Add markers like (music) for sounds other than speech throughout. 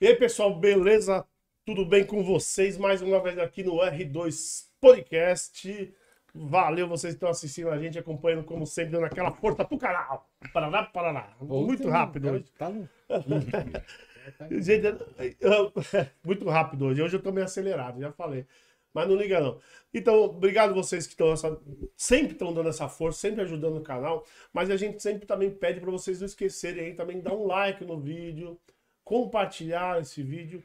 E aí, pessoal, beleza? Tudo bem com vocês? Mais uma vez aqui no R2 Podcast. Valeu vocês que estão assistindo a gente, acompanhando como sempre, dando aquela força pro canal. Paraná, Paraná. Muito rápido hoje. Tá no... (laughs) Gente, eu- (laughs) muito rápido hoje. Hoje eu tô meio acelerado, já falei. Mas não liga não. Então, obrigado vocês que estão essa- sempre estão dando essa força, sempre ajudando o canal. Mas a gente sempre também pede para vocês não esquecerem aí também dar um like no vídeo, compartilhar esse vídeo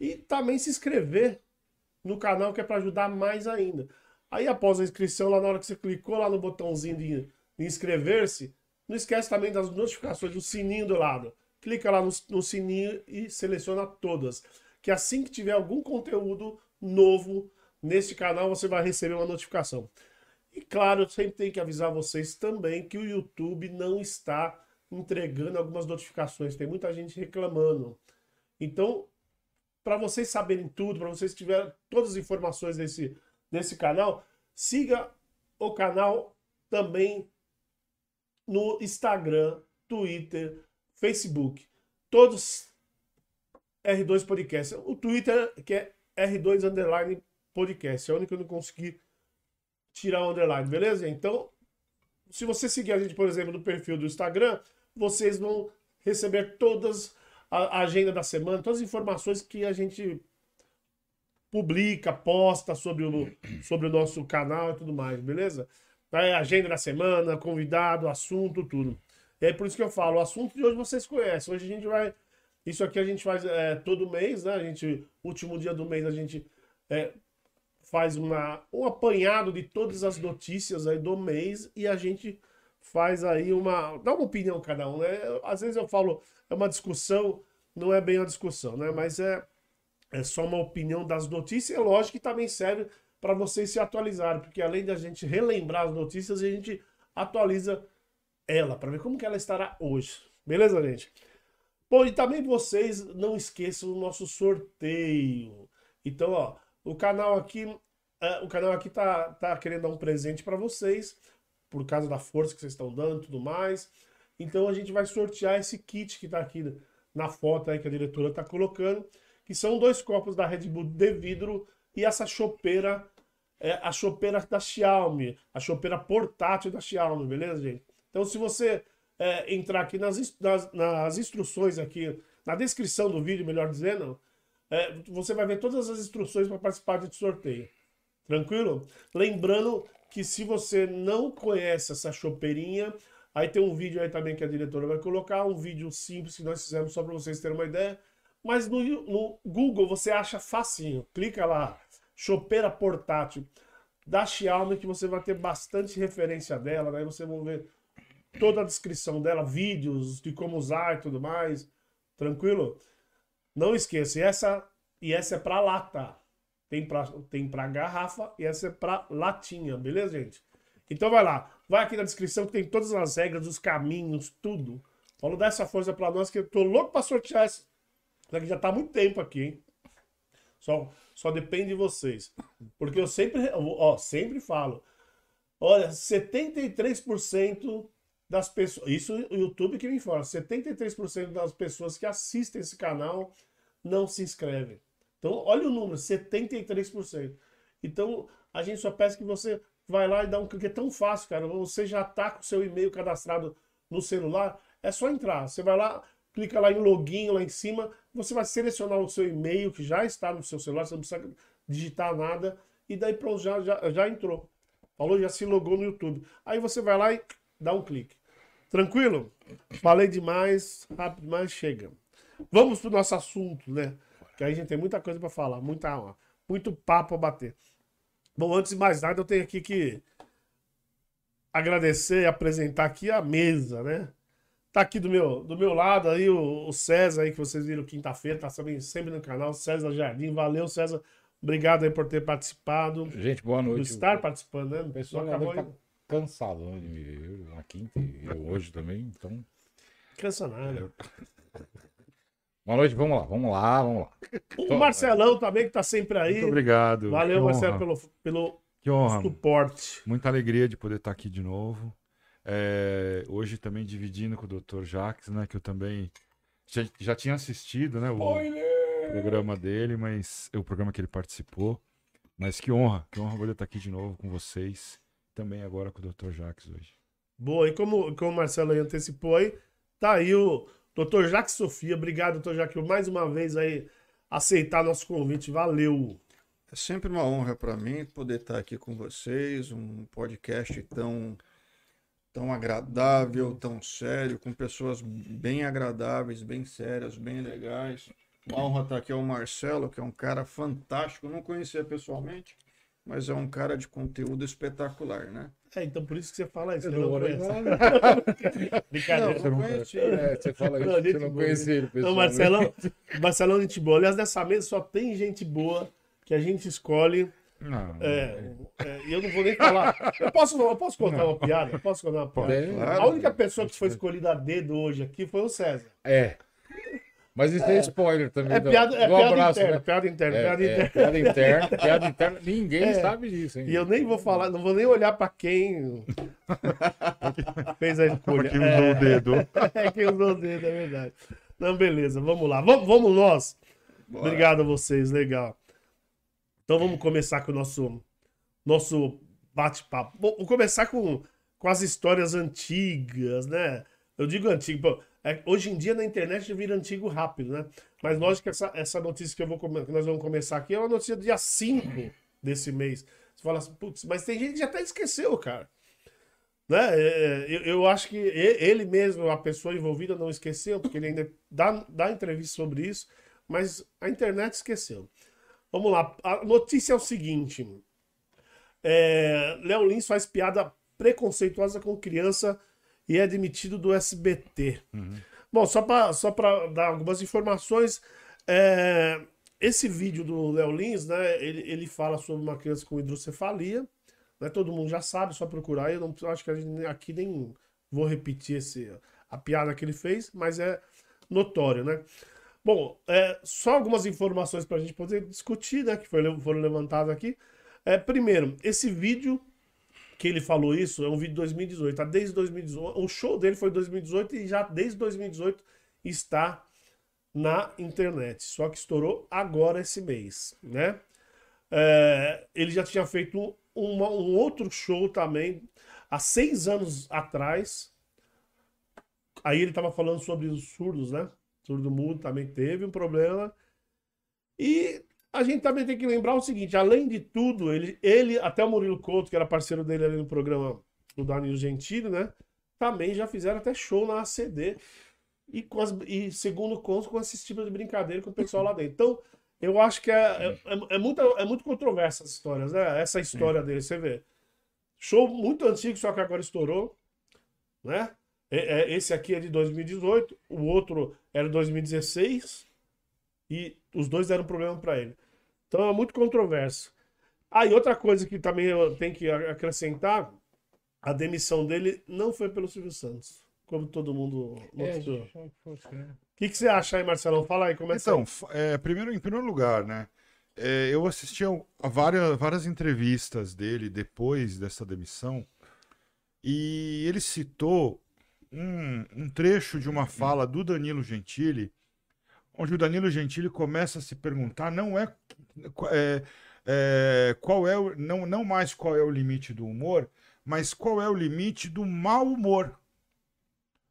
e também se inscrever no canal que é para ajudar mais ainda. Aí após a inscrição, lá na hora que você clicou lá no botãozinho de, inscrever-se, não esquece também das notificações, do sininho do lado. Clica lá no, no sininho e seleciona todas. Que assim que tiver algum conteúdo novo neste canal, você vai receber uma notificação. E claro, eu sempre tenho que avisar vocês também que o YouTube não está entregando algumas notificações. Tem muita gente reclamando. Então, para vocês saberem tudo, para vocês tiverem todas as informações desse, desse canal, siga o canal também no Instagram, Twitter, Facebook. Todos R2 Podcast. O Twitter que é R2 Underline Podcast. É o único que eu não consegui tirar o underline, beleza? Então, se você seguir a gente, por exemplo, no perfil do Instagram, vocês vão receber todas a agenda da semana, todas as informações que a gente publica, posta sobre o, sobre o nosso canal e tudo mais, beleza? Aí, agenda da semana, convidado, assunto, tudo. É por isso que eu falo, o assunto de hoje vocês conhecem. Hoje a gente vai. Isso aqui a gente faz é, todo mês, né? A gente, último dia do mês, a gente é, faz uma, um apanhado de todas as notícias aí do mês e a gente faz aí uma. dá uma opinião cada um, né? Às vezes eu falo, é uma discussão, não é bem uma discussão, né? Mas é, é só uma opinião das notícias, é lógico que também serve para vocês se atualizarem, porque além da gente relembrar as notícias, a gente atualiza ela, para ver como que ela estará hoje. Beleza, gente? Bom, e também vocês não esqueçam o nosso sorteio. Então, ó, o canal aqui, é, o canal aqui tá, tá querendo dar um presente para vocês, por causa da força que vocês estão dando e tudo mais. Então a gente vai sortear esse kit que tá aqui na foto aí que a diretora tá colocando, que são dois copos da Red Bull de vidro e essa chopeira, é, a chopeira da Xiaomi, a chopeira portátil da Xiaomi, beleza, gente? Então se você é, entrar aqui nas, nas, nas instruções aqui, na descrição do vídeo, melhor dizendo, é, você vai ver todas as instruções para participar desse sorteio. Tranquilo? Lembrando que se você não conhece essa chopeirinha, aí tem um vídeo aí também que a diretora vai colocar, um vídeo simples que nós fizemos só para vocês terem uma ideia. Mas no, no Google você acha facinho. Clica lá, chopeira portátil da Xiaomi, que você vai ter bastante referência dela. Daí você vai ver toda a descrição dela, vídeos de como usar e tudo mais. Tranquilo? Não esqueça, e essa, e essa é para lata. Tem para tem pra garrafa e essa é para latinha, beleza, gente? Então vai lá, vai aqui na descrição que tem todas as regras, os caminhos, tudo. Paulo, dá essa força para nós que eu tô louco para sortear essa. Já tá há muito tempo aqui, hein? Só, só depende de vocês. Porque eu sempre, ó, sempre falo. Olha, 73% das pessoas. Isso o YouTube que me informa. 73% das pessoas que assistem esse canal não se inscrevem. Então, olha o número, 73%. Então, a gente só peça que você vai lá e dá um clique. É tão fácil, cara. Você já tá com o seu e-mail cadastrado no celular. É só entrar. Você vai lá, clica lá em login lá em cima. Você vai selecionar o seu e-mail que já está no seu celular. Você não precisa digitar nada. E daí pronto, já, já, já entrou. Falou, já se logou no YouTube. Aí você vai lá e dá um clique. Tranquilo? Falei demais, rápido demais, chega. Vamos pro nosso assunto, né? Que aí a gente tem muita coisa para falar, muita, muito papo a bater. Bom, antes de mais nada, eu tenho aqui que agradecer e apresentar aqui a mesa, né? Tá aqui do meu, do meu lado aí o, o César aí, que vocês viram quinta-feira, tá também sempre no canal, César Jardim. Valeu, César. Obrigado aí por ter participado. Gente, boa Por noite. estar participando, né? O pessoal acabou tá cansado né, de me ver na quinta e eu hoje também, então. cansa nada. (laughs) Boa noite, vamos lá, vamos lá, vamos lá. O Marcelão também, que tá sempre aí. Muito obrigado. Valeu, Que Marcelo, honra. pelo, pelo Que honra. suporte. Muita alegria de poder estar aqui de novo. É, hoje também dividindo com o Dr. Jacques, né, que eu também Já, já tinha assistido, né? O programa dele, mas. O programa que ele participou. Mas que honra, que honra poder estar aqui de novo com vocês. Também agora com o Dr. Jacques hoje. Boa, e como, como o Marcelo aí antecipou aí, tá aí o Dr. Jacques Sofia. Obrigado. Jacques, por mais uma vez aí aceitar nosso convite. Valeu. É sempre uma honra para mim poder estar aqui com vocês, um podcast tão tão agradável, tão sério, com pessoas bem agradáveis, bem sérias, bem legais. Uma honra estar aqui ao Marcelo, que é um cara fantástico. Não conhecia pessoalmente, mas é um cara de conteúdo espetacular, né? É, então por isso que você fala isso. Eu não não conhece. (laughs) Brincadeira. Não, não conheci. É, você fala isso, Não, você não boa, conhecia ele, Não, pessoal. Marcelão, Marcelão, é gente boa. Aliás, nessa mesa só tem gente boa que a gente escolhe. Não, É, é, e eu não vou nem falar. Eu posso, eu posso contar uma piada? Eu posso contar uma piada? É, Claro. A única pessoa que foi escolhida a dedo hoje aqui foi o César. É. Mas isso é spoiler também. É piada, é piada abraço, interna, né? piada interna, É, piada é, interna. piada interna, (laughs) piada interna. Ninguém É. sabe disso, hein? E eu nem vou falar, não vou nem olhar pra quem (laughs) fez a escolha. Porque usou o dedo. (laughs) É quem usou o dedo, é verdade. Não, beleza, vamos lá. Vamos, vamos nós. Bora. Obrigado a vocês, legal. Então vamos começar com o nosso, nosso bate-papo. Vou começar com, com as histórias antigas, né? Eu digo antigo, pô, é, hoje em dia na internet vira antigo rápido, né? Mas lógico que essa, essa notícia que, eu vou, que nós vamos começar aqui é uma notícia do dia 5 desse mês. Você fala assim, putz, mas tem gente que já até esqueceu, cara. Né? É, Eu, eu acho que ele mesmo, a pessoa envolvida, não esqueceu, porque ele ainda dá, dá entrevista sobre isso, mas a internet esqueceu. Vamos lá, a notícia é o seguinte: é, Léo Lins faz piada preconceituosa com criança e é demitido do SBT. Bom, só para só pra dar algumas informações, é, esse vídeo do Léo Lins, né, ele, ele fala sobre uma criança com hidrocefalia, né, todo mundo já sabe, só procurar, eu não acho que a gente aqui nem vou repetir esse, a piada que ele fez, mas é notório, né? Bom, é, só algumas informações para a gente poder discutir, né, que foi- foram levantadas aqui. É, primeiro, esse vídeo que ele falou isso é um vídeo de 2018, tá? Desde 2018. O show dele foi em 2018 e já desde 2018 está na internet. Só que estourou agora esse mês, né? É, ele já tinha feito uma- um outro show também há seis anos atrás. Aí ele estava falando sobre os surdos, né? Surdo mudo também teve um problema. E a gente também tem que lembrar o seguinte: além de tudo, ele, ele até o Murilo Couto, que era parceiro dele ali no programa do Danilo Gentili, né? Também já fizeram até show na ACD. E, com as, e segundo contos, com esse tipo de brincadeira com o pessoal lá dentro. Então, eu acho que é, é, é, é muita, é muito controversa essas histórias, né? Essa história dele, você vê. Show muito antigo, só que agora estourou, né? É- é- esse aqui é de 2018, o outro era 2016 e os dois deram problema para ele. Então é muito controverso. Ah, e outra coisa que também eu tenho que acrescentar, a demissão dele não foi pelo Silvio Santos, como todo mundo É, mostrou. fosse, né? O que, que você acha aí, Marcelão? Fala aí, começa Então, é, primeiro, em primeiro lugar, né? é, eu assisti a, a várias, várias entrevistas dele depois dessa demissão e ele citou um, um trecho de uma fala do Danilo Gentili, onde o Danilo Gentili começa a se perguntar não é, é, é, qual é o, não, não mais qual é o limite do humor, mas qual é o limite do mau humor.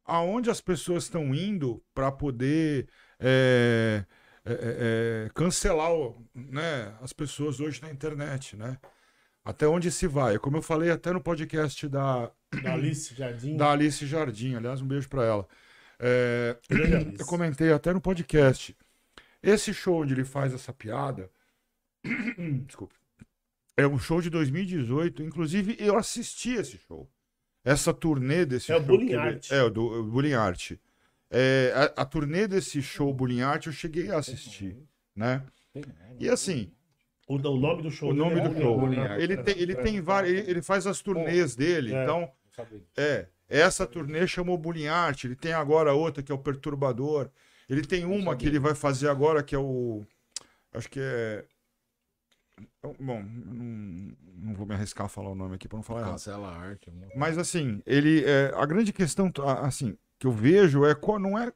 Aonde as pessoas estão indo para poder é, é, é, é, cancelar né, as pessoas hoje na internet, né? Até onde se vai? Como eu falei até no podcast da, Da Alice Jardim. da Alice Jardim, aliás, um beijo para ela. É, eu comentei até no podcast. Esse show onde ele faz essa piada, (clears throat) desculpa, é um show de 2018. Inclusive, eu assisti esse show. Essa turnê desse É o show. Bullying que ele- Art. É, o do o Bullying Art. É, a, a turnê desse show Bullying Art eu cheguei a assistir, né? E assim, O, o nome do show o nome é do show. Bullying Art. Ele tem, ele tem vários, ele, ele faz as turnês dele, É. então é, essa turnê chamou Bullying Art, ele tem agora outra que é o Perturbador. Ele tem uma que ele vai fazer agora que é o acho que é bom, não, não vou me arriscar a falar o nome aqui para não falar errado. Cancela arte. amor. Mas assim, ele é, a grande questão assim que eu vejo é qual não é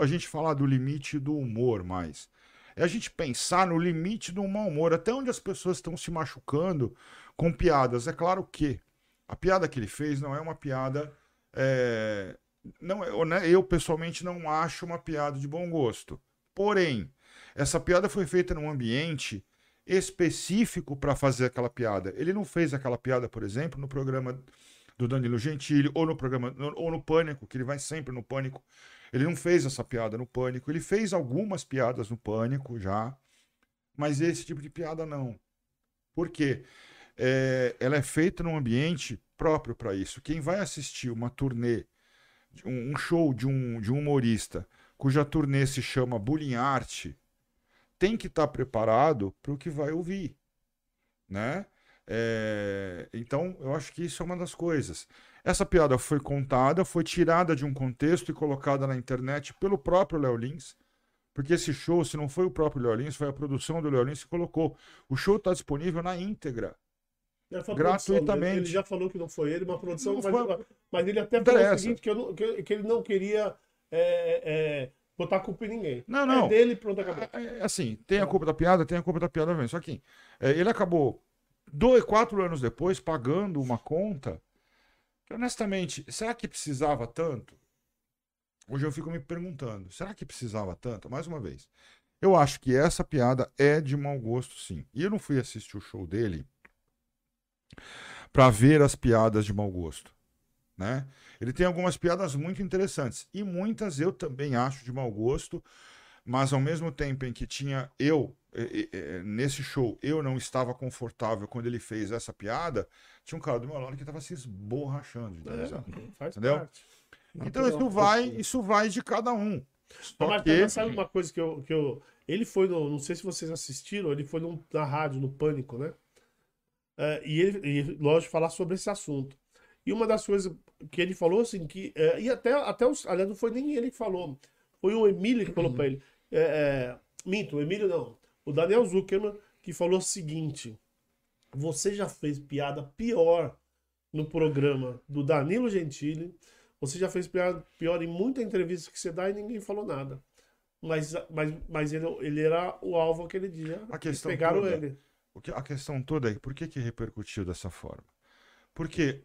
a gente falar do limite do humor mais. É a gente pensar no limite do mau humor, até onde as pessoas estão se machucando com piadas. É claro que a piada que ele fez não é uma piada. é, não é- né, eu, pessoalmente, não acho uma piada de bom gosto. Porém, essa piada foi feita num ambiente específico para fazer aquela piada. Ele não fez aquela piada, por exemplo, no programa do Danilo Gentili ou no programa ou no Pânico, que ele vai sempre no Pânico. Ele não fez essa piada no Pânico. Ele fez algumas piadas no Pânico já, mas esse tipo de piada não. Por quê? É, ela é feita num ambiente próprio para isso. Quem vai assistir uma turnê, um, um show de um, de um humorista, cuja turnê se chama Bullying Art, tem que estar preparado para o que vai ouvir, né? É, então, eu acho que isso é uma das coisas. Essa piada foi contada, foi tirada de um contexto e colocada na internet pelo próprio Léo Lins, porque esse show, se não foi o próprio Léo Lins, foi a produção do Léo Lins que colocou. O show está disponível na íntegra. A Gratuitamente. produção, Ele já falou que não foi ele, uma produção, Não mas, foi- mas ele até falou o Interessa. seguinte, que, não- que- que ele não queria é, é, botar culpa em ninguém. Não, não. É dele, pronto, acabou. É, assim, tem a culpa da piada, tem a culpa da piada mesmo. Só que é, ele acabou dois, quatro anos depois pagando uma conta que, honestamente, será que precisava tanto? Hoje eu fico me perguntando, será que precisava tanto? Mais uma vez, eu acho que essa piada é de mau gosto, sim. E eu não fui assistir o show dele para ver as piadas de mau gosto, né? Ele tem algumas piadas muito interessantes e muitas eu também acho de mau gosto, mas ao mesmo tempo em que tinha eu eh, eh, eh, nesse show, eu não estava confortável quando ele fez essa piada, tinha um cara do meu lado que estava se esborrachando. É, faz Entendeu? parte. Então isso vai, isso vai de cada um. Só Mas que sabe uma coisa que eu, que eu. Ele foi no. Não sei se vocês assistiram, ele foi num- na rádio, no Pânico, né? É, e ele, e, lógico, falar sobre esse assunto. E uma das coisas que ele falou, assim, que. é, e até, até os. Aliás, não foi nem ele que falou. Foi o Emílio que falou pra ele. É, é, minto, o Emílio não. O Daniel Zuckerman que falou o seguinte: Você já fez piada pior no programa do Danilo Gentili. Você já fez piada pior em muita entrevista que você dá e ninguém falou nada. Mas, mas, mas ele, ele era o alvo aquele dia. A questão pegaram toda- ele. A questão toda é por que, que repercutiu dessa forma? Porque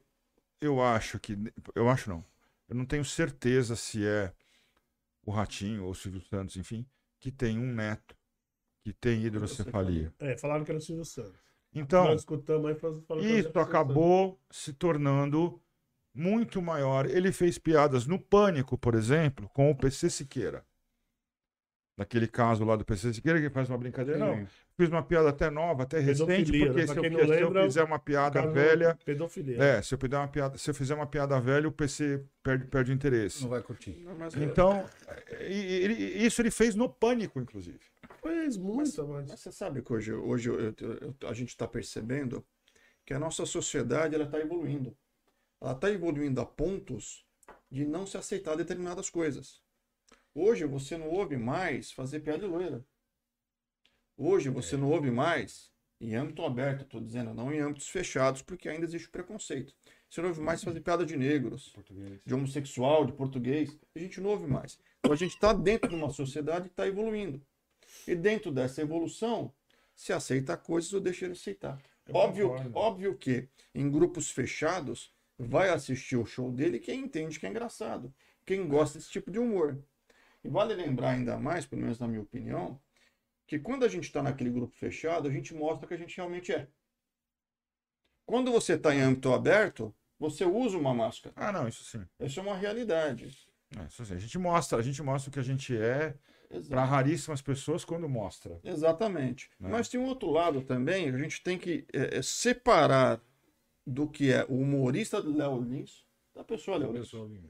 eu acho que. Eu acho não. Eu não tenho certeza se é o Ratinho ou o Silvio Santos, enfim, que tem um neto que tem hidrocefalia. É, falaram que era o Silvio Santos. Então, Nós escutamos aí falando isso acabou se tornando muito maior. Ele fez piadas no Pânico, por exemplo, com o PC Siqueira. Naquele caso lá do PC Siqueira, que faz uma brincadeira. Não, fiz uma piada até nova, até recente, porque né? se eu, não se eu lembra, fizer uma piada velha. Pedofilia. É, se eu, fizer uma piada, se eu fizer uma piada velha, o PC perde, perde o interesse. Não vai curtir. Não, mas, Então, e- e- e- isso ele fez no Pânico, inclusive. Fez muita, mas mas. você sabe que hoje, hoje eu- eu- eu- a gente está percebendo que a nossa sociedade ela está evoluindo. Ela está evoluindo a pontos de não se aceitar determinadas coisas. Hoje você não ouve mais fazer piada de loira. Hoje você não ouve mais, em âmbito aberto, estou dizendo, não em âmbitos fechados, porque ainda existe preconceito. Você não ouve mais fazer piada de negros, Português. de homossexual, de português, a gente não ouve mais. Então a gente está dentro de uma sociedade que está evoluindo. E dentro dessa evolução, se aceita coisas ou deixa de aceitar. Eu Óbvio, concordo. óbvio que em grupos fechados vai assistir o show dele quem entende que é engraçado, quem gosta desse tipo de humor. E vale lembrar ainda mais, pelo menos na minha opinião, que quando a gente está naquele grupo fechado, a gente mostra que a gente realmente é. Quando você está em âmbito aberto, você usa uma máscara. Ah, não, isso sim. Isso é uma realidade. É, isso sim. A gente mostra, a gente mostra o que a gente é para raríssimas pessoas quando mostra. Exatamente. Né? Mas tem um outro lado também, a gente tem que é, é, separar do que é o humorista Léo Lins da pessoa Léo Lins. Pessoa linda.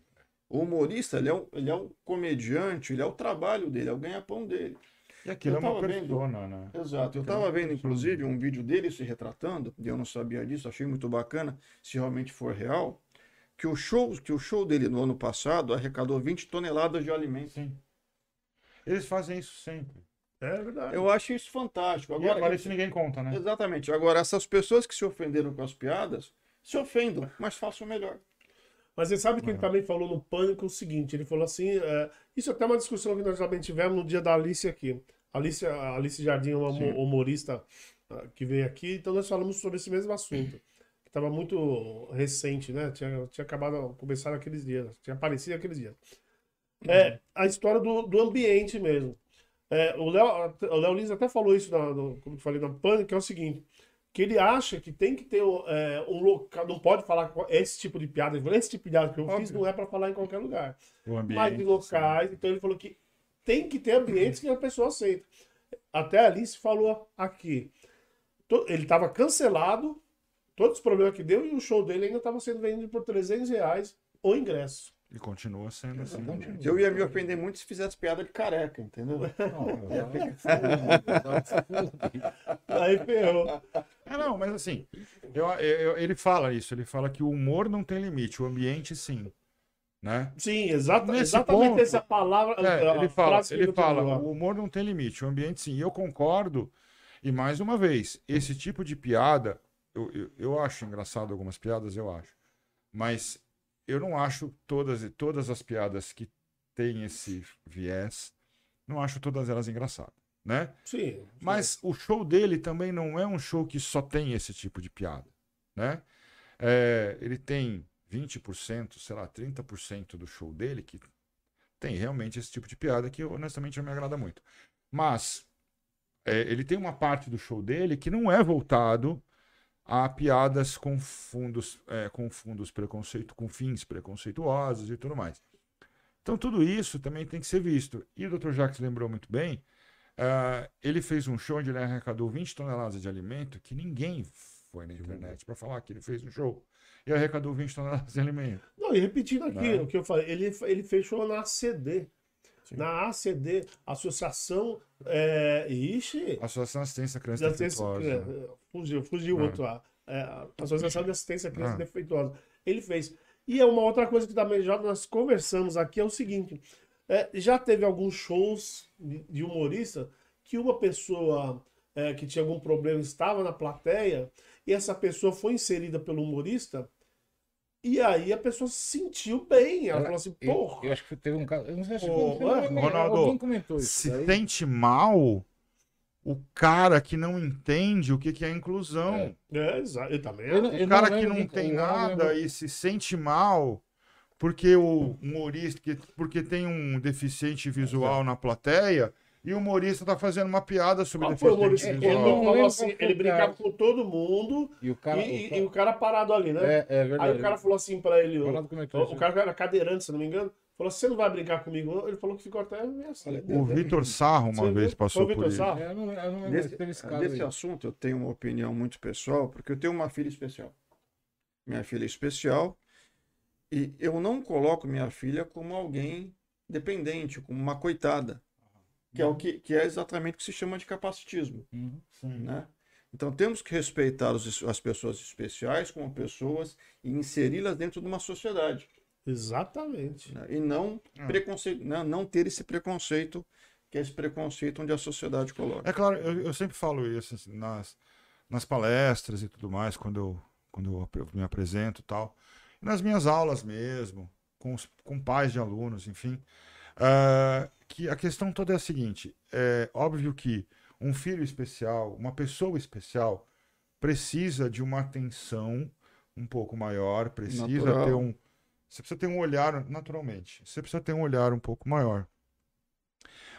O humorista, ele é, o, ele é o comediante, ele é o trabalho dele, é o ganha-pão dele. E aquilo Eu é uma tava vendo. persona, né? Exato. Eu estava vendo, pessoa inclusive, um vídeo dele se retratando, e eu não sabia disso, achei muito bacana, se realmente for real, que o show, que o show dele no ano passado arrecadou 20 toneladas de alimentos. Sim. Eles fazem isso sempre. É verdade. Eu acho isso fantástico. E Agora, agora isso ninguém conta, né? Exatamente. Agora, essas pessoas que se ofenderam com as piadas, se ofendam, mas façam melhor. Mas você sabe que ele Uhum. também falou no Pânico o seguinte: ele falou assim. é, isso é até uma discussão que nós também tivemos no dia da Alice aqui. A Alice, Alice Jardim é uma Sim. humo- humorista ah, que veio aqui, então nós falamos sobre esse mesmo assunto. Que estava muito recente, né? Tinha, tinha acabado, começado aqueles dias, tinha aparecido aqueles dias. É a história do, do ambiente mesmo. É, o Léo o Léo Lins até falou isso, na, no, como eu falei na Pânico, que é o seguinte: que ele acha que tem que ter é, um local, não pode falar esse tipo de piada. Ele falou, esse tipo de piada que eu fiz Óbvio. não é para falar em qualquer lugar. O ambiente. Mas em locais, então ele falou que tem que ter ambientes que a pessoa aceita. Até a Alice falou aqui. Ele estava cancelado, todos os problemas que deu, e o show dele ainda estava sendo vendido por 300 reais o ingresso. E continua sendo assim. Eu ia me ofender muito se fizesse piada de careca, entendeu? (laughs) Aí ferrou. É, não, mas assim, eu- eu- ele fala isso, ele fala que o humor não tem limite, o ambiente sim. Né? Sim, exata, Nesse exatamente ponto- essa palavra. É, a ele fala, ele fala, o humor não tem limite, o ambiente sim. E eu concordo. E mais uma vez, esse tipo de piada, eu, eu, eu acho engraçado algumas piadas, eu acho. Mas eu não acho todas, todas as piadas que têm esse viés, não acho todas elas engraçadas, né? Sim. Mas o show dele também não é um show que só tem esse tipo de piada, né? É, ele tem 20%, sei lá, 30% do show dele que tem realmente esse tipo de piada que honestamente não me agrada muito. Mas é, ele tem uma parte do show dele que não é voltado a piadas com fundos, é, com fundos preconceito, com fins preconceituosos e tudo mais. Então tudo isso também tem que ser visto. E o Dr. Jacques lembrou muito bem, ah, ele fez um show onde ele arrecadou 20 toneladas de alimento que ninguém foi na internet para falar que ele fez um show. E arrecadou 20 toneladas de alimento. Não, e repetindo aqui Né? o que eu falei, ele, ele fechou na ACD. Sim. Na ACD, Associação. É, ixi, Associação Assistência à Criança assistência, fugiu, fugiu Ah. outro lá. É, Associação de Assistência à Criança Ah. Defeituosa. Ele fez. E é uma outra coisa que também já nós conversamos aqui é o seguinte: é, já teve alguns shows de, de humorista que uma pessoa é, que tinha algum problema estava na plateia e essa pessoa foi inserida pelo humorista. E aí a pessoa se sentiu bem. Ela Ela- falou assim, Eu, porra. eu acho que teve um caso. Eu não sei se Ronaldo, alguém comentou isso. Se daí. sente mal o cara que não entende o que, que é inclusão. É, exato. Eu não- O cara que lembro não tem não nada e se sente mal porque o humorista, que- porque tem um deficiente visual na plateia e o humorista tá fazendo uma piada sobre Qual foi o humorista? deficiente Ele visual. não falou assim, ele brincava com todo mundo E o cara. e, o cara- e o cara parado ali, né? É, é verdade. Aí o cara falou assim pra ele, O comentou o, cara era cadeirante, se não me engano, falou você não vai brincar comigo? não?" Ele falou que ficou até meio assim. O Vitor Sarro uma Você vez viu? passou por Vitor isso. Sarro? É, eu não, eu não lembro Nesse, se teve esse caso nesse aí. assunto eu tenho uma opinião muito pessoal, porque eu tenho uma filha especial. Minha filha é especial e eu não coloco minha filha como alguém dependente, como uma coitada, que é o que, que é exatamente o que se chama de capacitismo, Uhum. né? Então temos que respeitar os- as pessoas especiais como pessoas e inseri-las dentro de uma sociedade, Exatamente. né? E não Ah. preconceito, né? não ter esse preconceito que é esse preconceito onde a sociedade coloca. É claro, eu, eu sempre falo isso assim, nas, nas palestras e tudo mais, quando eu, quando eu me apresento e tal. Nas minhas aulas mesmo, com, os, com pais de alunos, enfim. ah, que a questão toda é a seguinte: é óbvio que um filho especial, uma pessoa especial, precisa de uma atenção um pouco maior, precisa Natural. ter um. Você precisa ter um olhar, naturalmente, você precisa ter um olhar um pouco maior.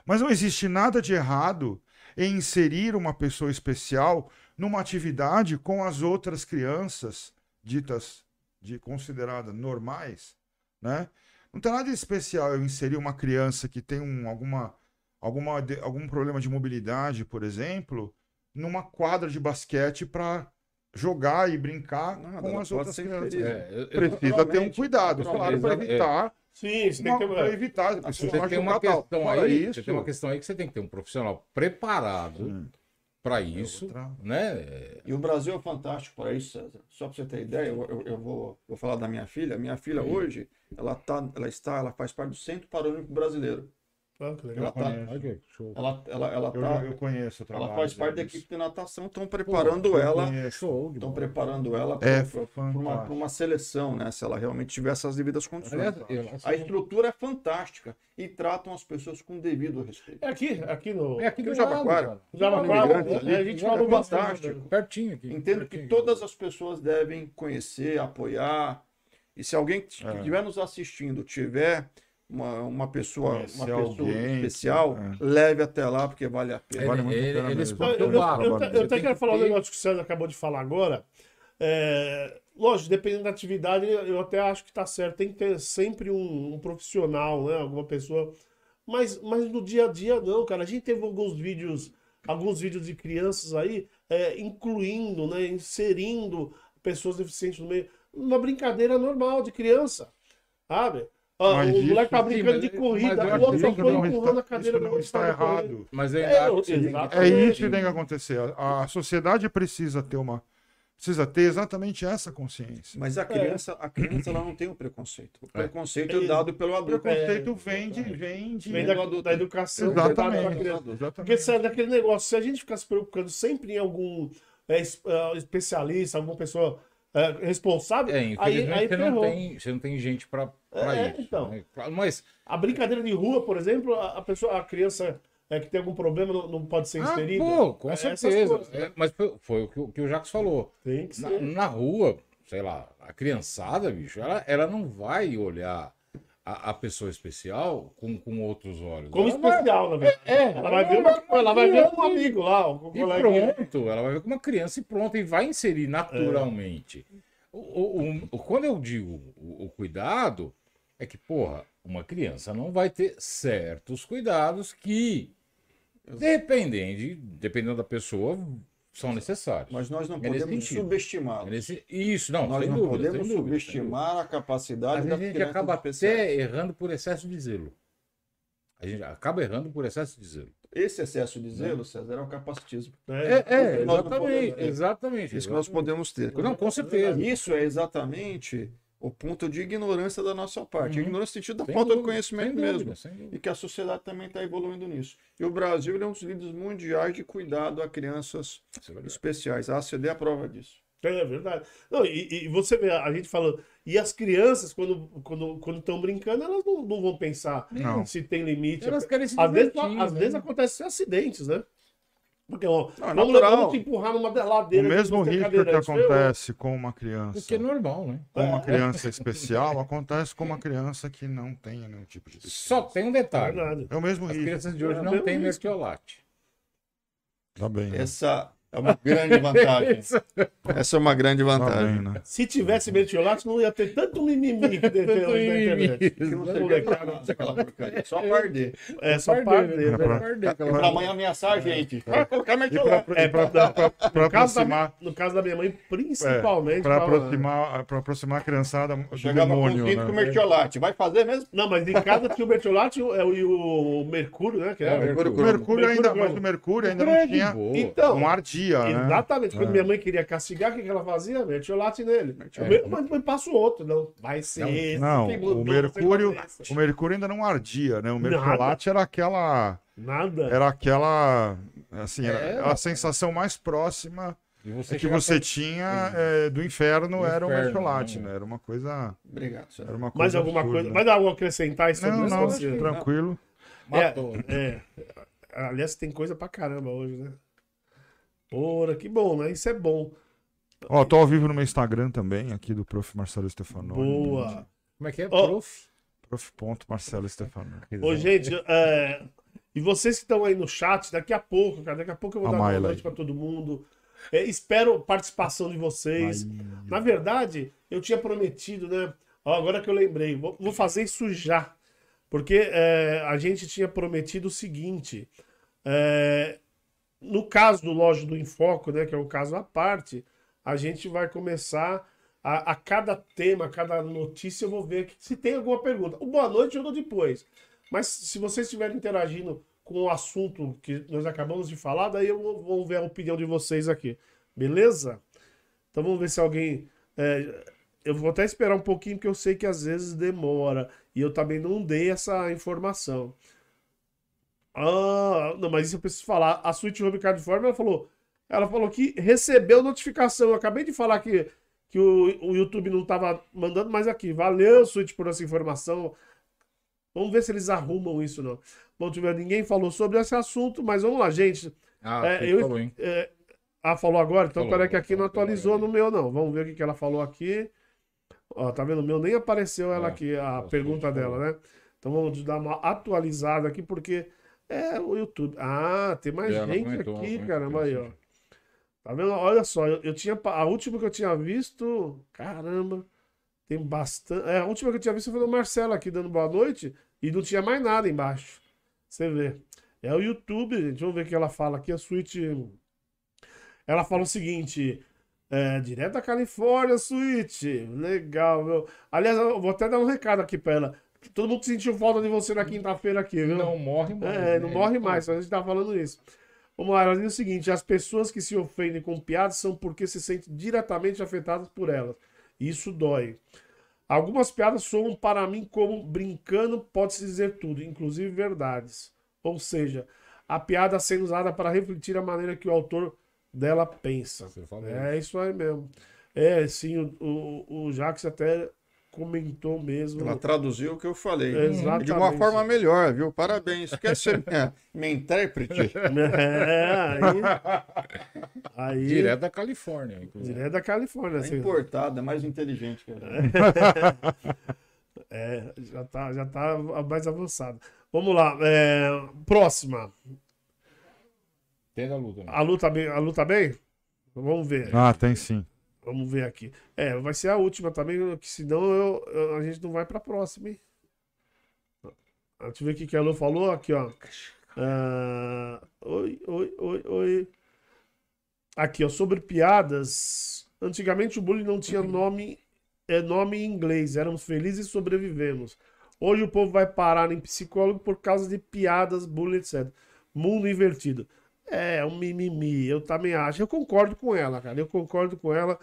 Mas não existe nada de errado em inserir uma pessoa especial numa atividade com as outras crianças ditas de consideradas normais, né? Não tem nada de especial eu inserir uma criança que tem um, alguma, alguma, algum problema de mobilidade, por exemplo, numa quadra de basquete para jogar e brincar Nada, com as outras crianças. É, eu- Precisa ter um cuidado, claro, para. É. evitar, Sim, você tem que ter. para evitar Você tem uma tal. questão aí, isso, você tem uma questão aí que você tem que ter um profissional preparado Hum. para isso, outra- né? E o Brasil é fantástico para isso, César. Só para você ter ideia, eu, eu- eu vou, vou falar da minha filha. Minha filha hoje, ela, tá, ela está, ela faz parte do Centro Paralímpico Brasileiro. Ah, que legal. Ela tá, que show. ela, ela, ela, Eu, tá, eu conheço o trabalho. ela faz parte da equipe de natação, estão preparando ela. Show de estão preparando ela É para uma, uma seleção, né? Se ela realmente tiver essas devidas condições. Aliás, eu- A estrutura é fantástica e tratam as pessoas com devido respeito. É aqui, aqui no. É aqui do Jabaquara. imigrante ali, a gente falou é fantástico. Pertinho aqui. Entendo que pertinho. todas as pessoas devem conhecer, apoiar. E se alguém que É. estiver nos assistindo tiver uma, uma pessoa, Conhecer uma pessoa alguém, especial, é. leve até lá, porque vale a pena. Vale Ele- muito a ele- pena eles mesmo. podem Eu, eu, barro, eu, eu até quero que falar um ter- negócio que o César acabou de falar agora. É, lógico, dependendo da atividade, eu até acho que tá certo. Tem que ter sempre um, um profissional, né? Alguma pessoa. Mas, mas no dia a dia, não, cara. A gente teve alguns vídeos, alguns vídeos de crianças aí, é, incluindo, né? Inserindo pessoas deficientes no meio. Uma brincadeira normal de criança. Sabe? Ah, Mas o isso moleque tá sim, brincando mas- de mas corrida, o outro só foi não empurrando está, a cadeira isso não está correr. errado. Mas É, ter- É isso que tem que acontecer. A, a sociedade precisa ter uma. Precisa ter exatamente essa consciência. Mas a criança, a criança ela não tem o preconceito. O preconceito é, É. dado pelo O adulto. preconceito vem de. Vem de Vem da, da educação. Exatamente. criança. Porque Exatamente. sério, daquele negócio, se a gente ficar se preocupando sempre em algum é, é, especialista, alguma pessoa é, responsável, É, aí, infelizmente aí você, não tem, você não tem gente pra É, isso. então. né? Mas A brincadeira de rua, por exemplo, a, pessoa, a criança é, que tem algum problema não, pode ser Ah, inserida. pô, com É, certeza. coisas. É, mas foi, foi o que, o que o Jacques falou. Na, na rua, sei lá, a criançada, bicho, ela, ela não vai olhar a, a pessoa especial com, com outros olhos. Como ela vai- especial, na verdade. É, Ela vai ver, uma, ela vai ver um amigo lá, um E coleguinha. pronto, ela vai ver como uma criança e pronto, e vai inserir naturalmente. O, o- o- quando eu digo o, o cuidado, é que, porra, uma criança não vai ter certos cuidados que, dependendo, dependendo da pessoa, são necessários. Mas nós não É podemos sentido. subestimá-lo. É nesse- Isso, não, Nós não dúvida, podemos dúvida, subestimar a capacidade Às vezes a gente acaba especiais. até errando por excesso de zelo. A gente acaba errando por excesso de zelo. Esse excesso de zelo, César, é o capacitismo. né? É, não exatamente, podemos exatamente. Isso que nós podemos ter. Não, com certeza. Isso é exatamente o ponto de ignorância da nossa parte. Uhum. Ignorância no sentido da Sem falta de dúvida, conhecimento sem dúvida, mesmo. sem dúvida. E que a sociedade também está evoluindo nisso. E o Brasil ele é um dos líderes mundiais de cuidado a crianças é especiais. A ACD é a prova disso. É verdade. Não, e, e você vê, a gente falando. E as crianças, quando estão quando, quando estão brincando, elas não, não vão pensar Não. se tem limite. Elas querem se às vezes, divertir, às né? vezes acontecem acidentes, né? Porque, ó, Não, é vamos, natural. vamos te empurrar numa O ladeira. mesmo você é risco que ferrou. acontece com uma criança. Porque é normal, né? Com uma criança especial, acontece com uma criança que não tem nenhum tipo de deficiência. Só tem um É detalhe. verdade. É o mesmo As risco. crianças de hoje É não mesmo têm mertiolate. Tá bem, né? Essa é uma grande vantagem. (laughs) Essa é uma grande Tá vantagem. bem, né? Se tivesse mertiolate, não ia ter tanto mimimi que tem Tanto na internet. Que não Né, molecada? porcaria. Só perder. É só Perder, né? né? Aquela- Pra mãe ameaçar a gente. Vai colocar mertiolate. e pra, aproximar, no caso da minha mãe, principalmente. pra aproximar, pra aproximar a criançada do Chegava com demônio, o cinto com né? mertiolate. Vai fazer mesmo? Não, mas em casa tinha o mertiolate e o, é, e o Mercúrio, né? Que É, era- o Mercúrio. O Mercúrio ainda, mas o Mercúrio ainda não tinha. Então, não ardia, né? Exatamente. Quando É. minha mãe queria castigar, o que, que ela fazia? Mertiolate nele. É. Mas, mas passa o outro. Não, vai ser Não, esse. Não, o Mercúrio, o Mercúrio ainda não ardia, né? O Nada. mertiolate era aquela, Nada. era aquela, assim, era É. a sensação mais próxima você que você tinha é, do inferno Do era o inferno, mertiolate, né? né? Era uma coisa, Obrigado, senhor. era uma coisa Mais alguma absurda. coisa? Mais algo a acrescentar sobre Não, isso? não, Você- tranquilo. Matou. É, é. Aliás, tem coisa pra caramba hoje, né? Ora, que bom, né? Isso é bom. Ó, tô ao vivo no meu Instagram também, aqui do Prof. Marcelo Stefanoni. Boa. Como é que é? Prof? Prof. Marcelo Stefanoni. Ô, gente, é, e vocês que estão aí no chat, daqui a pouco, cara, daqui a pouco eu vou A dar boa Mayla noite pra todo mundo. É, espero participação de vocês. Na verdade, eu tinha prometido, né? Ó, agora que eu lembrei, vou, vou fazer isso já. Porque é, a gente tinha prometido o seguinte: é, no caso do Loja do Enfoco, né, que é um caso à parte, a gente vai começar a, a cada tema, a cada notícia, eu vou ver que- se tem alguma pergunta. O boa noite eu dou depois. Mas se vocês estiverem interagindo com o assunto que nós acabamos de falar, daí eu vou, vou ver a opinião de vocês aqui. Beleza? Então vamos ver se alguém. é, eu vou até esperar um pouquinho, porque eu sei que às vezes demora. E eu também não dei essa informação. Ah, não, mas isso eu preciso falar. A Sweet Home California, ela falou, ela falou que recebeu notificação. Eu acabei de falar que, que o, o YouTube não estava mandando, mas aqui, valeu, Sweet, por essa informação. Vamos ver se eles arrumam isso, não. Bom, tiver, ninguém falou sobre esse assunto, mas vamos lá, gente. Ah, É, eu- falou, hein? É, ah, falou agora? Então Falou, peraí que aqui não atualizou no meu, não. Vamos ver o que, que ela falou aqui. Ó, tá vendo? O meu nem apareceu ela É, aqui, a pergunta dela, né? Então vamos dar uma atualizada aqui, porque é o YouTube. Ah, tem mais Ela gente comentou, aqui, caramba, aí, ó. Tá vendo? Olha só, eu, eu tinha. A última que eu tinha visto. Caramba, tem bastante. É, a última que eu tinha visto foi do Marcelo aqui dando boa noite e não tinha mais nada embaixo. Você vê. É o YouTube, gente. Vamos ver o que ela fala aqui. A suíte. Ela fala o seguinte. É, direto da Califórnia, suíte. Legal, meu. Aliás, eu vou até dar um recado aqui pra ela. Todo mundo sentiu falta de você na quinta-feira aqui, viu? Não morre mais. É, não né? morre mais, só a gente tá falando isso. Vamos lá, ela diz o seguinte: as pessoas que se ofendem com piadas são porque se sentem diretamente afetadas por elas. Isso dói. Algumas piadas soam para mim como brincando, pode-se dizer tudo, inclusive verdades. Ou seja, a piada sendo usada para refletir a maneira que o autor dela pensa. É isso aí mesmo. É, sim, o, o, o Jax até comentou mesmo. Ela traduziu o que eu falei. Exatamente. De uma forma melhor, viu? Parabéns. Quer ser minha, minha intérprete? (laughs) É, aí. aí Direto da Califórnia, inclusive. direto da Califórnia. É assim. importada, mais inteligente. Cara. (laughs) É, já tá, já tá mais avançado. Vamos lá. é, próxima. Tem da luta. Né? A luta bem? A luta bem? Vamos ver. Ah, tem sim. Vamos ver aqui. É, vai ser a última também, que senão eu, eu- a gente não vai pra próxima, hein? Ah, Deixa eu ver o que que a Lu falou aqui, ó. Ah, oi, oi, oi, oi. Aqui, ó, sobre piadas. Antigamente o bullying não tinha nome, é, nome em inglês. Éramos felizes e sobrevivemos. Hoje o povo vai parar em psicólogo por causa de piadas, bullying, etc. Mundo invertido. É, um mimimi. Eu também acho. Eu concordo com ela, cara. Eu concordo com ela.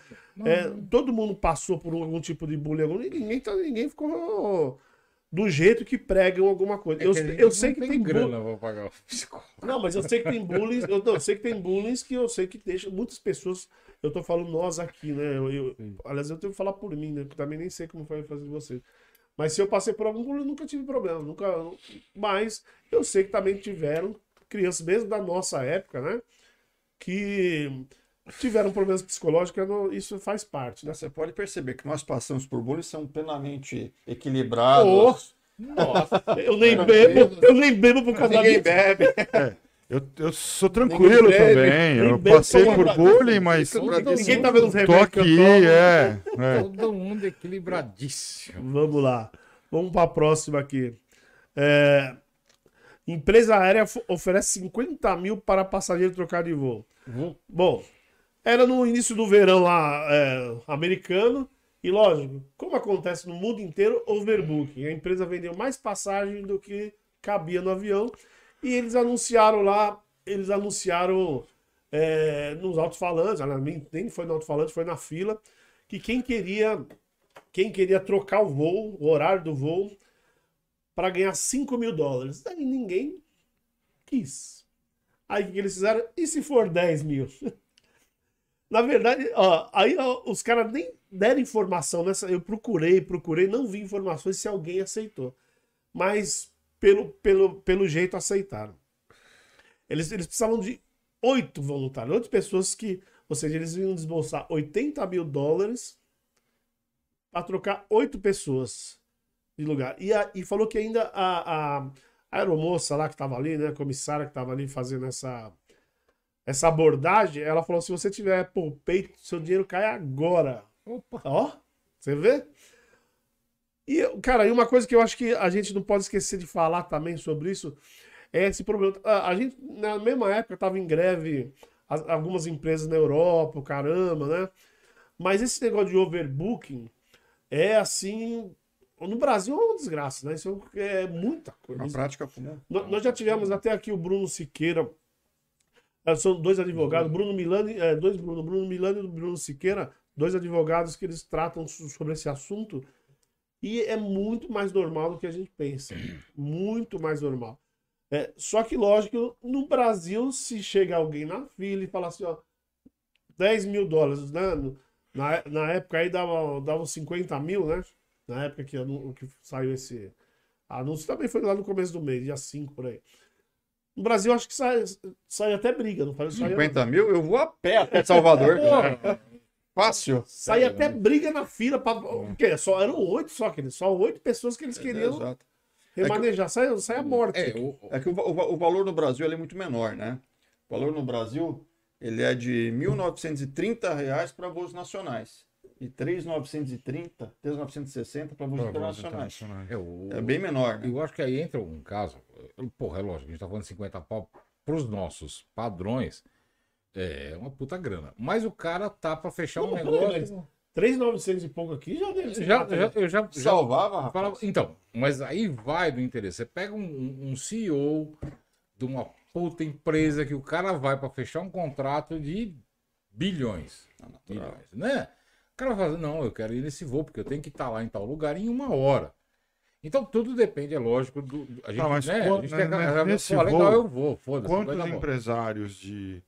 É, todo mundo passou por algum tipo de bullying. Ninguém, tá- ninguém ficou do jeito que pregam alguma coisa. eu É eu não sei que tem, bullying. grana pra pagar o psicólogo. Não, mas eu sei que tem bullying. Eu, não, eu sei que tem bullying que eu sei que deixa muitas pessoas. Eu tô falando nós aqui, né? Eu, eu- aliás, eu tenho que falar por mim, né? Porque também nem sei como foi fazer de vocês. Mas se eu passei por algum bullying, eu nunca tive problema. Nunca. Mas eu sei que também tiveram crianças, mesmo da nossa época, né? Que tiveram problemas psicológicos. eu não- Isso faz parte, né? Você pode perceber que nós passamos por bullying, são plenamente equilibrados. Nossa, (laughs) eu nem bebo, eu nem bebo por causa Ninguém disso. bebe. Eu, eu sou tranquilo Ninguém bebe, também. Eu bebe, passei toma por pra- bullying, mas tô Ninguém tá vendo os aqui, remédios que eu tomo. é. é. Todo mundo equilibradíssimo. Vamos lá. Vamos para a próxima aqui. É, Empresa aérea oferece 50 mil para passageiro trocar de voo. Bom, era no início do verão lá é, americano. E lógico, como acontece no mundo inteiro, overbooking. A empresa vendeu mais passagem do que cabia no avião. E eles anunciaram lá, eles anunciaram é, nos alto-falantes, nem foi no alto-falante, foi na fila, que quem queria quem queria trocar o voo, o horário do voo, para ganhar 5 mil dólares. Daí ninguém quis. Aí o que eles fizeram? E se for 10 mil? (laughs) Na verdade, ó, aí ó, os caras nem deram informação nessa. Eu procurei, procurei, não vi informações se alguém aceitou. Mas pelo, pelo, pelo jeito aceitaram. Eles, eles precisavam de oito voluntários, oito pessoas que, ou seja, eles iam desbolsar 80 mil dólares para trocar oito pessoas de lugar. E, a- e falou que ainda a, a, a aeromoça lá que estava ali, né, a comissária que estava ali fazendo essa, essa abordagem, ela falou: se você tiver por peito, seu dinheiro cai agora. Opa. Ó, você vê? E, cara, e uma coisa que eu acho que a gente não pode esquecer de falar também sobre isso é esse problema. A, a gente, na mesma época, estava em greve as- algumas empresas na Europa, o caramba, né? Mas esse negócio de overbooking é assim. No Brasil é uma desgraça, né? Isso é muita coisa. Uma prática. No- Nós já tivemos até aqui o Bruno Siqueira. eh, São dois advogados, Bruno Milani, eh, dois Bruno, Bruno Milani e Bruno Siqueira, dois advogados que eles tratam so- sobre esse assunto. E é muito mais normal do que a gente pensa. (clears throat) Muito mais normal. É, só que, lógico, no Brasil, se chega alguém na fila e fala assim, ó, 10 mil dólares, né? Na, na época aí dava, dava 50 mil, né? Na época que, que saiu esse anúncio, também foi lá no começo do mês, dia 5 por aí. No Brasil, acho que sai, sai até briga, não faz 50 mil, eu vou a pé até Salvador. (laughs) Fácil. Sai até briga na fila. Pra, o quê? Só, eram oito só, que eles, só oito pessoas que eles queriam Exato. remanejar. Sai, sai a morte. É, o, É que o, o o valor no Brasil é muito menor, né? O valor no Brasil ele é de 1.930 reais para voos nacionais e R$ 3.930, 3.960 para voos internacionais. é, o- É bem menor, né? Eu acho que aí entra um caso. Porra, é lógico, a gente tá falando de 50 pau pros nossos padrões. É uma puta grana. Mas o cara tá pra fechar um Não, negócio. 3,900 e pouco aqui já deve ser. Já, já, eu já, já Salvava, falava- Então, mas aí vai do interesse. Você pega um, um CEO de uma puta empresa que o cara vai pra fechar um contrato de bilhões. bilhões né? O cara fazer, não, eu quero ir nesse voo, porque eu tenho que estar lá em tal lugar em uma hora. Então tudo depende, é lógico, do. A gente, mas né, quando- a gente tem né, nesse pô, legal, voo, eu vou, foda-se. Quantos empresários de,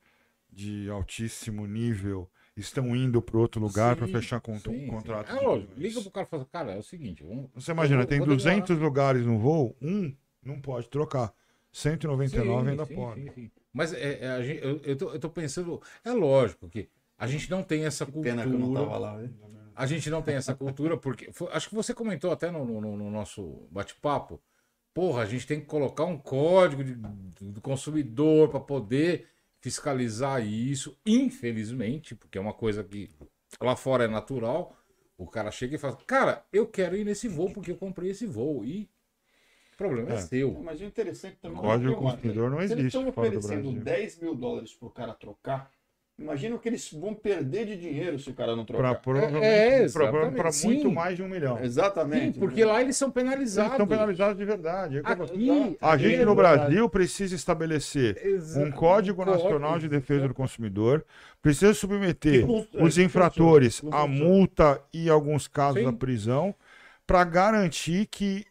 de altíssimo nível estão indo para outro lugar para Sim, fechar con sim, contrato? sim. É lógico, liga pro cara e fala, cara, é o seguinte, vamos, Você imagina, vou- tem vou demorar. 200 lugares no voo, um não pode trocar. 199 ainda sim, pode. sim, sim. Mas é, é, eu, eu, tô, eu tô pensando, é lógico que a gente não tem essa cultura. Pena que eu não tava lá. A gente não tem essa cultura, porque. foi- acho que você comentou até no, no- no nosso bate-papo. Porra, a gente tem que colocar um código de- do consumidor para poder fiscalizar isso. Infelizmente, porque é uma coisa que lá fora é natural. O cara chega e fala: Cara, eu quero ir nesse voo porque eu comprei esse voo. E o problema é, É. seu. Mas o interessante também. Código é consumidor não se eles existe estão oferecendo Brasil. 10 mil dólares pro cara trocar, imagina o que eles vão perder de dinheiro se o cara não trocar. Para provavelmente É, pra exatamente, muito mais de um milhão. Exatamente. Sim, porque lá eles são Eles penalizados. estão penalizados de verdade. É. Aqui, A aqui gente é no verdade. Brasil precisa estabelecer Exa- um Código Nacional de Defesa do Consumidor, precisa submeter os é, infratores à multa e, em alguns casos, Sim. à prisão, para garantir que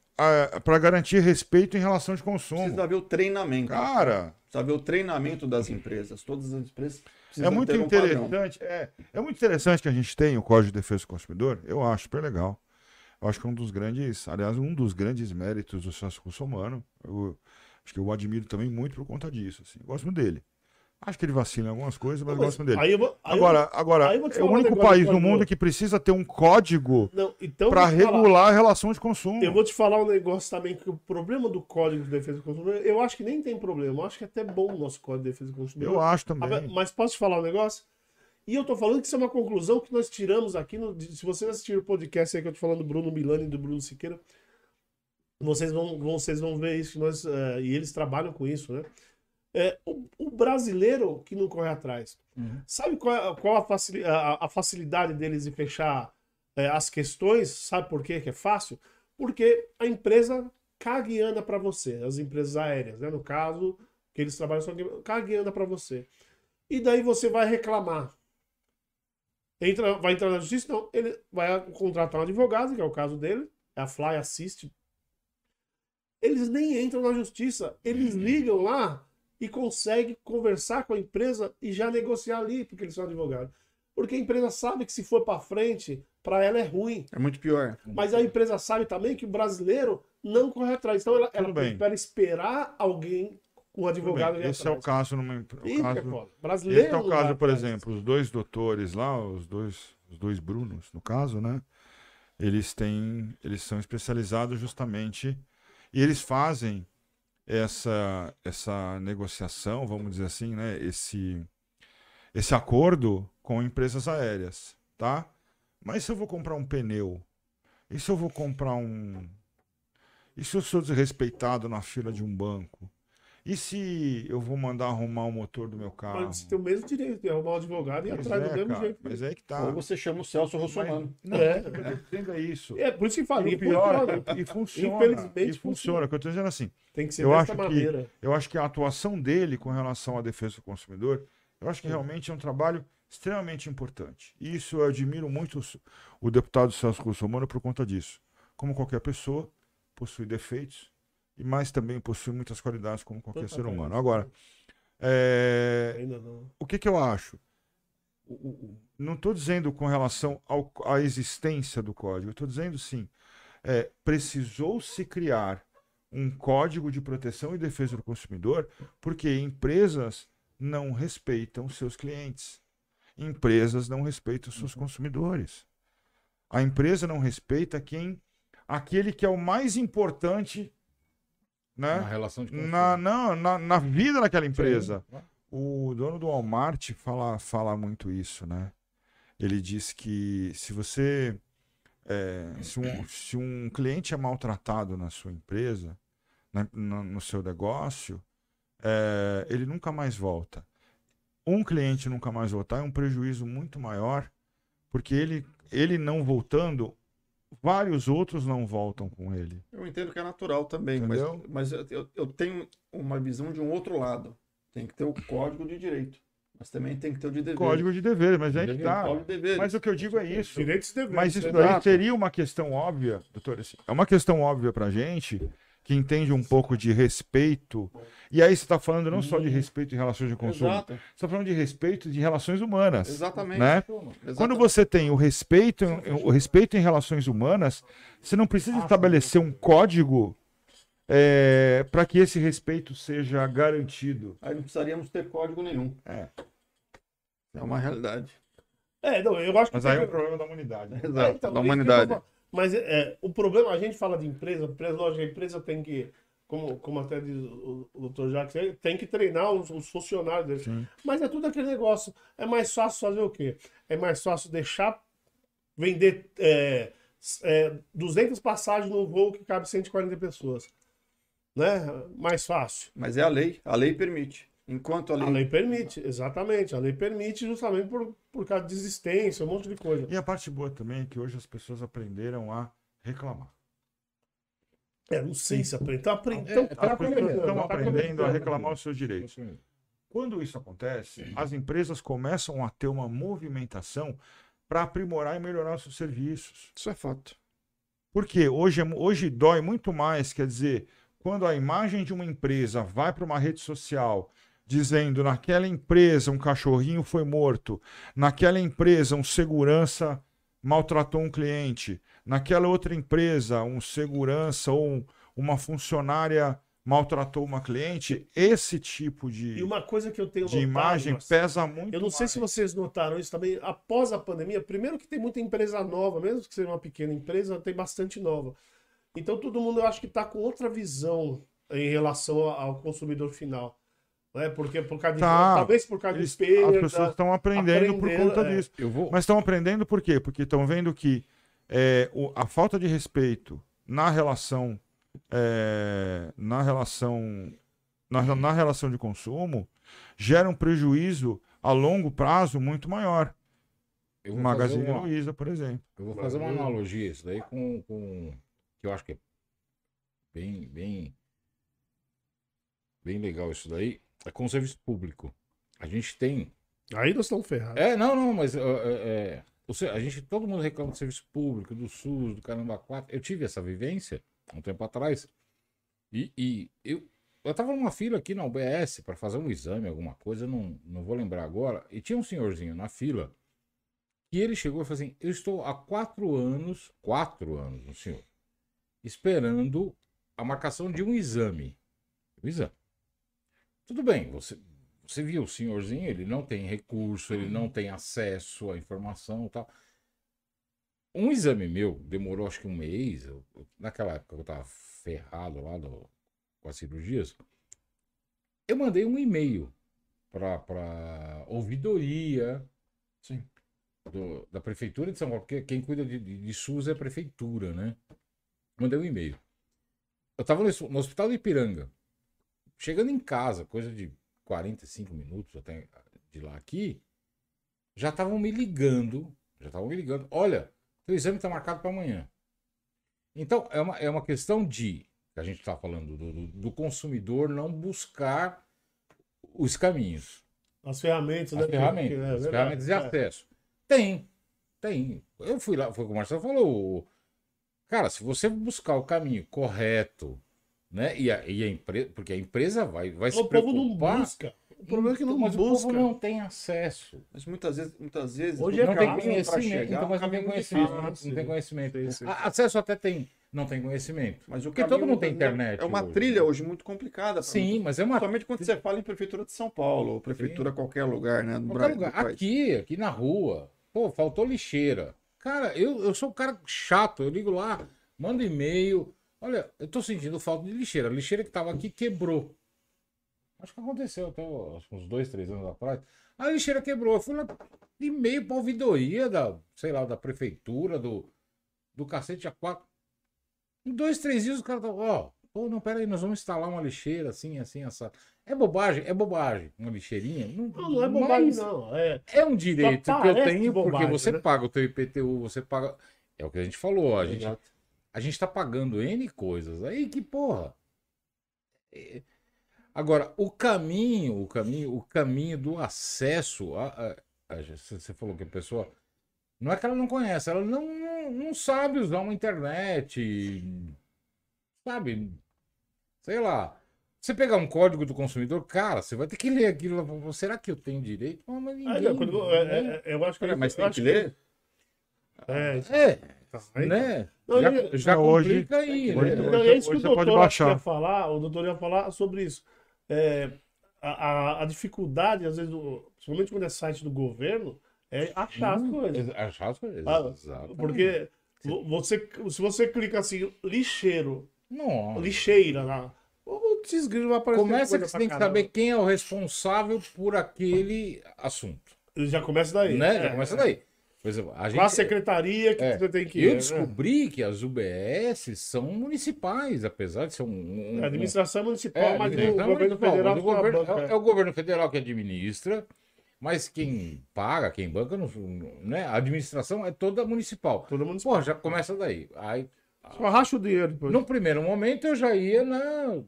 para garantir respeito em relação de consumo. Precisa ver o treinamento. Cara, Precisa ver o treinamento das empresas. Todas as empresas precisam é muito um padrão. interessante. É, é muito interessante que a gente tenha o Código de Defesa do Consumidor. Eu acho super legal. Eu acho que é um dos grandes, aliás, um dos grandes méritos do Celso Russomano. Eu acho que eu o admiro também muito por conta disso. Assim. Eu gosto muito dele. Acho que ele vacila em algumas coisas, mas eu Mas gosto muito dele. aí eu vou- aí eu Agora, agora eu vou te é o único país do no mundo que precisa ter um código Não, então para eu regular a relação de consumo. Eu vou te falar um negócio também, que o problema do Código de Defesa do Consumidor, eu acho que nem tem problema. Eu acho que é até bom o nosso Código de Defesa do Consumidor. Eu acho também. Mas posso te falar um negócio? E eu tô falando que isso é uma conclusão que nós tiramos aqui. No, se vocês assistiram o podcast aí que eu tô falando do Bruno Milani e do Bruno Siqueira, vocês vão, vocês vão ver isso. Nós, eh, e eles trabalham com isso, né? É, o, o brasileiro que não corre atrás. Uhum. Sabe qual, é- qual a, facili- a- a facilidade deles de fechar eh, as questões? Sabe por quê que é fácil? Porque a empresa caga e anda para você. As empresas aéreas, né? No caso, que eles trabalham só caga e anda para você. E daí você vai reclamar. Entra, vai entrar na justiça? Não, ele vai contratar um advogado, que é o caso dele, é a Fly Assist. Eles nem entram na justiça, eles ligam lá e conseguem conversar com a empresa e já negociar ali, porque eles são advogados. Porque a empresa sabe que se for para frente, para ela é ruim. É muito pior. Mas a empresa sabe também que o brasileiro não corre atrás. Então ela, ela prefere esperar alguém, um advogado ali Esse é o caso numa empre- o Isso que é caso-. Brasileiro Esse é o caso, por atrás. exemplo, os dois doutores lá, os dois, os dois Brunos, no caso, né? Eles têm, eles são especializados justamente e eles fazem essa essa negociação, vamos dizer assim, né? Esse esse acordo com empresas aéreas, tá? Mas se eu vou comprar um pneu, e se eu vou comprar um, e se eu sou desrespeitado na fila de um banco? E se eu vou mandar arrumar o motor do meu carro? Mas você tem o mesmo direito de arrumar um advogado e atrás é, do mesmo cara, jeito. Mas é que tá. Ou você chama o Celso Russomano. Não, É. o que é isso. É por isso que fala. E E o pior, funciona. e funciona. Infelizmente E funciona. O que eu tô dizendo é assim, Tem que ser Eu dessa acho que- maneira. eu acho que a atuação dele com relação à defesa do consumidor, eu acho que realmente é um trabalho extremamente importante. E isso eu admiro muito o, o deputado Celso Russomano por conta disso. Como qualquer pessoa, possui defeitos e mas também possui muitas qualidades como qualquer ser humano. Agora, é, o que, que eu acho? O- o- o- não estou dizendo com relação ao- à existência do código, estou dizendo sim, é, precisou se criar um código de proteção e defesa do consumidor porque empresas não respeitam seus clientes. Empresas não respeitam seus consumidores. A empresa não respeita quem aquele que é o mais importante Na né, relação de consumo. na, na, na, na vida daquela empresa. Sim. O dono do Walmart fala, fala muito isso, né? Ele diz que se você. é, se, um, se um cliente é maltratado na sua empresa, né, no, no seu negócio, é, ele nunca mais volta. Um cliente nunca mais voltar é um prejuízo muito maior, porque ele, ele não voltando, vários outros não voltam com ele. Eu entendo que é natural também, mas, Entendeu? mas eu, eu- eu tenho uma visão de um outro lado. Tem que ter o código de direito, mas também tem que ter o de dever. Código de dever, mas aí que tá. De. Mas o que eu digo é isso. Direitos e deveres. Mas isso né? daí seria uma questão óbvia, doutor. assim, É uma questão óbvia pra gente, que entende um pouco de respeito. E aí você está falando não só de respeito em relações de consumo, Exato, você está falando de respeito de relações humanas. exatamente. Né? Exatamente. Quando você tem o respeito, o respeito em relações humanas, você não precisa estabelecer um código para que esse respeito seja garantido. Aí não precisaríamos ter código nenhum. É. É uma realidade. É, não, eu acho que. Mas aí é um problema da humanidade. né? É, Exato, então, da humanidade. Mas é, o problema, a gente fala de empresa, empresa, lógico, a empresa tem que, como, como até diz o, o Dr. Jacques, tem que treinar os, os funcionários dele. Sim. Mas é tudo aquele negócio. É mais fácil fazer o quê? É mais fácil deixar vender é, é, 200 passagens num voo que cabe 140 pessoas. Né? Mais fácil. Mas é a lei. A lei permite. Enquanto a lei. A lei permite, exatamente. A lei permite justamente por, por causa de desistência, um monte de coisa. E a parte boa também é que hoje as pessoas aprenderam a reclamar. É, não sei se aprende. Então, aprende. É, Então, tá tá aprendendo, estão tá aprendendo a reclamar os seus direitos. Quando isso acontece, as empresas começam a ter uma movimentação para aprimorar e melhorar os seus serviços. Isso é fato. Porque hoje, é hoje dói muito mais, quer dizer, quando a imagem de uma empresa vai para uma rede social dizendo naquela empresa um cachorrinho foi morto, naquela empresa um segurança maltratou um cliente, naquela outra empresa um segurança ou um- uma funcionária maltratou uma cliente, esse tipo de, E uma coisa que eu tenho de notado, imagem Marcelo, pesa muito Eu não sei mais. se vocês notaram isso também. Após a pandemia, primeiro que tem muita empresa nova, mesmo que seja uma pequena empresa, tem bastante nova. Então todo mundo eu acho que está com outra visão em relação ao consumidor final. Né? Porque por causa de, Tá. talvez por causa Eles- de perda. as pessoas estão aprendendo, por aprendendo, conta é. disso. Eu vou. Mas estão aprendendo por quê? Porque estão vendo que é, o- a falta de respeito na relação é, na relação na, na relação de consumo gera um prejuízo a longo prazo muito maior. eu vou Magazine uma- Luiza, por exemplo. Eu vou fazer uma analogia isso daí com, com que eu acho que é bem, bem, bem legal isso daí. É com o serviço público. A gente tem. Aí nós estamos ferrados. É, não, não, mas é, é, o a gente, todo mundo reclama do serviço público, do SUS, do Caramba 4. Eu tive essa vivência um tempo atrás. E, e eu, eu tava numa fila aqui na UBS para fazer um exame, alguma coisa, não, não vou lembrar agora. E tinha um senhorzinho na fila e ele chegou e falou assim: Eu estou há quatro anos, quatro anos, um senhor, esperando a marcação de um exame. Um exame. Tudo bem, você, você viu o senhorzinho, ele não tem recurso, ele não tem acesso à informação tal. Um exame meu demorou acho que um mês. eu- naquela época eu tava ferrado lá do- com as cirurgias. Eu mandei um e-mail para ouvidoria Sim. do- da prefeitura de São Paulo, porque quem cuida de, de, de SUS é a prefeitura, né? Mandei um e-mail. Eu tava no, no hospital de Ipiranga. Chegando em casa, coisa de 45 minutos até de lá aqui, já estavam me ligando, já estavam me ligando. Olha, teu exame está marcado para amanhã. Então, é uma, é uma questão de, a gente está falando, do, do- do consumidor não buscar os caminhos. As ferramentas, né? As ferramentas, Que- que- é as verdade, ferramentas de é. acesso. Tem, tem. Eu fui lá, foi o que o Marcelo falou. Cara, se você buscar o caminho correto, Né? E a, e a empresa, porque a empresa vai, vai se O povo não preocupar. busca. O problema é que não mas busca. o povo não tem acesso. Mas muitas vezes, muitas vezes Hoje é não caro. tem pra conhecimento. chegar, então, mas não tem caminho conhecimento. difícil. não tem sim. conhecimento. Sim, sim. A- Acesso até tem, não tem conhecimento. Mas o Porque caminho todo mundo tem muitas vezes internet É uma hoje. trilha hoje muito complicada. Sim, mas é uma. Principalmente quando você fala em prefeitura de São Paulo, ou prefeitura qualquer lugar, né? No Qualquer Brasil, lugar. Aqui, aqui na rua. Pô, faltou lixeira. Cara, eu, eu sou um cara chato. Eu ligo lá, mando e-mail. Olha, eu tô sentindo falta de lixeira. A lixeira que tava aqui quebrou. Acho que aconteceu até uns dois, três anos atrás. A lixeira quebrou. Eu fui lá, e-mail pra ouvidoria da, sei lá, da prefeitura, do, do cacete a quatro. Em dois, três dias o cara tá, ó, pô, não, pera aí, nós vamos instalar uma lixeira assim, assim, essa. É bobagem, é bobagem. Uma lixeirinha. Não, Não, não é bobagem, não. É, é um direito que eu tenho porque bobagem, você né? paga o teu IPTU, você paga. É o que a gente falou, a gente, Exato. A gente tá pagando N coisas. Aí que porra. É- Agora, o caminho, o caminho, o caminho do acesso a, a- a- você falou que a pessoa não é que ela não conhece, ela não, não, não sabe usar uma internet, sabe? Sei lá. Você pegar um código do consumidor, cara, você vai ter que ler aquilo. Será que eu tenho direito? Mas ninguém, Ah, não, quando- é, né? é, eu acho que Pera, mas eu tem acho que ler? É, É, né? Não, já já Não, hoje- aí, hoje- né? Não, é isso que hoje o doutor ia falar, o doutor ia falar sobre isso. É, a, a- dificuldade, às vezes, do, principalmente quando é site do governo, é achar as coisas. Achar as coisas. Ah. Porque vo- você, se você clica assim, lixeiro, Não. lixeira lá. Começa que você tem que caramba. saber quem é o responsável por aquele assunto. Já começa daí. né? É, Já começa daí. Por exemplo, a gente. Qual a secretaria que É, você tem que ir? Eu né? descobri que as UBS são municipais, apesar de ser um. um- É, a administração municipal, É, mas o governo municipal, federal o governo- banca. é, é o governo federal que administra, mas quem paga, quem banca, não, né? a administração é toda municipal. Todo municipal. Pô, já começa daí. Aí, Só racha o dinheiro depois. no primeiro momento eu já ia na,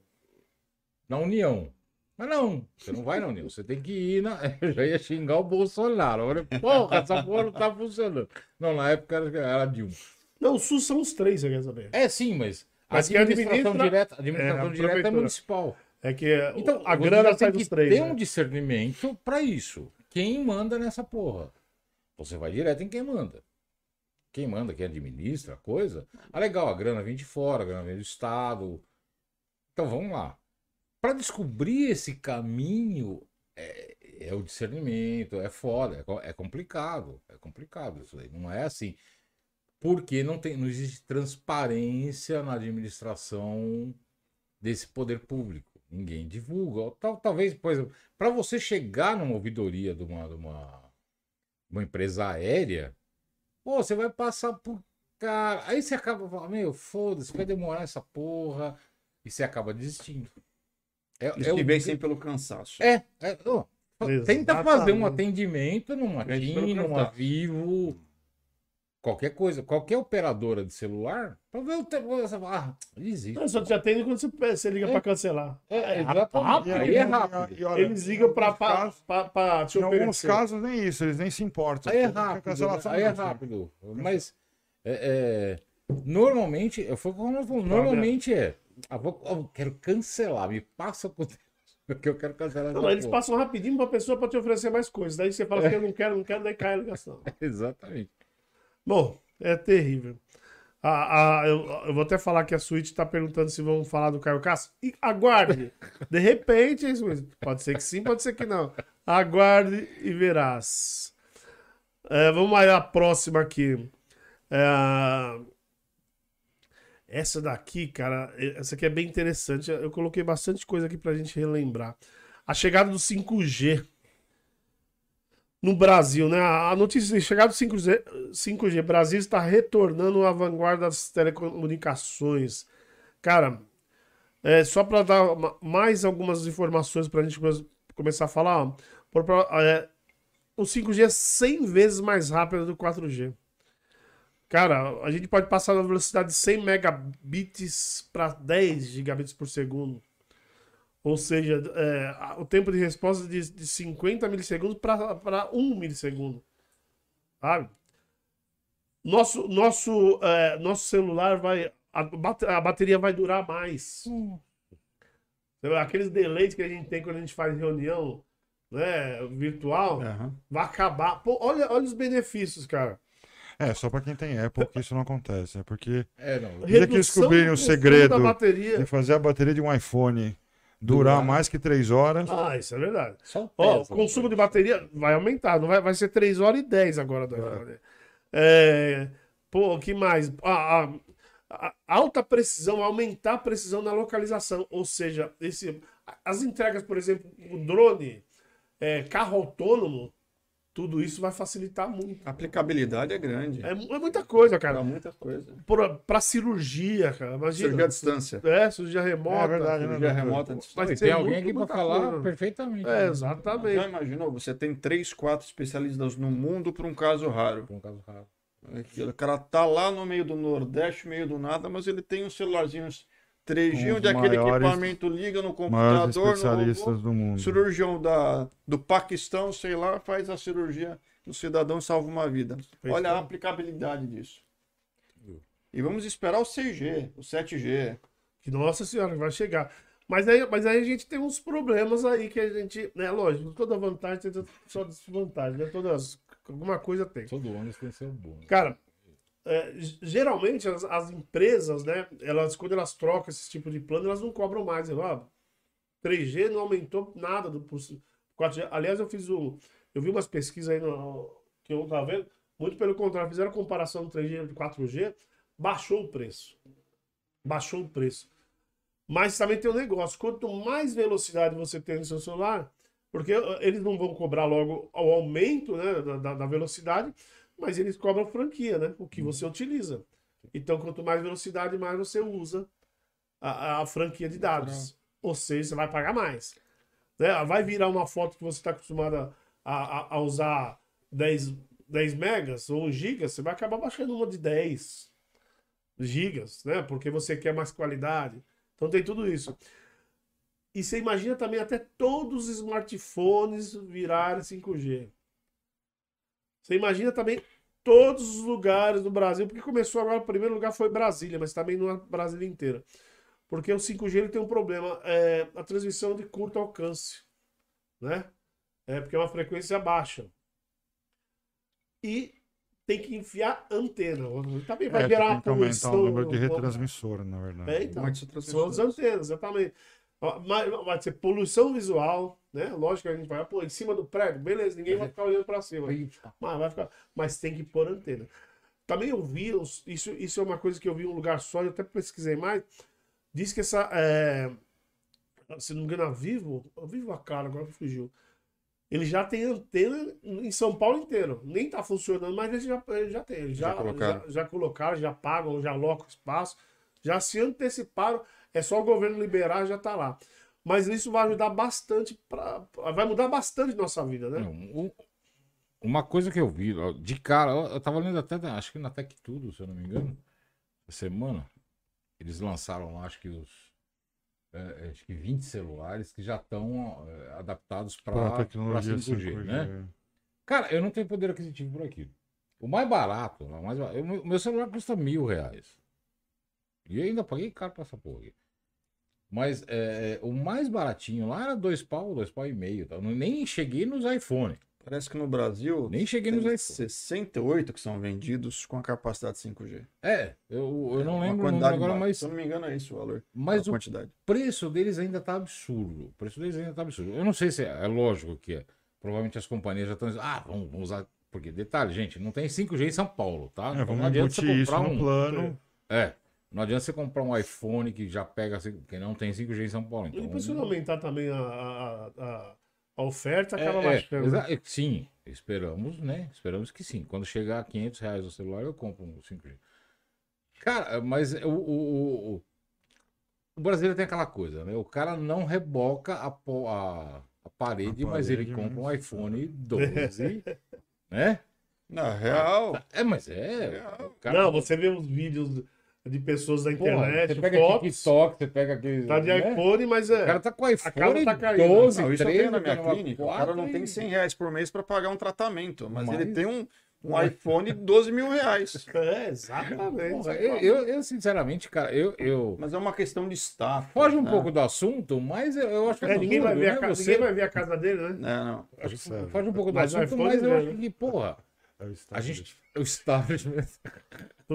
na União. Mas não, você não vai na União, você tem que ir na. (laughs) Eu já ia xingar o Bolsonaro. Falei, porra, essa porra não tá funcionando. Não, na época era, era Dilma. Não, o SUS são os três, você quer saber? É sim, mas a Mas quem administração administra- direta, a é, administração a direta é municipal. É que Então, a grana sai tem dos três. ter né? um discernimento para isso. Quem manda nessa porra? Você vai direto em quem manda. Quem manda, quem administra a coisa. Ah, legal, a grana vem de fora, a grana vem do Estado. Então vamos lá. Para descobrir esse caminho, é, é o discernimento, é foda, é, é complicado. É complicado isso aí. Não é assim. Porque não, tem, não existe transparência na administração desse poder público. Ninguém divulga. Tal, talvez, por exemplo, para você chegar numa ouvidoria de uma, de uma, uma empresa aérea, pô, você vai passar por cara. Aí você acaba falando, meu, foda-se, vai demorar essa porra. E você acaba desistindo. É, Eles é se o- vencem pelo cansaço. é, é, ó, tenta fazer um atendimento numa TIM, numa. Vivo, qualquer coisa, qualquer operadora de celular, pra ver o tempo. Você fala, ah, existe. Não, só te atende quando você, você liga É. pra cancelar. É, rápido. exatamente. E Aí é rápido. e olha, Eles ligam pra, em alguns pra, casos- pra, pra te Em alguns oferecer. casos nem isso, eles nem se importam. Aí é rápido. cancelação Aí é rápido. Mas é, é, normalmente, eu fui como eu falo, normalmente é. Ah, vou, eu quero cancelar, me passa o conteúdo que eu quero cancelar. Não, eles porra. passam rapidinho pra pessoa pra te oferecer mais coisas. Daí você fala que eu não quero, não quero, daí cai a ligação. (laughs) Exatamente. Bom, é terrível. A, a- eu, eu vou até falar que a Switch tá perguntando se vão falar do Caio Castro. E aguarde. De repente, é isso mesmo. pode ser que sim, pode ser que não. Aguarde e verás. É, vamos aí a próxima aqui. É, essa daqui, cara, essa aqui é bem interessante. Eu coloquei bastante coisa aqui pra gente relembrar. A chegada do 5G no Brasil, né? A notícia de chegada do 5G, 5G, Brasil está retornando à vanguarda das telecomunicações. Cara, é, só para dar ma- mais algumas informações para a gente come- começar a falar, ó, é, o 5G é 100 vezes mais rápido do 4G. Cara, a gente pode passar na velocidade de 100 megabits para 10 gigabits por segundo. Ou seja, é, o tempo de resposta de, de 50 milissegundos para 1 milissegundo. Sabe? Nosso, nosso, é, nosso celular vai. A, a bateria vai durar mais. Aqueles delays que a gente tem quando a gente faz reunião né, virtual, Aham. vai acabar. Pô, olha, olha os benefícios, cara. É, só pra quem tem Apple que isso não acontece. É porque É, não. Dia que Redução descobrirem o segredo da bateria. de fazer a bateria de um iPhone durar Durar. mais que três horas. Ah, isso é verdade. Só o Ó, o consumo de né? bateria vai aumentar, não vai, vai ser 3 horas e 10 agora. do iPhone. É, pô, o que mais? A, a- a alta precisão, aumentar a precisão na localização. Ou seja, esse, as entregas, por exemplo, o drone, é, carro autônomo, tudo isso vai facilitar muito. A aplicabilidade é grande. É, é muita coisa, cara. Pra muita coisa. Pra, pra cirurgia, cara. Imagina. Cirurgia à distância. É, cirurgia remota. É verdade, né? Cirurgia doutor? remota ser tem alguém aqui pra muita falar coisa. perfeitamente. É, né? exatamente. Já imaginou? Você tem três, quatro especialistas no mundo para um caso raro. Por um caso raro. Aquilo, O cara tá lá no meio do Nordeste, meio do nada, mas ele tem um celularzinho 3G, Com onde aquele maiores- equipamento liga no computador, no especialistas robô. do mundo. cirurgião da, do Paquistão, sei lá, faz a cirurgia do cidadão e salva uma vida. Fez Olha a aplicabilidade disso. E vamos esperar o 6G, o 7G. Que, nossa senhora, vai chegar. Mas aí, mas aí a gente tem uns problemas aí que a gente, né, lógico, toda vantagem tem só desvantagem, né? Todas, alguma coisa tem. Todo ônibus tem seu bônus. Cara, é, geralmente as, as empresas, né, elas, quando elas trocam esse tipo de plano, elas não cobram mais. Ó, 3G não aumentou nada do por- 4G. Aliás, eu fiz um. Eu vi umas pesquisas aí no, que eu não tava vendo. Muito pelo contrário, fizeram comparação do 3G e 4G, baixou o preço. Baixou o preço. Mas também tem um negócio: quanto mais velocidade você tem no seu celular, porque eh, eles não vão cobrar logo o aumento né, da, da velocidade, mas eles cobram franquia, né? O que você utiliza. Então, quanto mais velocidade, mais você usa a, a- franquia de dados. Ou seja, você vai pagar mais. Né? Vai virar uma foto que você está acostumado a, a, a usar 10, 10 megas ou 1 giga, você vai acabar baixando uma de 10 gigas, né? Porque você quer mais qualidade. Então tem tudo isso. E você imagina também até todos os smartphones virarem 5G. Você imagina também todos os lugares do Brasil, porque começou agora, o primeiro lugar foi Brasília, mas também não é Brasília inteira. Porque o 5G ele tem um problema, é a transmissão de curto alcance, né? É porque é uma frequência baixa. E tem que enfiar antena. Também vai É, gerar tem que aumentar o número de retransmissor, na verdade. É, então. São as antenas, exatamente. Mas vai ser poluição visual, né? Lógico que a gente vai, pô, em cima do prédio, beleza, ninguém vai ficar olhando para cima. Mas, vai ficar, mas tem que pôr antena. Também eu vi, isso, isso é uma coisa que eu vi em um lugar só, eu até pesquisei mais. Diz que essa, é, se não me engano, a Vivo, a Vivo a cara, agora fugiu. Ele já tem antena em São Paulo inteiro. Nem tá funcionando, mas ele já, ele já tem. Já, Já colocaram. já, já colocaram, já pagam, já alocam espaço, já se anteciparam. É só o governo liberar, já tá lá. Mas isso vai ajudar bastante, pra, vai mudar bastante nossa vida, né? Não, o- uma coisa que eu vi, de cara, eu tava lendo até, na- acho que na Tech Tudo, se eu não me engano, essa semana, eles lançaram lá, acho que os, é, acho que 20 celulares que já estão adaptados Para para a tecnologia 5G, 5G. né? Cara, eu não tenho poder aquisitivo por aquilo. O mais barato, o mais barato- o meu celular custa mil reais. E eu ainda paguei caro pra essa porra aqui. Mas é, o mais baratinho lá era dois pau, dois pau e meio. Tá? Eu nem cheguei nos iPhone. Parece que no Brasil Nem cheguei nos iPhone. 68 que são vendidos com a capacidade 5G. É, eu, eu não Uma lembro o número quantidade agora, baixa. mas, Se eu não me engano é isso o valor. mas a o quantidade. preço deles ainda tá absurdo. O preço deles ainda tá absurdo. Eu não sei se é, é lógico que é. Provavelmente as companhias já estão dizendo, ah, vamos, vamos usar. Porque, detalhe, gente, não tem 5G em São Paulo, tá? É, vamos não adianta você embutir isso comprar no um- plano. É. Não adianta você comprar um iPhone que já pega, assim, que não tem 5G em São Paulo. Então, E depois se não aumentar também a, a, a, a oferta, É, acaba é, baixando. é, sim, esperamos, né? Esperamos que sim. Quando chegar a 500 reais o celular, eu compro um 5G. Cara, mas o, o, o, o- o brasileiro tem aquela coisa, né? O cara não reboca a, a, a parede, A mas ele compra um mas- iPhone 12, (laughs) né? Na real, É, mas é. cara- Não, você vê os vídeos de pessoas da Porra, internet, você pega fotos, TikTok, você pega aquele. tá de né? iPhone, mas O é. cara tá com iPhone casa tá caindo. 12, não, isso eu 13, tenho na minha clínica. O cara não tem 100 reais por mês para pagar um tratamento, mas, Mas- ele tem um, Um iPhone de 12 mil reais. (laughs) É, exatamente. Porra, eu, eu, eu, sinceramente, cara, eu. eu... Mas é uma questão de staff. Foge um né? pouco do assunto, mas eu, eu acho que É, ninguém, vai ver a né? casa, Você- ninguém vai ver a casa dele, né? É, não. acho que Foge um pouco do Mas o assunto, mas eu acho né? que, porra, É o a gente. O establishment.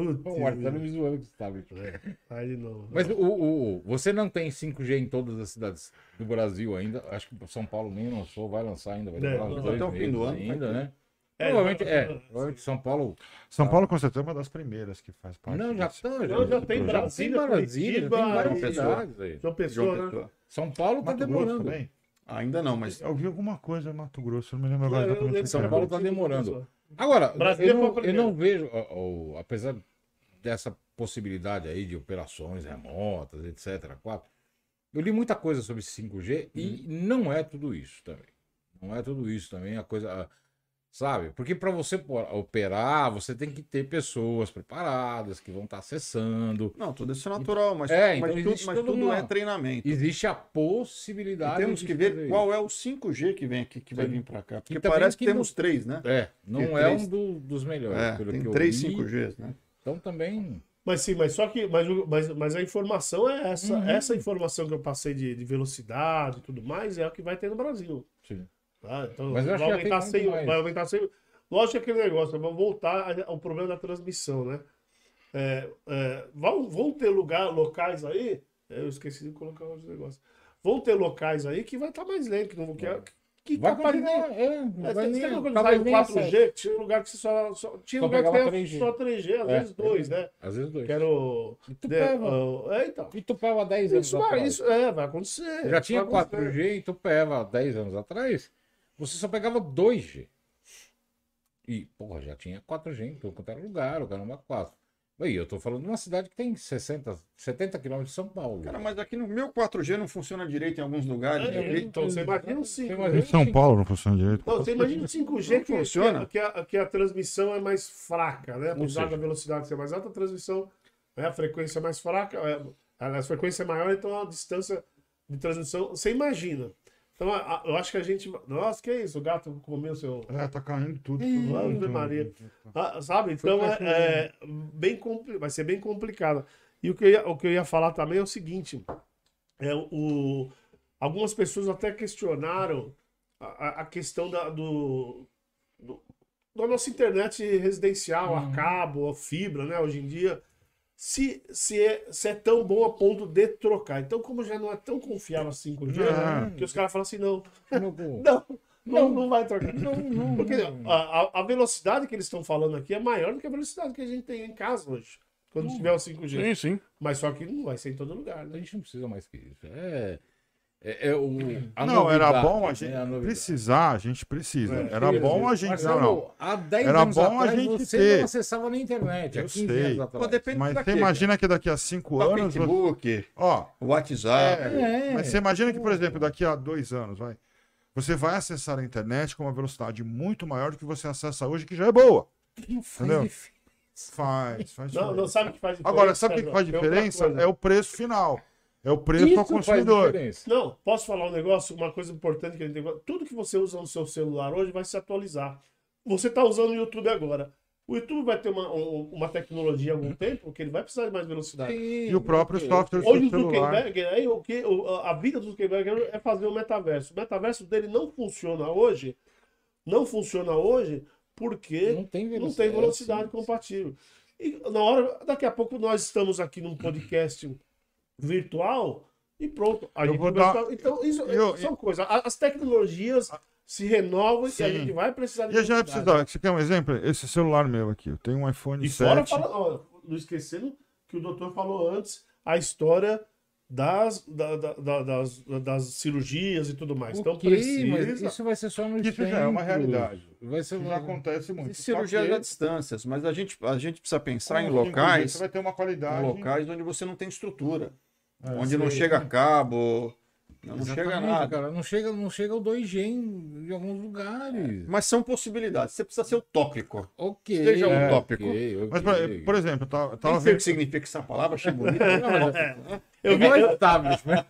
Putz, O Marcelo me zoando com o establishment. Aí de novo. Mas o, o, o- você não tem 5G em todas as cidades do Brasil ainda. Acho que São Paulo nem lançou, vai lançar ainda. Vai É, dois até o fim do ano, ainda, né? É, provavelmente, já- é. Provavelmente São Paulo. São Paulo, com certeza, é uma das primeiras que faz parte. Não, já estão. Não, já tem Brasília, tem Brasília, Curitiba, tem várias cidades aí. João Pessoa, né? São Paulo tá Mato Grosso demorando. também? Ainda não, mas Eu vi alguma coisa em Mato Grosso, não me lembro agora eu- exatamente. que São. Paulo tá demorando. Agora, eu não, eu não vejo, ó, ó, apesar dessa possibilidade aí de operações remotas, etc. Eu li muita coisa sobre 5G e não é tudo isso também. Não é tudo isso também, a coisa, sabe? Porque para você operar, você tem que ter pessoas preparadas que vão estar acessando. Não, tudo isso é natural, mas, É, então mas, tudo, existe mas tudo uma- é treinamento. Existe a E possibilidade temos de que ver qual é o 5G que vem aqui, que vai vir para cá. Porque E parece que que temos não- três, né? É, não Tem é três- um do- dos melhores. É, pelo tem que eu três li. 5Gs, né? Então também. Mas sim, mas só que. Mas, mas, mas a informação é essa. Uhum. Essa informação que eu passei de, de velocidade e tudo mais é o que vai ter no Brasil. Sim. Tá? Então, Mas eu acho vai que tem aumentar muito 100. mais. Vai aumentar 100. Lógico que aquele negócio, vamos voltar ao problema da transmissão, né? É, é, vão, vão ter lugar, locais aí. é, Eu esqueci de colocar os negócios. Vão ter locais aí que vai estar mais lento, que não que, que Vai capaz continuar, é, É, vai nem- talvez saiu nem 4G? Tinha lugar que você só. só tinha Só lugar que era 3G. só 3G, às É, vezes 2, né? Às vezes dois. Que era o. E tu de- pega. o- é, então. E Tupéva há 10 anos Isso vai, atrás. isso, é, vai acontecer. Já tinha vai acontecer. 4G em Tupéva há 10 anos atrás. Você só pegava 2G. E, porra, já tinha 4G em tudo quanto era lugar, o caramba 4. Aí, eu tô falando de uma cidade que tem 60, 70 quilômetros de São Paulo. Cara, mas aqui no meu 4G não funciona direito em alguns lugares. É, E- então você imagina o Você 5G. imagina Em São Paulo não funciona direito. Não, você imagina o 5G Não que, funciona. que, a, que a transmissão é mais fraca, né? Apesar da velocidade ser mais alta, a transmissão, né? a frequência é mais fraca, é, a, a frequência é maior, então a distância de transmissão, você imagina. Então, a- a- eu acho que a gente. Nossa, que é isso? O gato comeu seu. É, tá caindo tudo. Ave tudo, Maria. tudo. Ah, sabe? Então é, é bem compli- vai ser bem complicado. E o que, eu ia, o que eu ia falar também é o seguinte: é o, algumas pessoas até questionaram a, a- questão da, do, do- da nossa internet residencial, a cabo, a fibra, né? Hoje em dia, se, se, é, se é tão bom a ponto de trocar. Então, como já não é tão confiável assim com o dia, Não. que os caras falam assim: não, No- (laughs) não, não, não vai trocar. Não, não, Porque não. a, a- a velocidade que eles estão falando aqui é maior do que a velocidade que a gente tem em casa hoje. Quando tiver o 5G. Sim, sim. Mas só que não vai ser em todo lugar, A né? gente não precisa mais que isso. É, é, é o, a Não, era bom a né, gente novidade. precisar, a gente precisa. É, Era bom a gente. Marcelo, Não, não. Há 10 Era anos bom a atrás gente você ter. não acessava na internet. Há Eu 15 sei. anos atrás. Pô, depende Mas você imagina que daqui a cinco anos. você- Facebook, Ó, WhatsApp. é, É. mas você imagina que, por exemplo, daqui a dois anos, vai. Você vai acessar a internet com uma velocidade muito maior do que você acessa hoje, que já é boa. Não faz Entendeu? Faz, faz Não, não diferença. sabe o que faz diferença. Agora, sabe o que faz outra diferença? É o preço final. É o preço Isso ao consumidor. Não, posso falar um negócio? Uma coisa importante que a gente tem. Tudo que você usa no seu celular hoje vai se atualizar. Você está usando o YouTube agora. O YouTube vai ter uma, um- uma tecnologia há algum tempo que ele vai precisar de mais velocidade. E o próprio software do Hoje o seu celular. Zuckerberg, aí, o que, a vida do Zuckerberg é fazer o metaverso. O metaverso dele não funciona hoje, não funciona hoje porque Não tem não velocidade. tem velocidade compatível. E na hora, daqui a pouco nós estamos aqui num podcast virtual e pronto. A Eu gente dar- Então, isso eu- são coisas. As tecnologias se renovam e Sim. a gente vai precisar E a gente vai precisar. Você quer um exemplo? Esse celular meu aqui. Eu tenho um iPhone E 7. fora, fala, ó, não esquecendo que o doutor falou antes a história das, da- da- da- das, das cirurgias e tudo mais. Então Ok, mas precisa. isso vai ser só no Isso já é uma realidade. Vai ser Isso já acontece muito. E cirurgias Só que- à distância, mas a gente, a gente precisa pensar em com o 5G locais, Você vai ter uma qualidade. em locais onde você não tem estrutura, É, onde não chega cabo, Não, não chega nada. Cara, não chega, não chega o 2G em, em alguns lugares. Mas são possibilidades. Você precisa ser utópico. Ok. Seja um ok, tópico. ok. Mas, por, por exemplo, eu tava, eu tava sei o vendo. que significa essa palavra, achei bonita. Não, mas- Eu vi, (laughs) eu, establishment.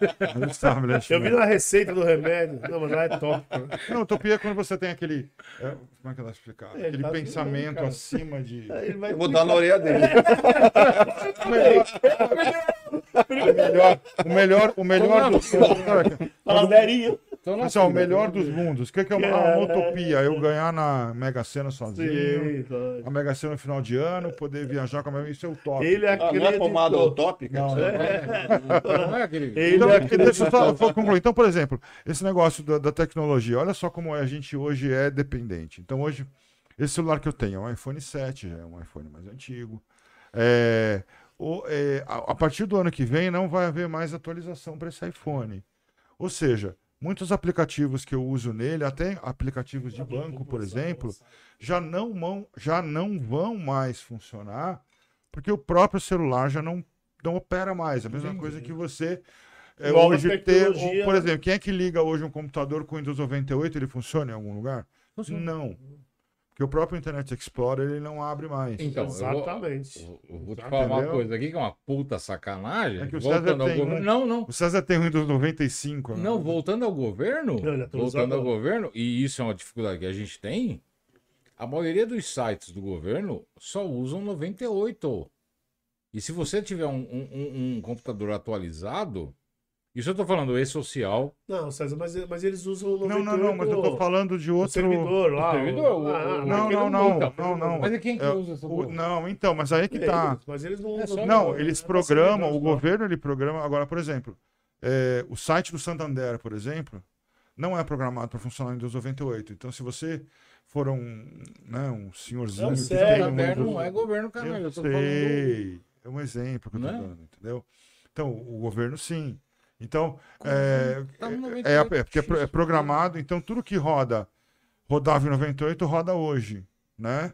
Establishment. eu vi na receita do remédio. Não, mas lá é top. né? Não, utopia é quando você tem aquele. é, como é que eu vou explicar? É, aquele tá pensamento bem, cara. acima de. Eu vou dar na orelha dele. (laughs) O melhor, o melhor, o melhor do. falar zerinho. Então, não Pessoal, o melhor dos mundos. O que que é uma, uma utopia? Eu ganhar na Mega Sena sozinho. Sim. A Mega Sena no final de ano, poder viajar com a minha. Isso é utópico. Ele é Ah, aquele. não é pomada utópica? Não, (laughs) Não é aquele. Ele Então, é aquele. deixa eu só, só concluir. Então, por exemplo, esse negócio da, da tecnologia, olha só como a gente hoje é dependente. Então, hoje, esse celular que eu tenho é um iPhone 7, já é um iPhone mais antigo. É, o- é, a, a partir do ano que vem, não vai haver mais atualização para esse iPhone. Ou seja, muitos aplicativos que eu uso nele, até aplicativos de banco, por exemplo, já não vão, já não vão mais funcionar, porque o próprio celular já não, não opera mais. A mesma coisa que você é, hoje ter, tecnologia, por né? exemplo, quem é que liga hoje um computador com Windows 98, ele funciona em algum lugar? Não. Porque o próprio Internet Explorer ele não abre mais. Então, eu vou- Exatamente. Eu, vou te falar uma Entendeu? coisa aqui que é uma puta sacanagem. É que o voltando César ao tem governo. um- Não, não. O César tem Windows 95. né? Não, voltando ao governo, Não, é voltando ao governo, e isso é uma dificuldade que a gente tem, a maioria dos sites do governo só usam 98. E se você tiver um- um- um computador atualizado, isso eu tô falando e-social, Não, César, mas, mas eles usam o Não, não, não, mas eu tô falando de o outro. servidor lá. O servidor, o- ah, o- Não, aquele não, não, então, não, não. Mas é quem que É, usa essa o-? Não, então, mas aí que tá. Eles, mas eles não É usam. só- Não, eles é programam, o facilidade, governo ele programa. Agora, por exemplo, é, o site do Santander, por exemplo, não é programado para funcionar em Windows 98. Então, se você for um, né, um senhorzinho Não, que sério, tem um não é governo, caralho. Eu, eu tô falando. sei. É um exemplo que eu tô Né? dando, entendeu? Então, o governo sim. Então, é, Tá no é, 98, é, porque é, é programado, então tudo que roda, rodava em 98, roda hoje, né?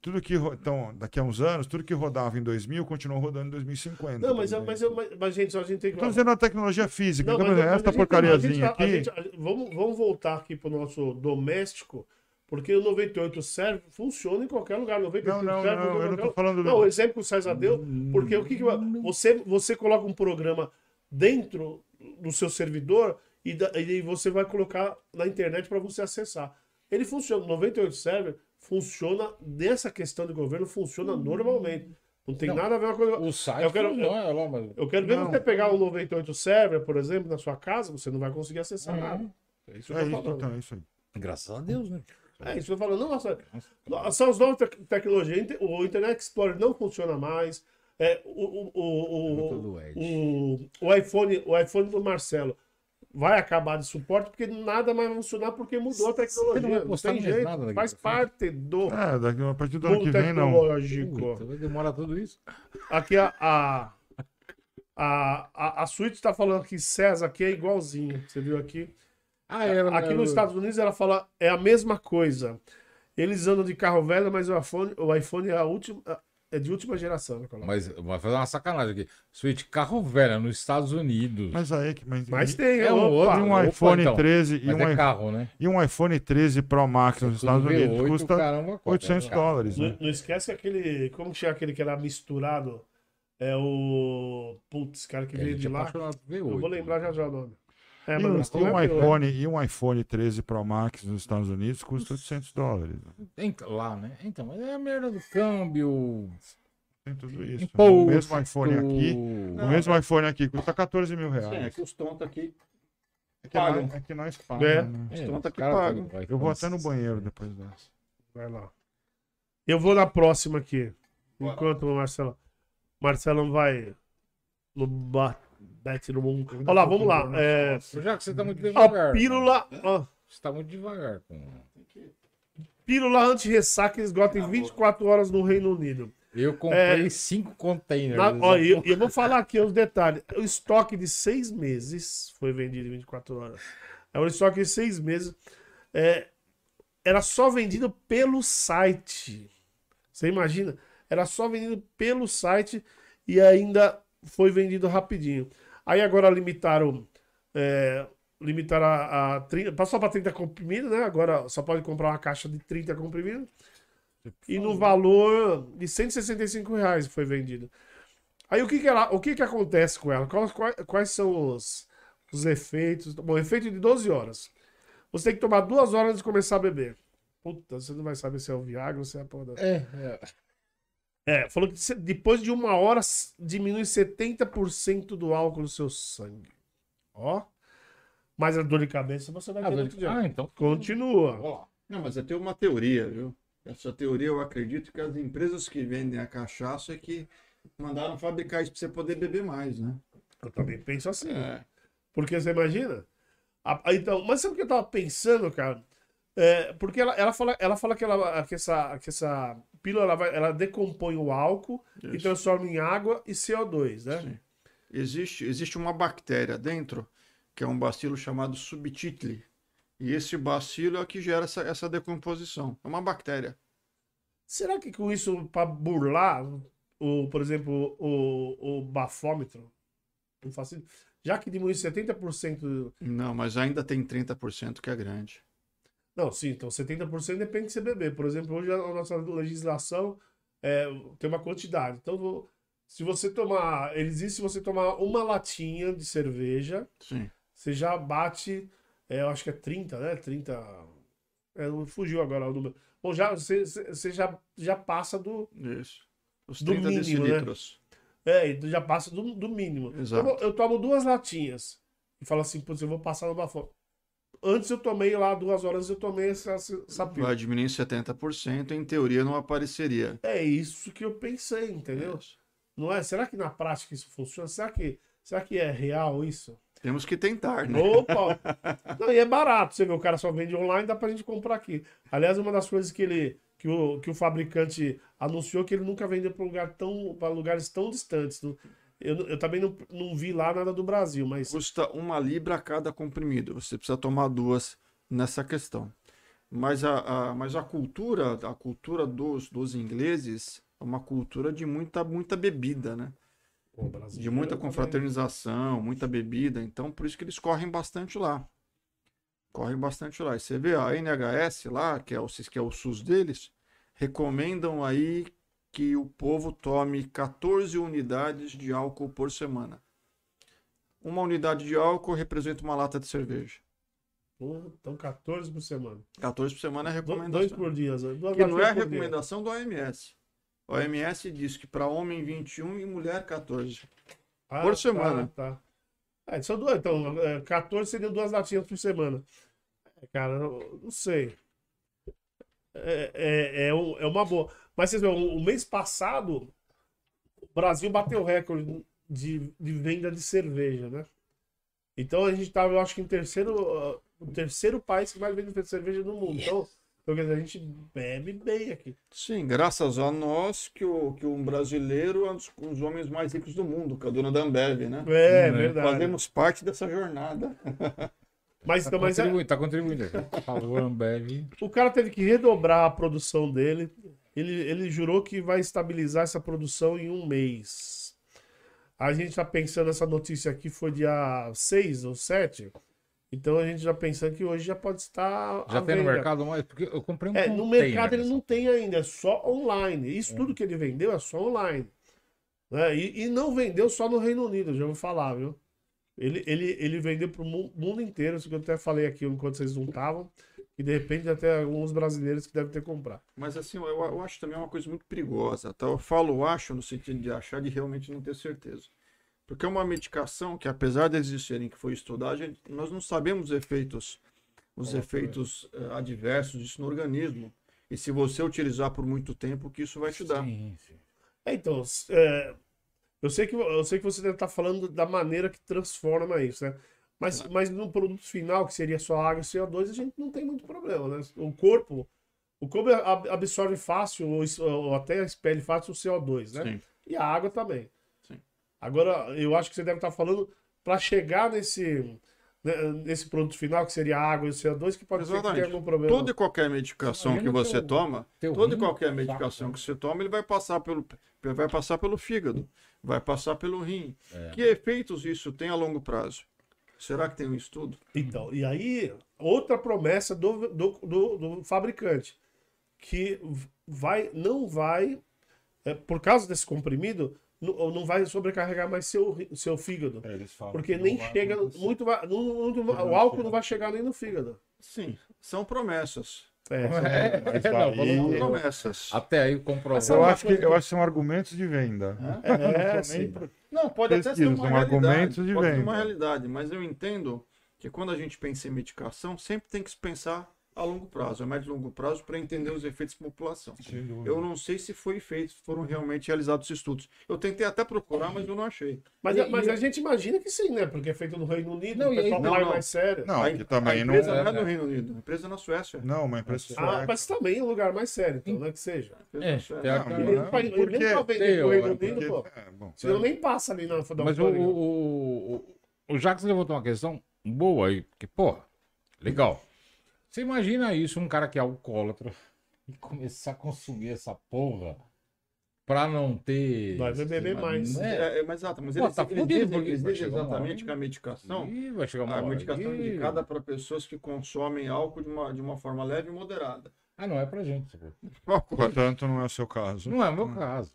Tudo que, então, daqui a uns anos, tudo que rodava em 2000, continua rodando em 2050. Não, mas, mas, mas, mas, gente, só a gente tem que. Estou dizendo a tecnologia física. Não, então, mas- a essa gente- a porcariazinha gente- a aqui. vamos, vamos voltar aqui pro nosso doméstico, porque o 98 serve, funciona em qualquer lugar. 98 Não, não, serve, não, eu não tô falando Não, o exemplo que o César deu, porque o que, que você, você coloca um programa dentro do seu servidor e, da- e você vai colocar na internet para você acessar. Ele funciona, o 98 server funciona, nessa questão de governo, funciona normalmente. Não tem Não, nada a ver com a. O site Eu quero- não é lá, mas... Eu quero ver Não. você pegar um 98 server, por exemplo, na sua casa, você não vai conseguir acessar Uhum. nada. É isso que eu É isso, falando. então, é isso aí. Graças a Deus, né? É isso que eu falando. Não, nossa, são as novas tec- tecnologias. O Internet Explorer não funciona mais. É, o, o, o, o, iPhone, o iPhone do Marcelo vai acabar de suporte porque nada mais vai funcionar porque mudou a Você tecnologia. não vai Não, postar tem mais jeito. nada daqui faz parte do É, daqui, a partir do ano que vem, não. tecnológico. Puta, vai demorar tudo isso. Aqui a, a, a, a, a Suíte está falando que César aqui é igualzinho. Você viu aqui? Ah, era, Aqui nos Estados Unidos ela fala é a mesma coisa. Eles andam de carro velho, mas o iPhone, o iPhone é a última é de última geração. coloca. Mas vai fazer uma sacanagem aqui. Switch carro velho nos Estados Unidos. Mas aí que. Mas, Mas e, tem, É um outro, e um opa, iPhone então. 13 e Mas um, é i- carro, né? e um iPhone 13 Pro Max nos Estados Unidos V8, custa caramba, quatro, 800 né? dólares. Não, Né? não esquece aquele. Como que chama aquele que era misturado? É o. Putz, cara que É, veio de lá. apaixonado por V8. Eu vou lembrar já já o nome. É, E um, mas e não um é pior. iPhone, e um iPhone 13 Pro Max nos Estados Unidos custa 800 dólares. né? Lá, né? Então, mas é a merda do câmbio. Tem tudo isso. Imposto. O mesmo iPhone aqui, o mesmo iPhone aqui custa 14 mil Sim, é reais. que os tontos aqui. É que nós, pagam. é que nós É. pagamos. né? É, tá os caras paga. pagam Eu vou até no banheiro depois dessa. Vai lá. Eu vou na próxima aqui. Enquanto o Marcelo. Marcelo vai. No bate no mundo. Olha lá, vamos lá. É, Já que você tá muito devagar. a pílula. ó, Você tá muito devagar. Pílula anti-ressaca esgota em 24 horas no Reino Unido. Eu comprei cinco containers. Na, ó, e eu, eu vou falar aqui os detalhes. O estoque de seis meses foi vendido em 24 horas. É um estoque de seis meses. É, era só vendido pelo site. Você imagina? Era só vendido pelo site e ainda foi vendido rapidinho. Aí agora limitaram é, limitaram a, a 30, passou para 30 comprimidos, né? Agora só pode comprar uma caixa de 30 comprimidos. E no valor de 165 reais foi vendido. Aí o que que, ela, o que, que acontece com ela? Quais, quais, são os, os efeitos? Bom, efeito de 12 horas. Você tem que tomar duas horas antes de começar a beber. Puta, você não vai saber se é o Viagra ou se é a porra da... É, é. É, falou que depois de uma hora diminui 70% do álcool no seu sangue. Ó. Mas a dor de cabeça você vai Ah, ter dor outro de- dia. ah, então. Continua. Vamos lá. Não, mas eu tenho uma teoria, viu? Essa teoria eu acredito que as empresas que vendem a cachaça é que mandaram fabricar isso para você poder beber mais, né? Eu também penso assim. É. Porque você imagina? Então, mas sabe o que eu tava pensando, cara? É, porque ela, ela, fala, ela fala que, ela, que, essa, que essa pílula ela, vai- ela decompõe o álcool e Isso. transforma em água e CO2, né? Sim. Existe, existe uma bactéria dentro, que é um bacilo chamado subtitle. E esse bacilo é o que gera essa, essa decomposição. É uma bactéria. Será que com isso, para burlar, o, por exemplo, o, o bafômetro, não já que diminui 70%. Não, mas ainda tem 30% que é grande. Não, sim, então 70% depende de você beber. Por exemplo, hoje a nossa legislação é, tem uma quantidade. Então, se você tomar. Eles dizem se você tomar uma latinha de cerveja, Sim. você já bate. é, eu acho que é 30, né? 30. É, fugiu agora o número. Bom, já, você, você já, já passa do. Isso. Os Do 30 mínimo, né? decilitros. É, então já passa do, do mínimo. Exato. Eu, eu tomo duas latinhas e falo assim, putz, eu vou passar no bafão. Antes eu tomei lá, duas horas eu tomei essa, essa pílula. Vai diminuir em 70%, em teoria não apareceria. É isso que eu pensei, entendeu? Isso. Não é? Será que na prática isso funciona? Será que, será que é real isso? Temos que tentar, né? Opa! (laughs) Não, e é barato. Você vê, o cara só vende online, dá pra gente comprar aqui. Aliás, uma das coisas que ele. Que o, que o fabricante anunciou que ele nunca vendeu para lugar tão, lugares tão distantes. Não- Eu, eu também não, não vi lá nada do Brasil, mas. Custa uma libra cada comprimido. Você precisa tomar duas nessa questão. Mas a, a- mas a cultura, a cultura dos, dos ingleses é uma cultura de muita, muita bebida, né? Pô, De muita também. confraternização, muita bebida. Então, por isso que eles correm bastante lá. Correm bastante lá. E você vê a NHS lá, que é o, que é o SUS deles, recomendam aí que o povo tome 14 unidades de álcool por semana. Uma unidade de álcool representa uma lata de cerveja. Então, 14 por semana. 14 por semana é Do- Dois recomendação. por dia. Duas Que não é a por dia. recomendação do OMS. O OMS diz que para homem 21 e mulher 14. Ah, por tá, semana. Tá, É, são duas, então, é, 14 seriam duas latinhas por semana. É, Cara, eu não sei. É, é, é, é uma boa. Mas vocês veem, o, o mês passado, o Brasil bateu o recorde de, de venda de cerveja, né? Então a gente tava, eu acho que em terceiro, o terceiro país que mais vende cerveja no mundo. Então, então, a gente bebe bem aqui. Sim, graças a nós que, o, que um brasileiro é um dos, um dos homens mais ricos do mundo, que é a dona da Ambev, né? É, Né? verdade. Fazemos parte dessa jornada. (laughs) Mas, Tá mas é- contribuindo, tá contribuindo. Falou Ambev. O cara teve que redobrar a produção dele. Ele, ele jurou que vai estabilizar essa produção em um mês. A gente tá pensando, essa notícia aqui foi dia 6 ou 7. Então a gente já pensando que hoje já pode estar. Já tem no venda. mercado mais? Porque eu comprei um É, no mercado ele dessa não tem ainda, é só online. Isso tudo que ele vendeu é só online. Né? E, e não vendeu só no Reino Unido, já vou falar, viu? Ele, ele, ele vendeu para o mundo inteiro, isso que eu até falei aqui enquanto vocês não estavam, e de repente até alguns brasileiros que devem ter comprado. Mas assim, eu, eu acho também uma coisa muito perigosa. Tá? Eu falo acho no sentido de achar de realmente não ter certeza. Porque é uma medicação que, apesar de existirem que foi estudada, gente- nós não sabemos os efeitos, os efeitos eh, adversos disso no organismo. E se você utilizar por muito tempo, o que isso vai te dar. Sim, sim. É, então, é, eu, sei que, eu sei que você deve estar falando da maneira que transforma isso, né? Mas, mas no produto final, que seria só água e CO2, a gente não tem muito problema, né? O corpo, o corpo ab- absorve fácil, ou, ou até expele fácil o CO2, né? Sim. E a água também. Sim. Agora, eu acho que você deve estar falando para chegar nesse, né, nesse produto final, que seria a água e o CO2, que pode ser que Exatamente. tenha algum problema. Toda e qualquer medicação que Imagina você toma, toda e qualquer medicação que você toma, ele vai passar pelo, vai passar pelo fígado, vai passar pelo rim. É. Que efeitos isso tem a longo prazo? Será que tem um estudo? Então, e aí, outra promessa do, do, do, do fabricante, que vai, não vai, é, por causa desse comprimido, não, não vai sobrecarregar mais seu, seu fígado. É, eles falam Porque que nem chega, muito, vai- não- não- o álcool não vai chegar nem no fígado. Sim, são promessas. É, É, Mas é, não, aí- falou- São promessas. Até aí comprovado. Eu acho, que, eu acho que são argumentos de venda. é, Não nem pro- Não, pode até ser Pesquisa, uma são realidade. argumentos de pode ser venda. uma realidade, mas eu entendo que quando a gente pensa em medicação, sempre tem que se pensar a longo prazo, a médio e longo prazo, para entender os efeitos para a população. Eu não sei se foi feito, foram realmente realizados esses estudos. Eu tentei até procurar, mas eu não achei. Mas, E- mas e- a gente imagina que sim, né? Porque é feito no Reino Unido, Não, o pessoal Não, não. mais sério. Não, a, que a também não. empresa não, é, é no né? Reino Unido, a empresa é na Suécia. Não, uma empresa Ah, sueca. mas também é um lugar mais sério, então, não é que seja. A É, Suécia. a- Não, não, ele porque- nem vendendo tem, pro Reino Porque- Unido, pô. é, bom, Senão nem passa ali na Mas o, o, o, o Jacques levantou uma questão boa aí, porque, pô, legal. Você imagina isso, um cara que é alcoólatra e começar a consumir essa porra pra não ter. Vai beber mais. Né? É, é, mas exato, mas Pô, eles, tá vai dizem chegar uma exatamente hora- que a medicação, Ih, vai chegar uma a hora medicação é aí. indicada para pessoas que consomem álcool de uma, de uma forma leve e moderada. Ah, não é pra gente. Portanto, não é o seu caso. Não é o meu caso.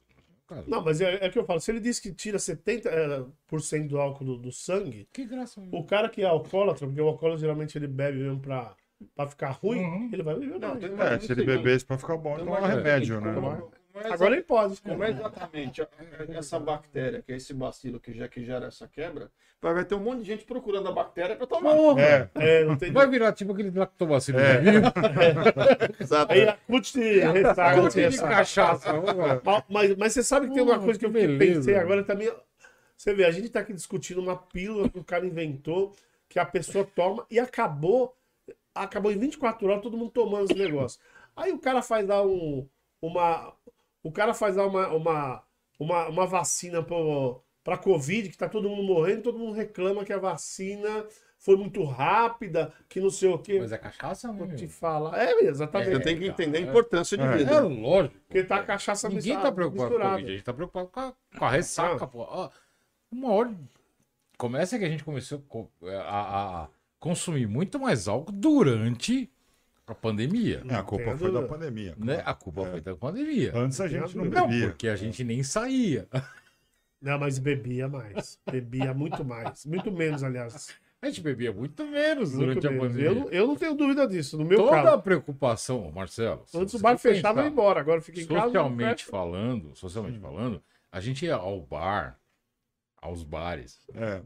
Cara, Não, mas é, é o que eu falo. Se ele diz que tira 70% do álcool do, do sangue, que graça. o cara que é alcoólatra, porque o alcoólatra geralmente ele bebe mesmo pra, pra ficar ruim, Uhum. ele vai beber Não, mais. tem É, se ele bebesse pra ficar bom, então é um remédio, né? Como- como é Agora ele pode. Como é exatamente a- essa bactéria, que é esse bacilo que, já, que gera essa quebra, vai vai ter um monte de gente procurando a bactéria para tomar. Porra! É, É, não tem... Vai virar tipo aquele lactobacilo É. vinho. Exato. Aí a cut de ressaca. Cachaça. Mas, mas, mas você sabe que tem uma coisa que eu que pensei beleza. agora também. Você vê, a gente tá aqui discutindo uma pílula que o cara inventou, que a pessoa toma e acabou. Acabou em 24 horas todo mundo tomando esse negócio. Aí o cara faz lá um. Uma. O cara faz lá uma, uma, uma, uma vacina pro, pra Covid, que tá todo mundo morrendo, todo mundo reclama que a vacina foi muito rápida, que não sei o quê. Mas é cachaça, né? Vou te falar. É, exatamente. Você tem que entender a importância de É. vida. É lógico. Porque tá a cachaça Ninguém misturada- tá preocupado com a misturada. Covid, a gente tá preocupado com a, com a ressaca, pô. Ó, Uma hora. Começa que a gente começou co- a, a consumir muito mais álcool durante a pandemia. É, a culpa foi da pandemia. Né? A culpa foi da pandemia. Antes a gente não dúvida. Não, bebia. porque a gente nem saía. (laughs) Não, mas bebia mais. Bebia muito mais. Muito menos, aliás. A gente bebia muito menos Muito durante a menos. pandemia. Eu, não- eu não tenho dúvida disso. No meu Toda caso. a preocupação, Marcelo. Antes o bar fechava e ia embora. Agora fica em casa. não Socialmente fecha. falando, socialmente falando, a gente ia ao bar, aos bares. É.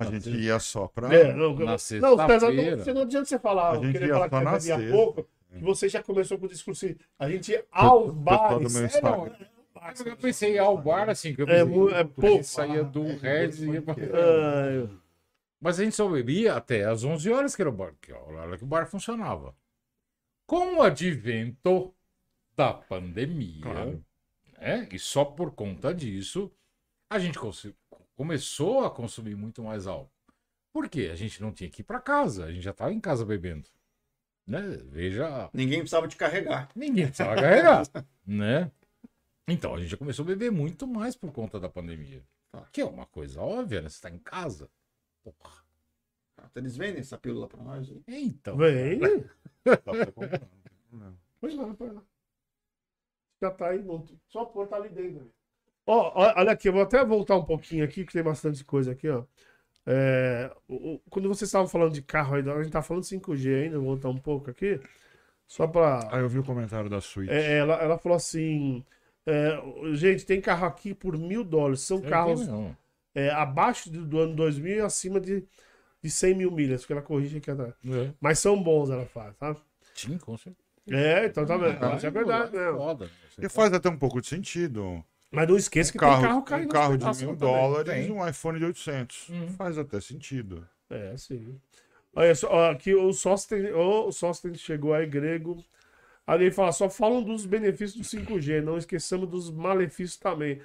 A gente ia só pra. É, não, Na não, não, não adianta você falar, A gente querer ia falar que você sexta. pouco, que você já começou com o discurso. assim, A gente ia bares. meu É, é, Eu pensei ao bar assim, que eu É pensei, é a pouco. saía do Regis e ia pra... Mas a gente só bebia até às 11 horas que era o bar, que era a hora que o bar funcionava. Com o advento da pandemia, Claro. né, e só por conta disso, a gente começou a consumir muito mais álcool. Por quê? A gente não tinha que ir para casa, a gente já estava em casa bebendo. Né? Veja, Ninguém precisava te carregar. ninguém precisava carregar, (laughs) né? Então, a gente já começou a beber muito mais por conta da pandemia. Que é uma coisa óbvia, né? Você está em casa. Porra. Eles vendem essa pílula para nós. hein? Então. Tem problema. Põe lá. Já tá aí, não- só pôr tá ali dentro. Ó, olha aqui, eu vou até voltar um pouquinho aqui, que tem bastante coisa aqui, ó. É, o- o- quando vocês estavam falando de carro ainda, a gente tá falando de 5G ainda, vou voltar um pouco aqui. Só pra. Ah, eu vi o comentário da Switch. É, ela, ela falou assim: é, gente, tem carro aqui por mil dólares. São Eu carros é, abaixo do, do ano 2000 e acima de, de 100 mil milhas, porque ela corrige aqui atrás. É. Mas são bons, ela fala, tá? Sim, com certeza. É, então tá vendo? Isso é verdade, né? Foda. E faz até um pouco de sentido. Mas não esqueça Um que carro, tem carro um caindo. carro de mil também. dólares Tem. e um iPhone de 800. Uhum. Faz até sentido. É, sim. Olha só, aqui o Sóstenes, o Sóstenes chegou aí, grego. Aí ele fala, só falam dos benefícios do 5G, não esqueçamos dos malefícios também.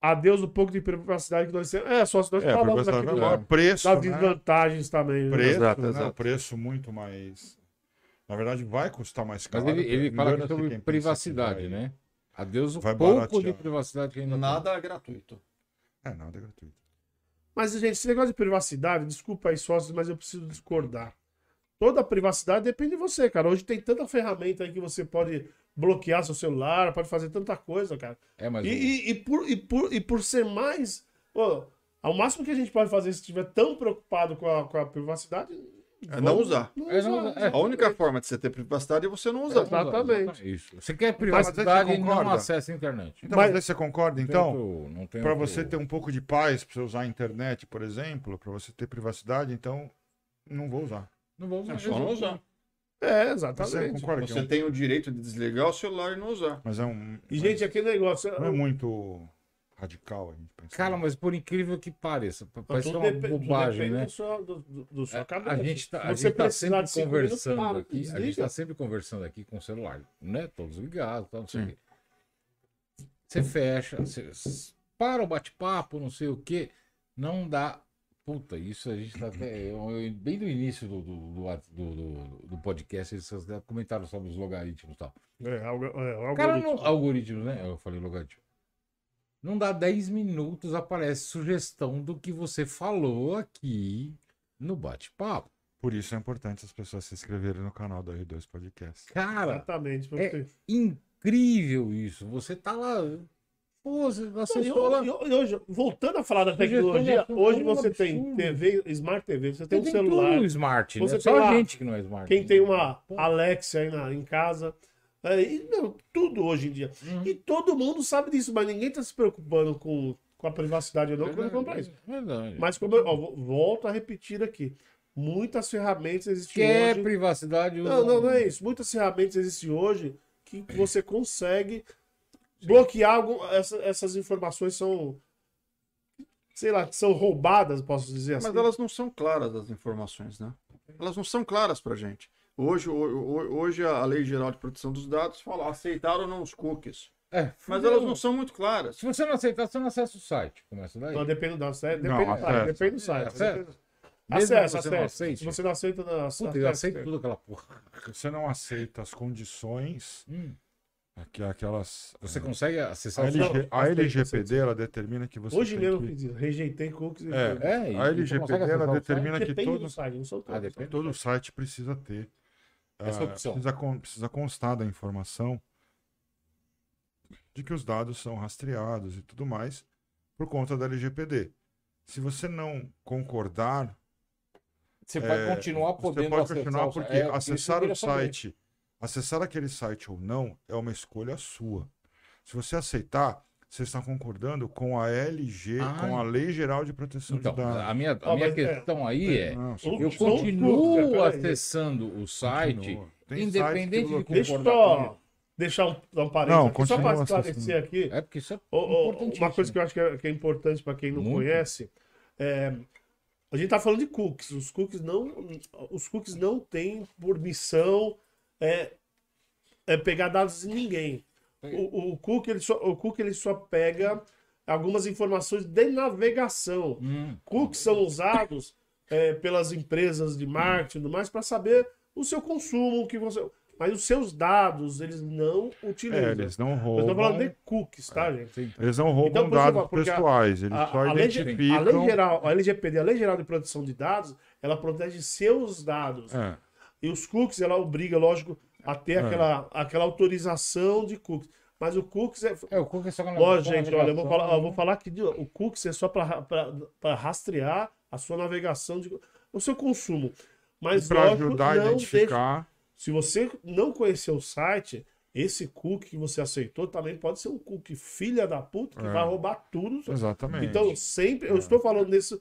Adeus um pouco de privacidade que nós temos. É, só se nós É, falamos aqui do, vai- preço, das né? desvantagens também. né? Preço, Exato, né? exato. O preço muito mais. Na verdade, vai custar mais Mas caro. ele, ele fala sobre privacidade, vai- né? Adeus o vai pouco baratear. de privacidade que ainda tem. Nada é gratuito. É, nada é gratuito. Mas, gente, esse negócio de privacidade, desculpa aí, sócios, mas eu preciso discordar. Toda a privacidade depende de você, cara. Hoje tem tanta ferramenta aí que você pode bloquear seu celular, pode fazer tanta coisa, cara. É, mas E, e- e por, e, por, e por ser mais. Pô, ao máximo que a gente pode fazer se estiver tão preocupado com a, com a privacidade. É não usar. É não usar, é. A única forma de você ter privacidade é você não usar. Exatamente. Isso. Você quer você privacidade e não acessa a internet. Então, Mas- mas... você concorda, então? não Para você ter um pouco de paz, para você usar a internet, por exemplo, para você ter privacidade, então não vou usar. Não vou usar. É só não usar. É, Você exatamente. concorda que é Você um... tem o direito de desligar o celular e não usar. Mas é um... E, gente, aquele negócio. Não é muito radical a gente pensar. Cara, mas por incrível que pareça, Mas parece uma bobagem, né? do sua, do, do- do sua A- cabeça. A gente tá, gente tá precisar sempre minutos, conversando para, aqui. A gente desliga. tá sempre conversando aqui com o celular, né? Todos ligados, tal, não sei o quê. Você fecha, você para o bate-papo, não sei o quê. Não dá. Puta, isso a gente tá até. eu- eu- bem no início do, do, do, do- do- do podcast, eles comentaram sobre os logaritmos e tal. É, algo, é, O cara algoritmo. não. Algoritmos, né? Eu falei logaritmo. Não dá 10 minutos, aparece sugestão do que você falou aqui no bate-papo. Por isso é importante as pessoas se inscreverem no canal do R2 Podcast. Cara, Exatamente. É, porque- incrível isso. Você tá lá. Pô, você Não, acessou lá. hoje, voltando a falar da tecnologia, de hoje você um tem. TV, Smart TV, você tem um Tem celular. tudo smart, né? Você Só tem lá- gente que não é smart. Quem tem uma Pô. Alexia aí na, em casa. É, e, tudo hoje em dia. Uhum. E todo mundo sabe disso, mas ninguém tá se preocupando com, com a privacidade ou não quando compra isso. Verdade. Mas como eu ó, volto a repetir aqui. Muitas ferramentas existem Quer hoje. privacidade? Não, não, não é isso. Muitas ferramentas existem hoje que (clears throat) você consegue bloquear algum, essa- essas informações são sei lá, que são roubadas, posso dizer assim. Mas elas não são claras as informações, né? Elas não são claras pra gente. Hoje, ho- ho- hoje a Lei Geral de Proteção dos Dados fala aceitar ou não os cookies. É, Mas elas não são muito claras. Se você não aceitar, você não acessa o site. Começa daí. Não, depende do site, Não, depende do site, depende do site. Acessa. Que você não acessa. aceite. Se você não aceita, não Puta, acessa. eu aceito tudo aquela porra. Você não aceita as condições, Hum. aqui, aquelas... Você consegue acessar A, LG, a LGPD, ela determina que você Hoje tem mesmo que... eu fiz isso, rejeitei cookies e É. É, A LGPD, ela determina que Depende do todos, site, não. Ah, todo site precisa ter. Essa ah, opção. Precisa, precisa constar da informação de que os dados são rastreados e tudo mais por conta da LGPD. Se você não concordar, Você é, pode continuar você podendo pode acessar continuar o porque é, acessar o site, acessar aquele site ou não é uma escolha sua. Se você aceitar, você está concordando com a LG, Ah, com a Lei Geral de Proteção Então, de Dados. a minha, a Ó, minha é, questão aí é, Não, o- eu continuo acessando o site, independente sites que de Deixa eu concordar deixar um, dar um parênteses Não, aqui, só para esclarecer aqui. É porque isso é importantíssimo. uma coisa que eu acho que é, que é importante para quem não Muito. conhece, é, a gente tá falando de cookies. Os cookies não, os cookies não têm por missão é, é pegar dados de ninguém. O, o cookie ele só, o cookie ele só pega algumas informações de navegação. Hum, Cookies são usados é, pelas empresas de marketing e tudo mais para saber o seu consumo, o que você. Mas os seus dados eles não utilizam. É, eles não Eu roubam. tô falando de cookies, tá, gente? sim. Eles não roubam Então, eu dados a- pessoais, eles A, só a lei, identificam. a lei geral, a LGPD, a Lei Geral de Proteção de Dados, ela protege seus dados. É, E os cookies, ela obriga, lógico, a ter É. aquela, aquela autorização de cookies. Mas o cookies é. É, o cookie é só Lógico, só gente, olha, eu vou falar, eu vou falar que o cookies é só para rastrear a sua navegação, de, o seu consumo. Mas para ajudar a identificar. se você não conhecer o site, esse cookie que você aceitou também pode ser um cookie filha da puta que É. vai roubar tudo. Exatamente. Então, sempre, eu estou falando nesse.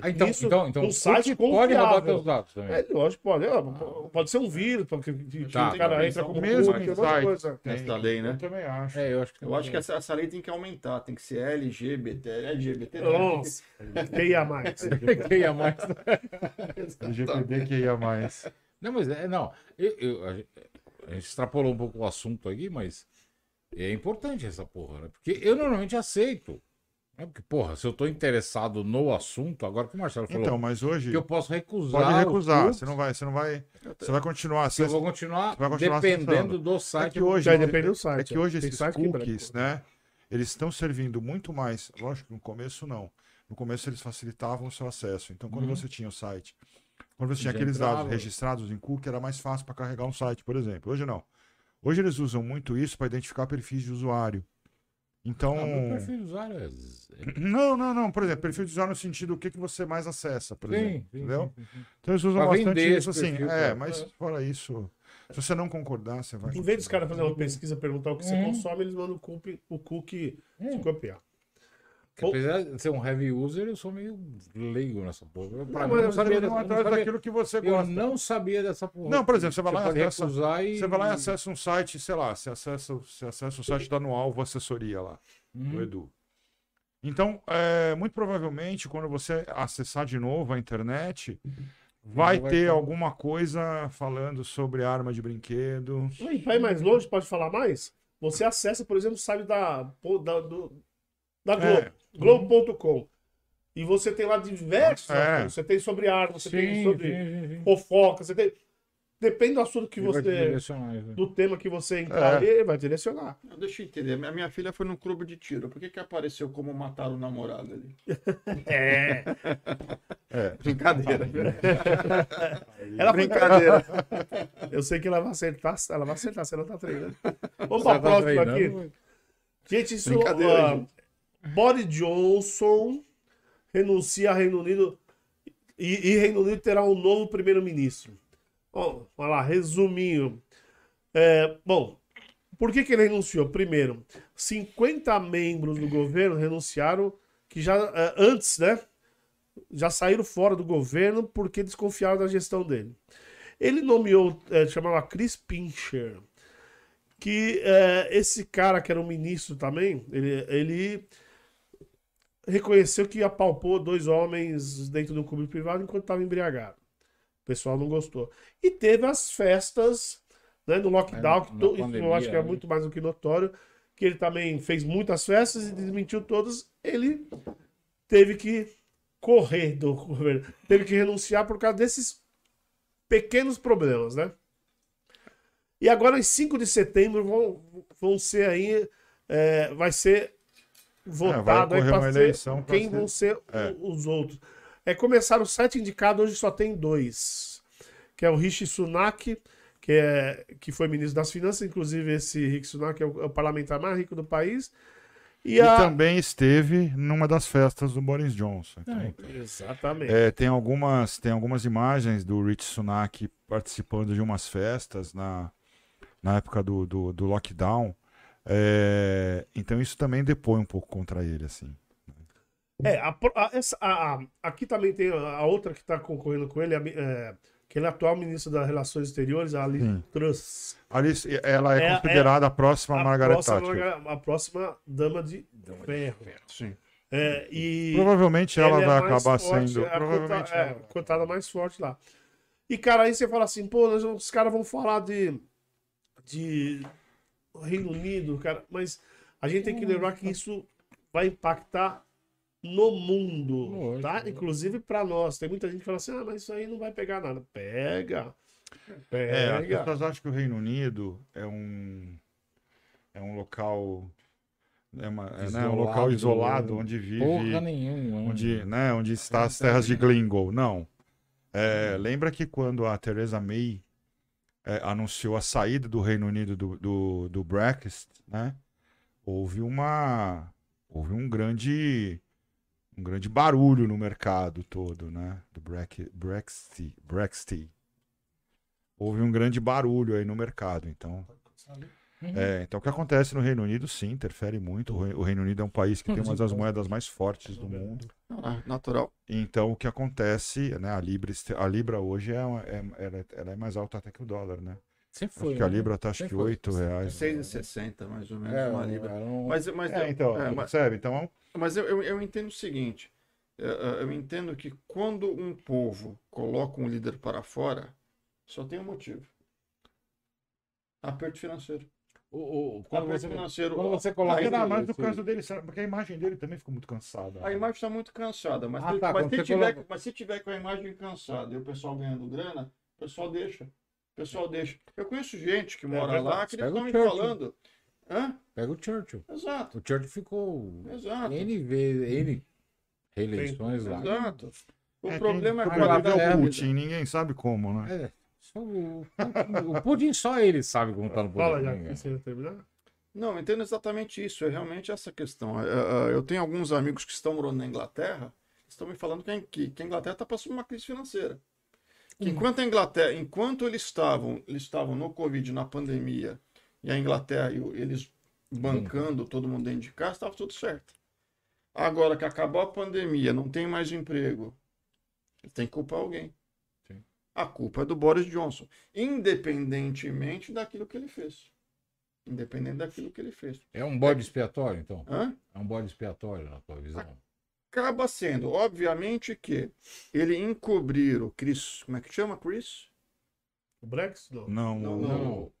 Ah, então, Isso, então, então um o site pode roubar teus dados também. É, lógico, pode. é, pode ser um vírus, porque que, que Tá, o cara entra como mesmo um monte de site. coisa. Tem, Essa lei, né? Eu também acho. É, eu acho que Eu acho que essa, essa lei tem que aumentar, tem que ser LGBT, LGBT. né? Nossa, queria mais. (laughs) Quem é mais? Que ia mais. Não, mas é, não. Eu, eu- a, gente, a gente extrapolou um pouco o assunto aqui, mas é importante essa porra, né? Porque eu normalmente aceito. Né? Porque, porra, se eu tô interessado no assunto, agora que o Marcelo falou, Então, mas hoje que eu posso recusar. pode recusar. Você não vai, você não vai, você vai continuar. que eu Você, vou continuar, vai continuar dependendo acessando. do é site. que hoje, Já depende do site. é que hoje esses cookies, né? eles estão servindo muito mais. Lógico que no começo não. No começo eles facilitavam o seu acesso. Então, quando Uhum. você tinha o site, quando você Já tinha aqueles dados entrava. registrados em cookie, era mais fácil para carregar um site, por exemplo. Hoje não. Hoje eles usam muito isso para identificar perfis de usuário. Então. Ah, meu perfil de usuário é z- (clears throat) Não, não, não. Por exemplo, perfil de usuário no sentido o que, que você mais acessa, por Sim, exemplo. sim, entendeu? sim, sim. Então eles usam Pra bastante isso assim. perfil, é, cara. mas É. fora isso, se você não concordar, você vai. Em vez dos caras fazerem uma pesquisa, perguntar o que você Uhum. consome, eles mandam o cookie, o cookie Hum. se copiar. Que apesar de ser um heavy user, eu sou meio leigo nessa porra. Eu, pra Não, mim, eu não sabia, eu não atrás sabia, daquilo que você eu gosta. não sabia dessa porra. Não, por exemplo, você vai lá e pode acessa- e... Você vai lá e acessa um site, sei lá, você acessa, você acessa o site da Anualvo Assessoria lá, do Uhum. Edu. Então, é, muito provavelmente, quando você acessar de novo a internet, vai vai ter alguma coisa falando sobre arma de brinquedo. E para ir mais longe, pode falar mais? Você acessa, por exemplo, o site da, da, do- da Globo, É. globo.com. E você tem lá diversos É. assuntos. Você tem sobre arma, você tem Sim, sobre sim, fofoca, você tem. Depende do assunto que Ele você. Do tema que você entrar É. ali, ele vai direcionar. Não, Deixa eu entender. Minha, minha filha foi num clube de tiro. Por que, que apareceu como matar o namorado ali? (laughs) É. Brincadeira. (laughs) Ela foi- Brincadeira. Eu sei que ela vai acertar, ela vai acertar, se ela tá treinando. Vamos pra tá próxima aqui. Gente, isso. Brincadeira, ah, gente. Boris Johnson renuncia a Reino Unido e, e Reino Unido terá um novo primeiro-ministro. Bom, Olha lá, resuminho. É, bom, por que, que ele renunciou? Primeiro, 50 membros do governo renunciaram, que já é, antes, né? Já saíram fora do governo porque desconfiaram da gestão dele. Ele nomeou, é, chamava Chris Pincher, que é, esse cara que era um ministro também, ele, ele reconheceu que apalpou dois homens dentro do clube privado enquanto estava embriagado. O pessoal não gostou. E teve as festas né, no lockdown, É, que to- isso eu pandemia, acho que é né? muito mais do que notório, que ele também fez muitas festas e desmentiu todas. Ele teve que correr do (laughs) governo, teve que renunciar por causa desses pequenos problemas, né? E agora, em 5 de setembro, vão, vão ser aí. é, vai ser votado aí pra uma ser eleição pra quem ser- vão ser é. os outros. É, começaram sete indicados, hoje só tem dois. Que é o Rishi Sunak, que, é, que foi ministro das Finanças, inclusive esse Rishi Sunak é o, é o parlamentar mais rico do país. E, E a... também esteve numa das festas do Boris Johnson. Então, É, Exatamente. É, tem, algumas, tem algumas imagens do Rich Sunak participando de umas festas na, na época do, do, do lockdown. É, então isso também depõe um pouco contra ele, assim. É, a, a- essa- a- a- aqui também tem a, outra que está concorrendo com ele, é, que ele é atual ministro das Relações Exteriores, a Liz Sim. Truss. Alice, ela é, É- considerada a próxima A Margaret próxima, Thatcher. A próxima dama de ferro. Sim. É, e Provavelmente ela é vai acabar forte, sendo. é a Provavelmente cota- é, cotada mais forte lá. E, cara, aí você fala assim, pô, os caras vão falar de, de Reino Unido, cara, mas a gente tem que lembrar que isso vai impactar no mundo, Lógico, tá? Inclusive pra nós. Tem muita gente que fala assim, ah, mas isso aí não vai pegar nada. Pega. É, as Pega. pessoas acham que o Reino Unido é um é um local é, uma- é, né, um local Isolado, isolado onde vive Porra nenhuma. onde, né, onde está as terras de Glasgow. Não. É, lembra que quando a Theresa May é, anunciou a saída do Reino Unido do, do, do Brexit, né, houve uma houve um grande um grande barulho no mercado todo, né, do Brex- Brexit, Brexit. Houve um grande barulho aí no mercado, então é, então o que acontece no Reino Unido, sim, interfere muito. O Re- o Reino Unido é um país que tem uma das (laughs) moedas mais fortes do mundo. Ah, natural. Então o que acontece, né? A Libra, a Libra hoje é, uma- é- ela, é- ela é mais alta até que o dólar, né? Sempre Acho foi. que a né? Libra tá acho Sempre que foi. 8 reais. 6,60 mais ou menos É, uma libra. era um- Mas, mas, É, então, é, mas, percebe? Então mas eu, eu, eu entendo o seguinte: é, é, eu entendo que quando um povo coloca um líder para fora, só tem um motivo: aperto financeiro. O- o- quando, você, financeiro. quando você coloca. Aí, será, esse- mas no caso dele, porque a imagem dele também ficou muito cansada. A imagem está muito cansada, mas, Ah, se, tá, mas, se tiver, coloca- mas se tiver com a imagem cansada e o pessoal ganhando grana, o pessoal deixa. O pessoal deixa. Eu conheço gente que mora verdade. lá que eles Pega estão o me Churchill. falando. Hã? Pega o Churchill. Exato, O Churchill ficou exato. N N reeleições lá. Exato. O É, problema é sobrevive é é a o Putin, ninguém sabe como, né? É, só o, Putin, o Putin só ele sabe como tá no poder. Fala já, que você terminar. Não, eu entendo exatamente isso. É realmente essa questão. É, é, Eu tenho alguns amigos que estão morando na Inglaterra, estão me falando que a- Inglaterra está passando uma crise financeira. Que enquanto a Inglaterra, enquanto eles estavam, eles estavam no Covid, na pandemia, e a Inglaterra, e o- eles bancando todo mundo dentro de casa, estava tudo certo. Agora que acabou a pandemia, não tem mais emprego, tem que culpar alguém. A culpa é do Boris Johnson, independentemente daquilo que ele fez. Independente daquilo que ele fez. É um bode expiatório, então? Hã? É um bode expiatório na tua visão? Acaba sendo, obviamente, que ele encobrir o Chris. Como é que chama, Chris? O Brexit? Não. Não, Não, Não,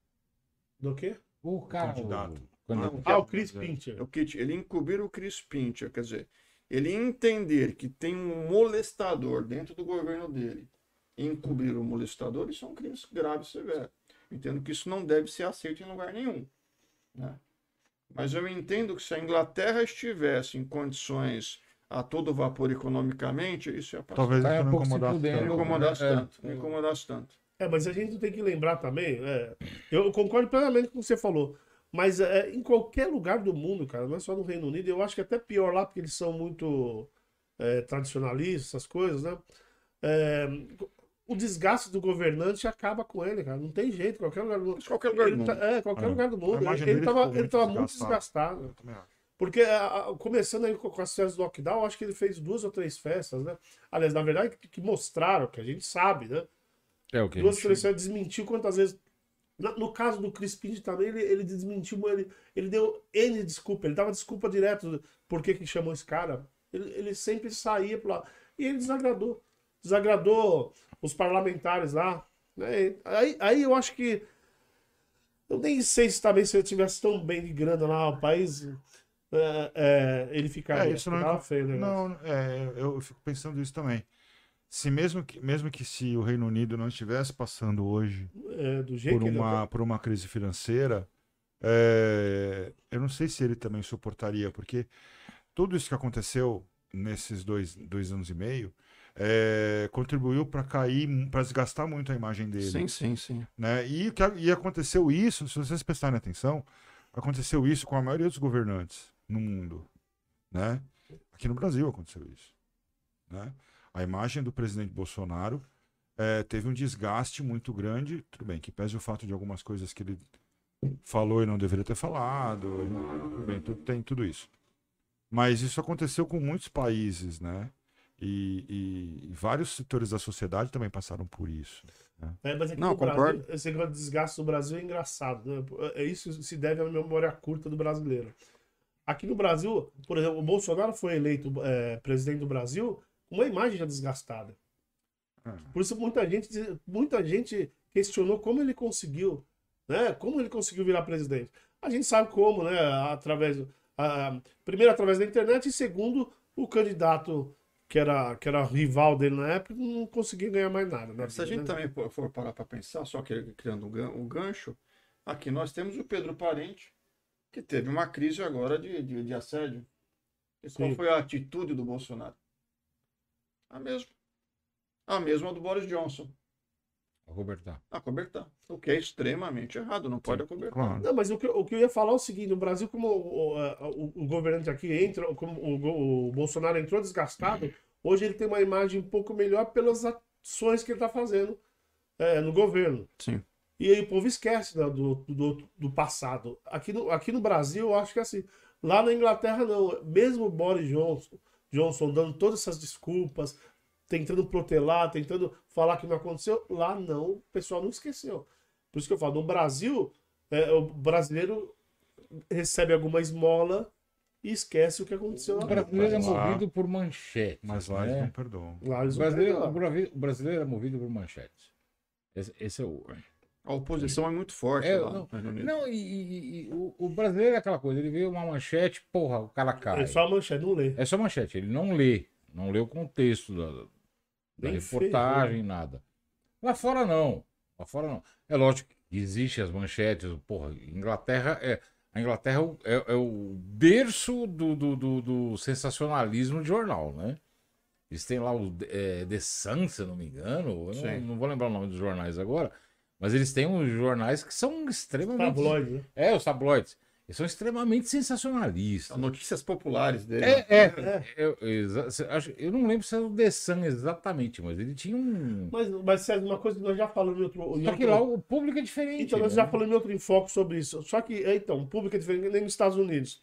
Do quê? o cara. candidato. o candidato. Ah, o Chris é. Pincher. É o Kit. Ele encobrir o Chris Pincher, quer dizer, ele entender que tem um molestador dentro do governo dele, encobrir o molestador, isso é um crime grave e severo. Entendo que isso não deve ser aceito em lugar nenhum. né? Mas eu entendo que se a Inglaterra estivesse em condições a todo vapor economicamente, isso ia passar. Talvez Tá isso não incomodasse fudendo. Não tanto. me incomodasse É, tanto. é. Não incomodasse tanto. É, mas a gente tem que lembrar também, é, eu concordo plenamente com o que você falou, mas é, em qualquer lugar do mundo, cara, não é só no Reino Unido, eu acho que é até pior lá, porque eles são muito é, tradicionalistas, essas coisas, né? O desgaste do governante acaba com ele, cara, não tem jeito, qualquer lugar do mundo. Qualquer lugar do Ele mundo. tá- é, qualquer É. lugar do mundo. Ele, ele tava, ele tava muito desgastado. desgastado. Eu também acho. Porque, a- a- começando aí com, com as festas do lockdown, acho que ele fez duas ou três festas, né? Aliás, na verdade, que, que mostraram, que a gente sabe, né? É o que Duas três festas desmentiu quantas vezes. Na- no caso do Chris Pinto também, ele, ele desmentiu, ele, ele deu N desculpa, ele dava desculpa direto por que, que chamou esse cara. Ele, ele sempre saía pro lado. E ele desagradou. Desagradou os parlamentares lá. né? Aí, aí eu acho que. Eu nem sei se também se ele tivesse tão bem de grana lá, o país. é, é, ele ficaria. É, isso não é feio, né? Não, é, eu fico pensando isso também. Se mesmo que, mesmo que se o Reino Unido não estivesse passando hoje É, por ele uma, por uma crise financeira, é, eu não sei se ele também suportaria, porque tudo isso que aconteceu nesses dois, dois anos e meio é, contribuiu para cair, para desgastar muito a imagem dele. Sim, sim, sim. né? E, que- e aconteceu isso, se vocês prestarem atenção, aconteceu isso com a maioria dos governantes no mundo, né? Aqui no Brasil aconteceu isso, né? A imagem do presidente Bolsonaro eh, teve um desgaste muito grande, tudo bem, que pese o fato de algumas coisas que ele falou e não deveria ter falado, tudo bem, tudo, tem tudo isso. Mas isso aconteceu com muitos países, né? E, e- vários setores da sociedade também passaram por isso. É, mas aqui Não, no Brasil, concordo. esse negócio de desgaste do Brasil é engraçado, né? É, Isso se deve à memória curta do brasileiro. Aqui no Brasil, por exemplo, o Bolsonaro foi eleito é, presidente do Brasil com uma imagem já desgastada. É. Por isso muita gente, muita gente questionou como ele conseguiu, né? Como ele conseguiu virar presidente. A gente sabe como, né? Através, a- primeiro através da internet e segundo o candidato que era que era rival dele na época não conseguia ganhar mais nada. Né? Se a gente também for parar para pensar, só que criando um gan- um gancho, aqui nós temos o Pedro Parente, que teve uma crise agora de, de, de assédio. E qual Sim. foi a atitude do Bolsonaro? A mesma. A mesma do Boris Johnson. Acobertar. Acobertar. O que é extremamente errado, não pode acobertar. Claro. Não, mas o que, o que eu ia falar é o seguinte: no Brasil, como o, o, o governante aqui entra, como o, o Bolsonaro entrou desgastado, hoje ele tem uma imagem um pouco melhor pelas ações que ele está fazendo é, no governo. Sim. E aí o povo esquece né, do, do, do passado. Aqui no, aqui no Brasil, eu acho que é assim. Lá na Inglaterra, não. Mesmo o Boris Johnson, Johnson dando todas essas desculpas, tentando protelar, tentando falar que não aconteceu, lá não, o pessoal não esqueceu. Por isso que eu falo, no Brasil, é, o brasileiro recebe alguma esmola e esquece o que aconteceu O lá. brasileiro é Mas lá- movido por manchetes. Mas lá eles né? não perdoam. Lá O eles brasileiro, o o brasileiro é movido por manchetes. Esse, esse é o. A oposição é muito forte É, lá não. Não, e, e- e o, o brasileiro é aquela coisa, ele vê uma manchete, porra, o cara cai. É só a manchete, não lê. É só manchete, ele não lê. Não lê o contexto da, da Nem reportagem, nada. Lá fora não. Lá fora não. É lógico que existe as manchetes, porra, Inglaterra é. A Inglaterra é o, é- é o berço do, do, do- do sensacionalismo de jornal, né? Eles têm lá o é, The Sun, se não me engano. Não, não vou lembrar o nome dos jornais agora. Mas eles têm uns jornais que são extremamente. Tabloide, né? É, os tabloides. Eles são extremamente sensacionalistas. Notícias populares dele. É, é. Eu, exa- cê- acho- eu não lembro se era o The Sun exatamente, mas ele tinha um. Mas, mas César, uma coisa que nós já falamos em outro. em Só que outro- lá o público é diferente. Então, nós né? já falamos em outro enfoque sobre isso. Só que, é, então, o público é diferente nem nos Estados Unidos.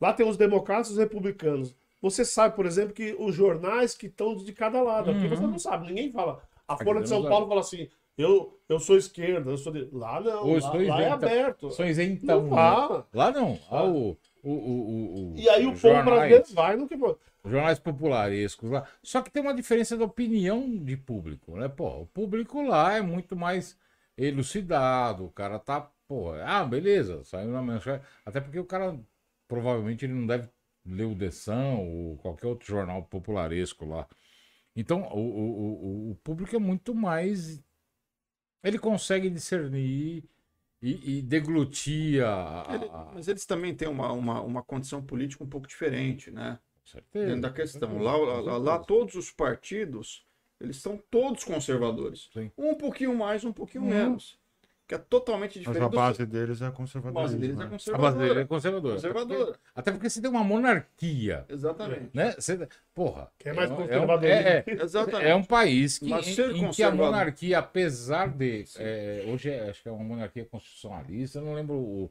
Lá tem os democratas e os republicanos. Você sabe, por exemplo, que os jornais que estão de cada lado. Aqui você não sabe, ninguém fala. A Folha de São Paulo fala assim: eu, eu sou esquerda, eu sou de. Lá não, lá, lá é aberto. São isentão. Não fala. Lá não. Lá o, o, o, o- o- E aí o povo jornais- brasileiro vai no que jornais popularescos lá. Só que tem uma diferença da opinião de público, né? Pô, o público lá é muito mais elucidado, o cara tá, pô, ah, beleza, saiu na manchete. Até porque o cara provavelmente ele não deve ler o Sun ou qualquer outro jornal popularesco lá. Então, o, o, o, o público é muito mais. Ele consegue discernir e, e deglutir a. mas eles também têm uma, uma, uma condição política um pouco diferente, né? com certeza. Dentro da questão. Lá, lá, lá todos os partidos, eles são todos conservadores. Sim. Um pouquinho mais, um pouquinho Uhum. menos. Que é totalmente Mas diferente. a do- base deles é a conservadorismo. base deles é né? A conservadora. base dele é conservadora. Conservadora. Até porque você tem uma monarquia, Exatamente. né? Você, porra. Que é mais um- conservador. É, é, Exatamente. é um país que, Mas em, em que a monarquia, apesar de. é, hoje é, acho que é uma monarquia constitucionalista, eu não lembro o,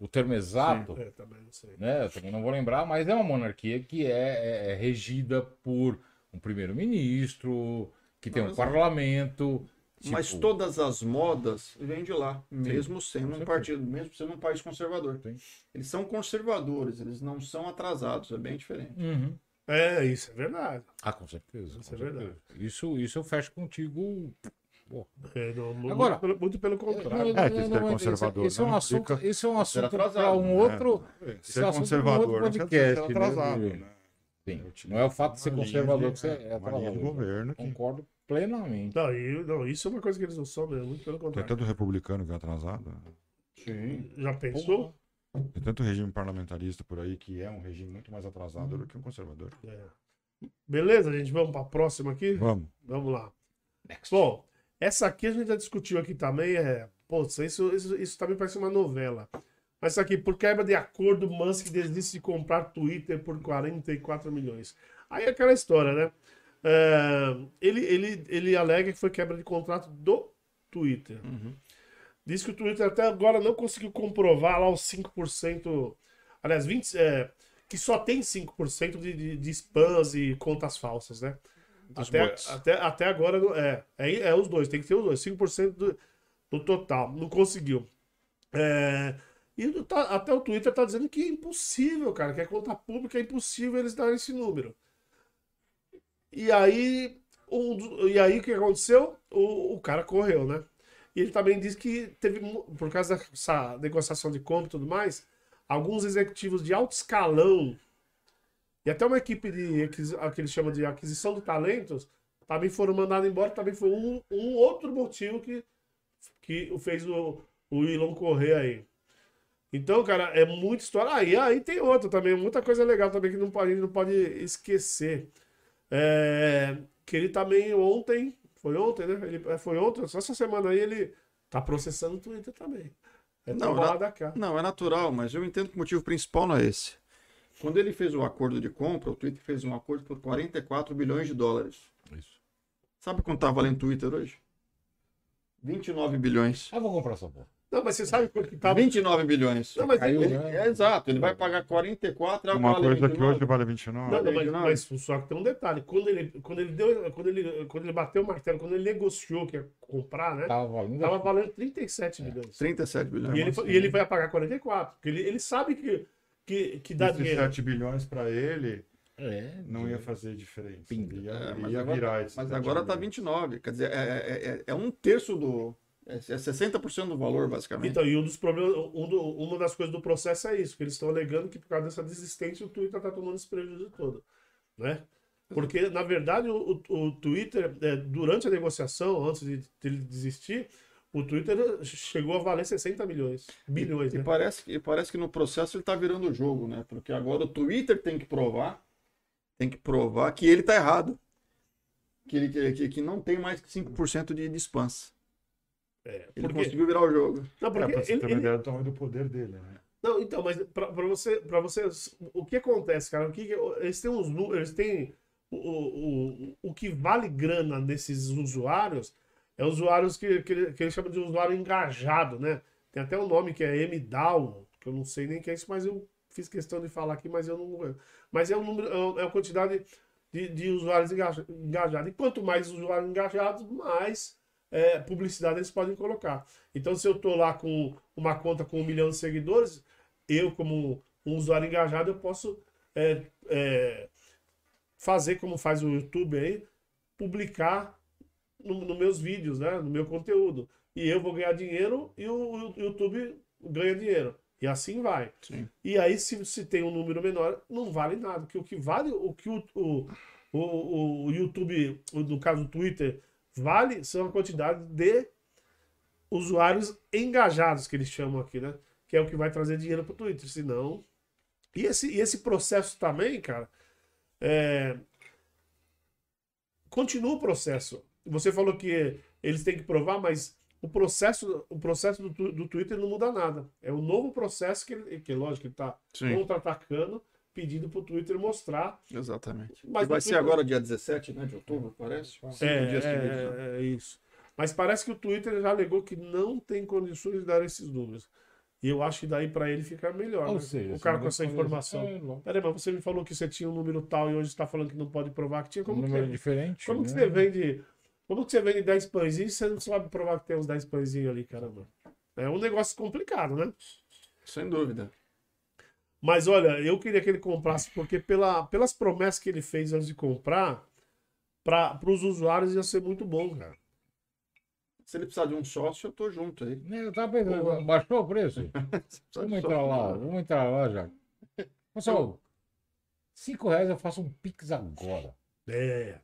o termo exato, É, também não sei. né? Eu também não vou lembrar, mas é uma monarquia que é, é- é regida por um primeiro-ministro, que tem um Mas- parlamento. Mas tipo, todas as modas vêm de lá, mesmo sendo um partido, mesmo sendo um país conservador. Sim. Eles são conservadores, eles não são atrasados, é bem diferente. Uhum. É, isso é verdade. Ah, com certeza. Isso com é verdade. certeza. Isso, isso eu fecho contigo. É, não, muito Agora- pelo- muito pelo contrário. É, que ser mas conservador Esse, esse é um não assunto, esse é um assunto para atrasado, um né? outro. Ser é assunto pra um conservador outro não podcast, ser né, atrasado, Júlio? né? Sim. Não é o fato de ser conservador de- que você é atrasado. governo que Concordo plenamente. Não, e- não, isso é uma coisa que eles não são mesmo, muito pelo tem contrário. tanto republicano que é atrasado. Sim. Já pensou? Tem tanto regime parlamentarista por aí que é um regime muito mais atrasado do que um conservador. É. Beleza, gente, vamos para a próxima aqui? Vamos. Vamos lá. Bom, essa aqui a gente já discutiu aqui também. É, pô, isso, isso, isso também parece uma novela. Mas isso aqui, por quebra de acordo, Musk desiste de comprar Twitter por 44 milhões. Aí é aquela história, né? É, ele, ele, ele alega que foi quebra de contrato do Twitter. Uhum. Diz que o Twitter até agora não conseguiu comprovar lá os 5%. Aliás, 20, é, que só tem 5% de, de, de spams e contas falsas, né? Dos Até, bots. até, até agora é, é. É os dois, tem que ter os dois. 5% do, do total. Não conseguiu. É, e tá- até o Twitter tá dizendo que é impossível, cara, que é conta pública, é impossível eles darem esse número. E aí, do- e aí o que aconteceu? O, o cara correu, né? E ele também disse que teve, por causa dessa negociação de compra e tudo mais, alguns executivos de alto escalão e até uma equipe de que eles chamam de aquisição de talentos também foram mandados embora. Também foi um, um outro motivo que, que o fez o, o Elon correr aí. Então, cara, é muita história. Ah, e aí tem outra também, muita coisa legal também que não pode, a gente não pode esquecer. É, que ele também ontem, foi ontem, né? Ele, é, foi ontem, só essa semana aí ele tá processando o Twitter também. É Não, na- cá. Não, é natural, mas eu entendo que o motivo principal não é esse. Quando ele fez o acordo de compra, o Twitter fez um acordo por 44 bilhões de dólares. Isso. Sabe quanto tá valendo o Twitter hoje? 29 bilhões. Ah, vou comprar essa porra. Não, mas você sabe quanto que tava. 29 bilhões. Não, mas Caiu, ele- né? É exato, ele vai pagar 44 Uma vale coisa que 29. hoje vale 29. Não, não, mas, 29. mas só que tem um detalhe. Quando ele, quando ele deu, quando ele, quando ele bateu o martelo, quando ele negociou que ia comprar, né? Tava valendo. Tava valendo 37 milhões. 37 bilhões. E ele, e ele vai pagar 44. Porque ele, ele sabe que, que, que dá Esses dinheiro. 7 bilhões para ele É, não ia fazer diferença. Pinga. Ia, É, mas ia agora, virar esse mas 7 agora tá bilhões. 29. Quer dizer, é, é, é- é um terço do. É, é 60% do valor, basicamente. Então, e um dos problemas, um do- uma das coisas do processo é isso, que eles estão alegando que por causa dessa desistência o Twitter está tomando esse prejuízo todo, né? Porque, na verdade, o, o- Twitter, é, durante a negociação, antes de, de ele desistir, O Twitter chegou a valer 60 milhões. Bilhões, E né? parece, e parece que no processo ele tá virando o jogo, né? Porque agora o Twitter tem que provar, tem que provar que ele tá errado. Que, ele, que- que, não tem mais que 5% de dispensa. É, Ele porque- conseguiu virar o jogo. Não, É, porque pra você ele- ter uma ele- ideia do tamanho do poder dele, né? Não, então, mas pra, pra você, para vocês, o que acontece, cara? O que, eles têm uns eles têm o, o, o, o que vale grana nesses usuários é usuários que, que, ele, que ele chama de usuário engajado, né? Tem até um nome que é MDAO, que eu não sei nem o que é isso, mas eu fiz questão de falar aqui, mas eu não. Mas é um número, é uma- é uma quantidade de, de usuários engaja- engajados. E quanto mais usuários engajados, mais é, publicidade eles podem colocar. Então, se eu tô lá com uma conta com um milhão de seguidores, eu, como um usuário engajado, eu posso é, é, fazer como faz o YouTube aí, publicar nos no meus vídeos, né? No meu conteúdo. E eu vou ganhar dinheiro e o, o YouTube ganha dinheiro. E assim vai. Sim. E aí, se, se tem um número menor, não vale nada. Porque o que vale, o que o, o, o, o YouTube, no caso o Twitter, vale são a quantidade de usuários engajados, que eles chamam aqui, né? Que é o que vai trazer dinheiro pro Twitter. Senão. E esse, e esse processo também, cara, é, continua o processo. Você falou que eles têm que provar, mas o processo, o processo do, do Twitter não muda nada. É o novo processo que, ele, que lógico, que ele está Sim. Contra-atacando, pedindo pro Twitter mostrar. Exatamente. Mas vai o ser Twitter- agora dia 17 né, de outubro, parece? Cinco É, dias que vem. é, é isso. Mas parece que o Twitter já alegou que não tem condições de dar esses números. E eu acho que daí para ele fica melhor. Ou né? seja, o cara com essa for- informação. É. Peraí, mas você me falou que você tinha um número tal e hoje está falando que não pode provar que tinha. um Como, que, número diferente. como que né? você vende. Como que você vende 10 pãezinhos e você não sabe provar que tem uns 10 pãezinhos ali, caramba? É um negócio complicado, né? Sem dúvida. Mas olha, eu queria que ele comprasse, porque pela, pelas promessas que ele fez antes de comprar, para os usuários ia ser muito bom, cara. Se ele precisar de um sócio, eu tô junto aí. Eu tava pensando, baixou o preço? (laughs) Vamos entrar sócio, lá, não. vamos entrar lá já. Pessoal, 5 reais eu faço um Pix agora. É.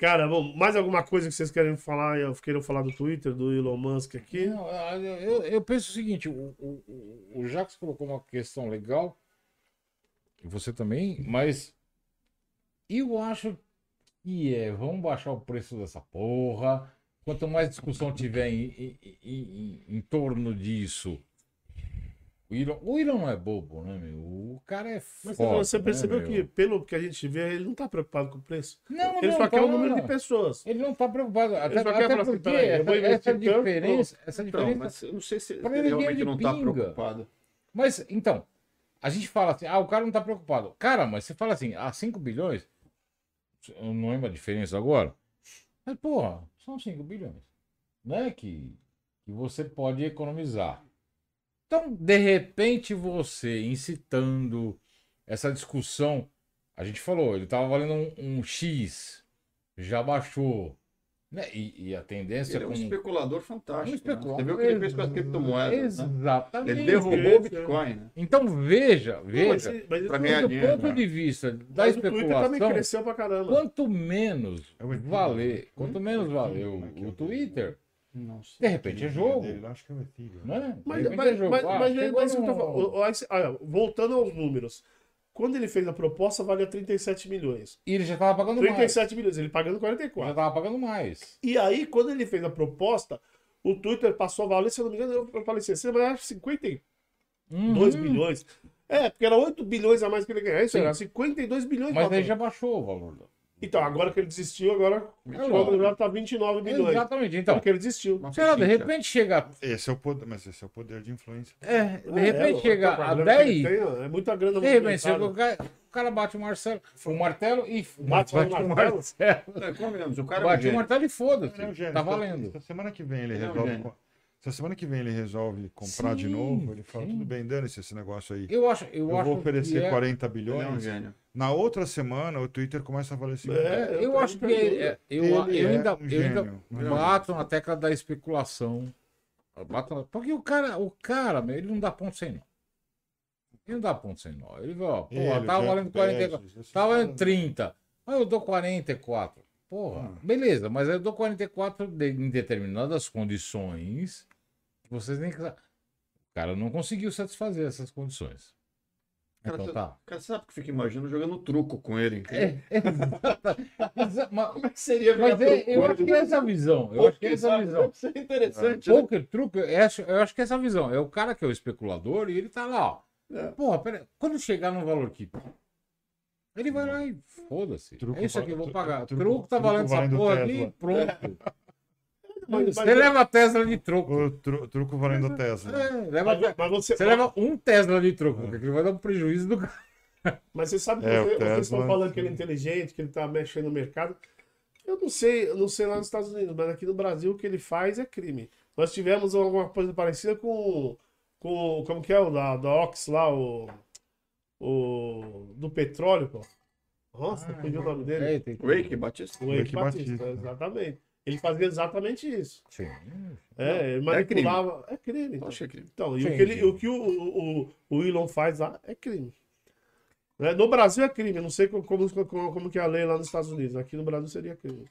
Cara, bom, mais alguma coisa que vocês querem falar? Eu queiram falar do Twitter, do Elon Musk aqui? Não, eu, eu- eu penso o seguinte: o, o, o- Jacques colocou uma questão legal, e você também, mas eu acho que é, vamos baixar o preço dessa porra. Quanto mais discussão tiver em, em- em- em torno disso. O Elon, o Elon não é bobo, né, meu? O cara é Mas foda, você percebeu né, que, pelo que a gente vê, ele não tá preocupado com o preço. Não, Ele não, só quer tá, o número de não. pessoas. Ele não tá preocupado. Até, só quer até falar assim, porque essa, essa diferença. Essa Então, diferença mas eu não sei se ele ele realmente ele não tá pinga. preocupado. Mas, então, a gente fala assim, ah, o cara não tá preocupado. Cara, mas você fala assim, ah, 5 bilhões, eu não lembro a diferença agora, mas, porra, são 5 bilhões, né, que, que você pode economizar. Então, de repente, você incitando essa discussão, a gente falou, ele tava valendo um, um X, já baixou, né, e, e a tendência Ele é um com... especulador fantástico. Um né? especulador. Você viu o que ele fez com as criptomoedas? Né? Exatamente. Ele derrubou o Bitcoin, né? Então veja, Não, mas, veja, mas, Pra mas do dinheiro, ponto né? de vista da o Twitter também especulação, cresceu pra caramba. quanto menos É valer, quanto menos é é o o Twitter, Não sei. de repente é jogo, Dele, acho que é o Ethereum. né? De Mas, mas, é jogo. mas, Ah, mas, mas isso que eu tô falando. Voltando aos números. Quando ele fez a proposta, valia 37 milhões. E ele já estava pagando mais. 37 milhões, ele pagando Já 44. estava pagando mais. E aí, quando ele fez a proposta, o Twitter passou a valer, se eu não me engano, eu falei assim, você vai dar 52 Uhum. bilhões. É, porque era 8 bilhões a mais que ele ganhava. Isso Sim. era 52 bilhões. Mas aí já baixou o valor. Então, agora que ele desistiu, agora É o já tá 29 bilhões. Exatamente. Então, Porque ele desistiu. Sei lá, de repente chega. Esse é o poder, mas esse é o poder de influência. É, de É, repente o- chega a a grana que ele 10. tem, é muita grana De repente, o cara, o cara bate o martelo, o martelo e Bate o martelo? É, convenhamos, o cara é um Bate o gênio. martelo e foda-se. É um. Tá Se- valendo. Semana que vem ele é um resolve. co- se a semana que vem ele resolve comprar de Sim, novo, ele fala, sim. tudo bem, dane-se esse negócio aí. Eu acho, eu, Eu, acho vou oferecer que é, 40 Ele é um bilhões. gênio. Na outra semana, o Twitter começa a valer 50 É, eu, eu acho que é- é- eu, Ele eu é ainda, um eu ainda mas bato na tecla da especulação. Bato na- Porque o cara, o cara, meu, ele não dá ponto sem nó. Ele não dá ponto sem nó. Ele vai, ó, pô, Ele, tava valendo Jeff 44, Bezos, esses tava valendo caras- 30. Aí eu dou 44. Porra, beleza, mas eu dou 44 de- em determinadas condições vocês nem. O cara não conseguiu satisfazer essas condições. Cara, Então você- tá. Cara, sabe que eu fico imaginando jogando truco com ele, entendeu? É, Exa- mas, Como é que seria mas é- truco eu acho que é essa visão. Eu acho que é essa Sabe? visão. Deve ser interessante, né? Poker, truque, eu acho, eu acho que é essa visão. É o cara que é o especulador e ele tá lá, ó. É. Porra, pera, quando chegar no valor que. Ele vai lá e foda-se. Truco É isso aqui, eu vou pagar. truco- Truco tá truco valendo essa valendo porra aqui, pronto. Mas- Você mas- leva a Tesla de troco. O tru- truco valendo Tesla. É, leva, Mas, mas você, você leva um Tesla de troco, porque ele vai dar um prejuízo do cara. (laughs) mas você sabe que É, o você- vocês Tesla- estão falando que ele é inteligente, que ele tá mexendo no mercado. Eu não sei, eu não sei lá nos Estados Unidos, mas aqui no Brasil o que ele faz é crime. Nós tivemos alguma coisa parecida com, com como que é o da, da Ox lá, o, o do petróleo, pô. Nossa, Ah, o nome dele. É, tem que- Wake Batista. O Wake Wake Batista, Batista. exatamente. Ele fazia exatamente isso. Sim. É, ele manipulava. É crime. então. Acho que é crime. Então, e Sim, o que, ele, o, que o, o, o Elon faz lá é crime. Né? No Brasil é crime, eu não sei como, como, como que é a lei lá nos Estados Unidos. Aqui no Brasil seria crime.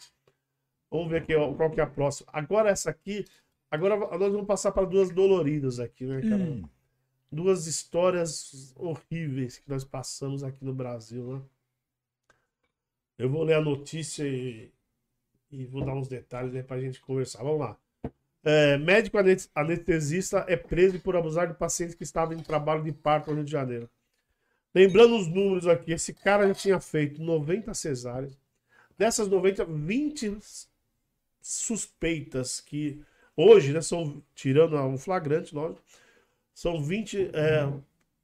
Vamos ver aqui, ó, qual que é a próxima. Agora essa aqui, agora nós vamos passar para duas doloridas aqui, né, cara? Hum. Duas histórias horríveis que nós passamos aqui no Brasil, né? Eu vou ler a notícia e, e vou dar uns detalhes aí pra gente conversar. Vamos lá. É, médico anes- anestesista é preso por abusar de pacientes que estavam em trabalho de parto no Rio de Janeiro. Lembrando os números aqui, esse cara já tinha feito 90 cesáreas. Dessas 90, 20 suspeitas que hoje, né, são, tirando um flagrante, lógico, são 20 é,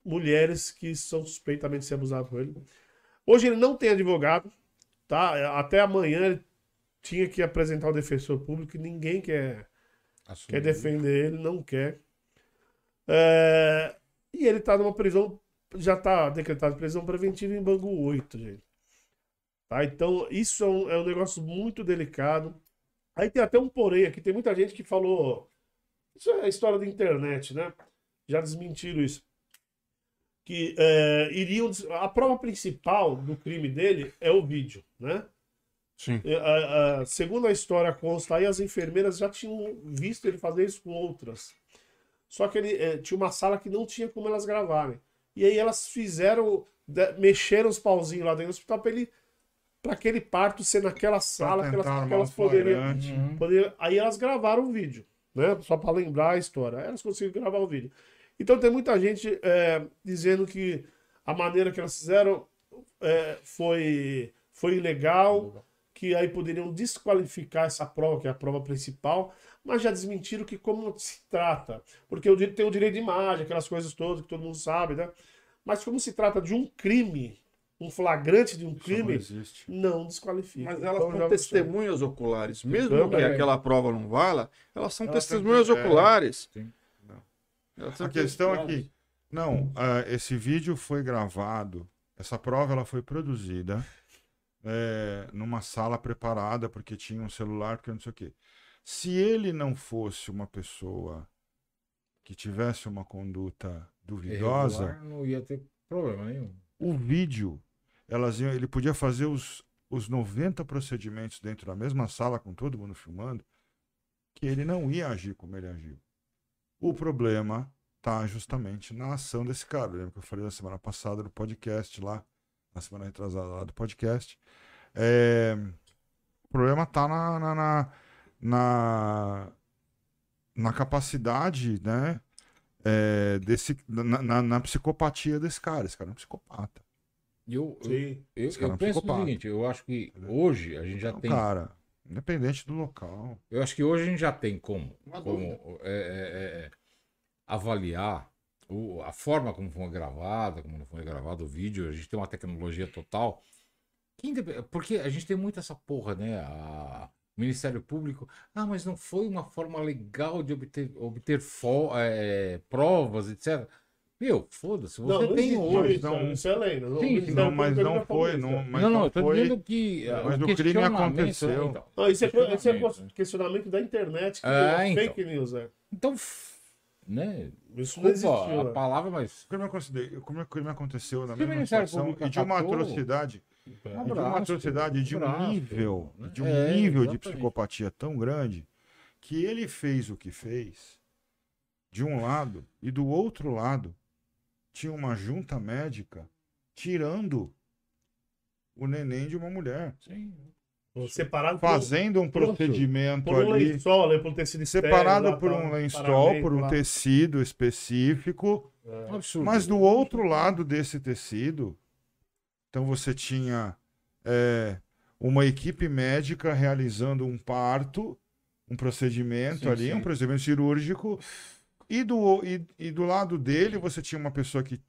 mulheres que são suspeitamente ser abusadas por ele. Hoje ele não tem advogado, tá? Até amanhã ele tinha que apresentar o defensor público e ninguém quer quer defender ele, não quer. É, E ele tá numa prisão, já tá decretado prisão preventiva em Bangu 8, gente. Tá? Então, isso é um, é um negócio muito delicado. Aí tem até um porém aqui, tem muita gente que falou. Isso é a história da internet, né? Já desmentiram isso. Que é, iriam. A prova principal do crime dele é o vídeo, né? Sim. É, a- a- segundo a história consta aí, as enfermeiras já tinham visto ele fazer isso com outras. Só que ele é, tinha uma sala que não tinha como elas gravarem. E aí elas fizeram, de- mexeram os pauzinhos lá dentro do hospital para ele, para aquele parto ser naquela sala que elas, que elas um poderiam. Uhum. poderiam. Aí elas gravaram o vídeo, né? Só para lembrar a história. Elas conseguiram gravar o vídeo. Então tem muita gente é, dizendo que a maneira que elas fizeram é, foi, foi ilegal, que aí poderiam desqualificar essa prova, que é a prova principal, mas já desmentiram que como se trata, porque o, di- tem o direito de imagem, aquelas coisas todas que todo mundo sabe, né? Mas como se trata de um crime, um flagrante de um Isso não crime, existe. não desqualifica. Mas elas Então, são testemunhas oculares. Mesmo Também. que aquela prova não vala, elas são Elas testemunhas que- é. oculares. São A questão testemunhas. aqui. Não, ah, esse vídeo foi gravado, essa prova ela foi produzida é, numa sala preparada, porque tinha um celular, porque não sei o quê. Se ele não fosse uma pessoa que tivesse uma conduta duvidosa, não ia ter problema nenhum. o vídeo, elas iam, ele podia fazer os, os 90 procedimentos dentro da mesma sala, com todo mundo filmando, que ele não ia agir como ele agiu. O problema tá justamente na ação desse cara. Lembra que eu falei na semana passada no podcast lá, na semana retrasada lá do podcast. É, o problema tá na, na, na, na, na capacidade, né? é, desse, na, na- na psicopatia desse cara. Esse cara é um psicopata. Eu, eu, Sim. eu, Esse cara é eu um penso o seguinte, eu acho que hoje a gente já É tem. cara, independente do local. Eu acho que hoje a gente já tem como, Uma como é, é, é, avaliar o- a forma como foi gravada, como não foi gravado o vídeo. A gente tem uma tecnologia total. porque a gente tem muito essa porra, né? A- o Ministério Público. Ah, mas não foi uma forma legal de obter, obter fo- é, provas, etc. Meu, foda-se, você Não, não tem hoje. isso, não- isso é lenda. Não, Sim, o sim, Ministério Não, mas não foi. Não, mas não, não, não eu tô foi. dizendo que. ah, Mas o crime questionamento, aconteceu. então. Não, isso é, isso é Questionamento, questionamento da internet, que Ah, é então. fake news, é. Então, né? Isso Desculpa existiu. a é. palavra, mas. O crime, aconte- como o crime aconteceu na mesma Ministério situação e de uma atrocidade E de uma atrocidade, de um abraço, nível, né? de um É, nível de exatamente. psicopatia tão grande que ele fez o que fez de um lado e do outro lado tinha uma junta médica tirando o neném de uma mulher, Sim. Separado fazendo um procedimento por um ali lençol, né, por um tecido separado lá, por um lençol, por um lá. tecido específico, É. Mas do outro lado desse tecido, então você tinha é, uma equipe médica realizando um parto, um procedimento Sim, ali, sim. um procedimento cirúrgico, e do, e, e do lado dele você tinha uma pessoa que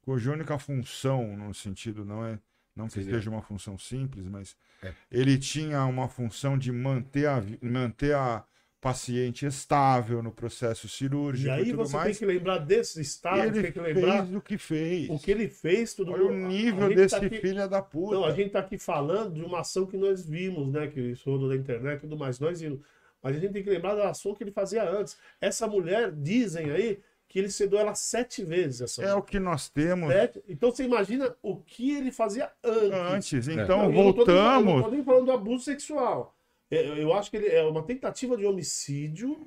cuja única função, no sentido não é não que seja uma função simples, mas É. ele tinha uma função de manter a, manter a paciente estável no processo cirúrgico E aí tudo você mais. tem que lembrar desse E estado, ele tem que lembrar fez o que fez. o que ele fez, tudo Olha o nível desse tá aqui- filho da puta. Não, a gente tá aqui falando de uma ação que nós vimos, né? Que isso rodou na internet e tudo mais, nós vimos. Mas a gente tem que lembrar da ação que ele fazia antes. Essa mulher, dizem aí, que ele sedou ela sete vezes. Essa É o que nós temos Sete. Então você imagina o que ele fazia antes. antes. É. Então, Não, e eu não tô nem falando- voltamos. nem do abuso sexual. Eu, eu acho que ele é uma tentativa de homicídio.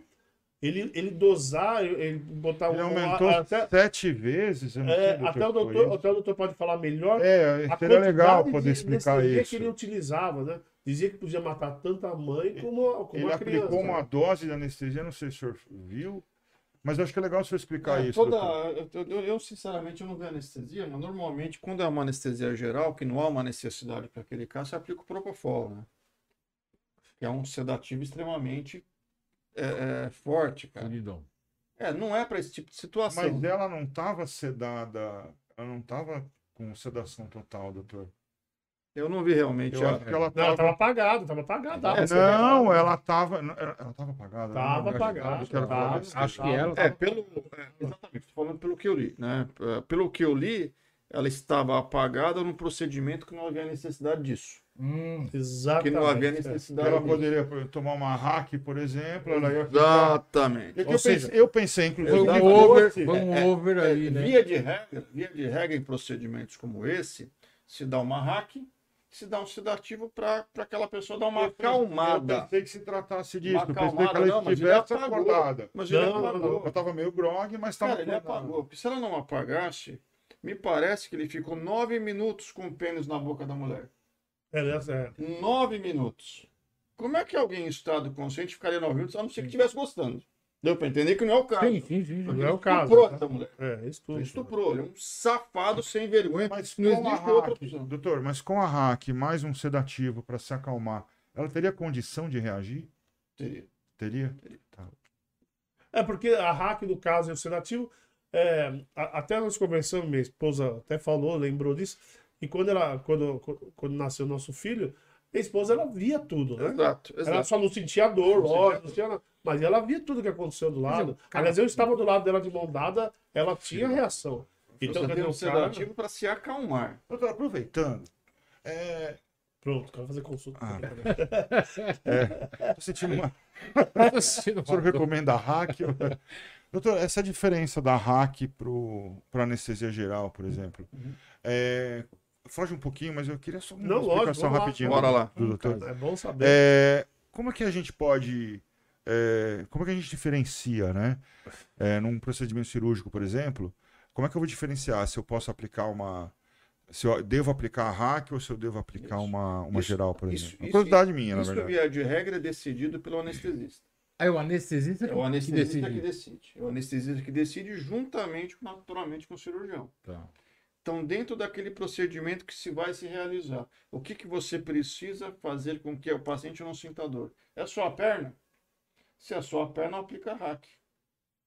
Ele, ele dosar, ele botar Ele um. aumentou até, sete vezes. é, até, o doutor, até o doutor pode falar melhor. É, a seria legal poder de explicar isso. que ele utilizava, né? Dizia que podia matar tanto a mãe como, como Ele a criança. aplicou uma dose de anestesia, não sei se o senhor viu, mas eu acho que é legal o senhor explicar É, isso. toda- eu- eu, sinceramente, eu não vejo anestesia, mas normalmente, quando é uma anestesia geral, que não há uma necessidade para aquele caso, você aplica o Propofol, né? Que é um sedativo extremamente é, é, forte, cara. Solidão. É, não é para esse tipo de situação. Mas ela não estava sedada, ela não estava com sedação total, doutor. Eu não vi realmente. Eu a- acho que ela Não, ela estava. tava apagada, tava apagada. É, Não, ela estava. Ela estava apagada. Tava né? apagada, Acho que era tava. que- Acho que ela. É, pelo, é, exatamente, tô falando pelo que eu li, né? Pelo que eu li, ela estava apagada num procedimento que não havia necessidade disso. Hum, Que Exatamente. não havia é. necessidade Ela poderia tomar uma hack, por exemplo, ela ia ficar. Exatamente. É que eu, seja, pensei, eu pensei, inclusive, foi um over, fosse- foi um É, over É, ali, né? via, de regra, via de regra, em procedimentos como esse, se dá uma hack, se dá um sedativo para aquela pessoa dar uma Eu pensei- Eu acalmada. pensei que se tratasse disso. Uma Eu pensei que acalmada, ela não, mas ele estivesse apagou. acordada. Mas ele Não, não, apagou. Eu tava meio grog, mas tava Cara, ele apagou. Porque se ela não apagasse, me parece que ele ficou nove minutos com o pênis na boca da mulher. É, é. Nove minutos. Como é que alguém em estado consciente ficaria nove minutos, a não ser que estivesse gostando? Deu pra entender que não é o caso. Sim, sim, sim. Não é o caso. Estuprou né? essa mulher. É, isso tudo. Estuprou. Ele é um safado sem vergonha. Mas Não com a existe outra hack, opção. doutor, mas com a hack mais um sedativo para se acalmar, ela teria condição de reagir? Teria. Teria? É porque a hack do caso e o sedativo, é, a- até nós conversamos, minha esposa até falou, lembrou disso, e quando ela, quando, quando, nasceu nosso filho, minha esposa ela via tudo, né? Exato, Ela exato. só não sentia dor, lógico, não tinha nada, mas ela via tudo que aconteceu do lado. cara- Aliás, eu estava do lado dela de mão dada, ela tinha reação. Então, Você quer tem um dizer, o cara... sedativo para se acalmar. Doutor, aproveitando, é, Pronto, quero fazer consulta. Ah. (laughs) tô sentindo uma... (laughs) O senhor recomenda a hack? (laughs) Doutor, essa diferença da hack para anestesia geral, por exemplo, é, foge um pouquinho, mas eu queria só uma Não, lógico, explicação lá. rapidinho Bora do- lá. do doutor. É bom saber. É, como é que a gente pode. É, como é que a gente diferencia, né? É, num procedimento cirúrgico, por exemplo, como é que eu vou diferenciar se eu posso aplicar uma. Se eu devo aplicar a hack ou se eu devo aplicar Isso. uma, uma Isso- geral, por isso- exemplo? Uma isso- curiosidade minha, na Isso, verdade. via de regra, é decidido pelo anestesista. É o anestesista É que, o que anestesista decide. que decide. É o anestesista que decide juntamente, naturalmente, com o cirurgião. Tá. Então, dentro daquele procedimento que se vai se realizar, o que, que você precisa fazer com que o paciente não sinta dor? É só a perna? Se é só a perna, aplica hack,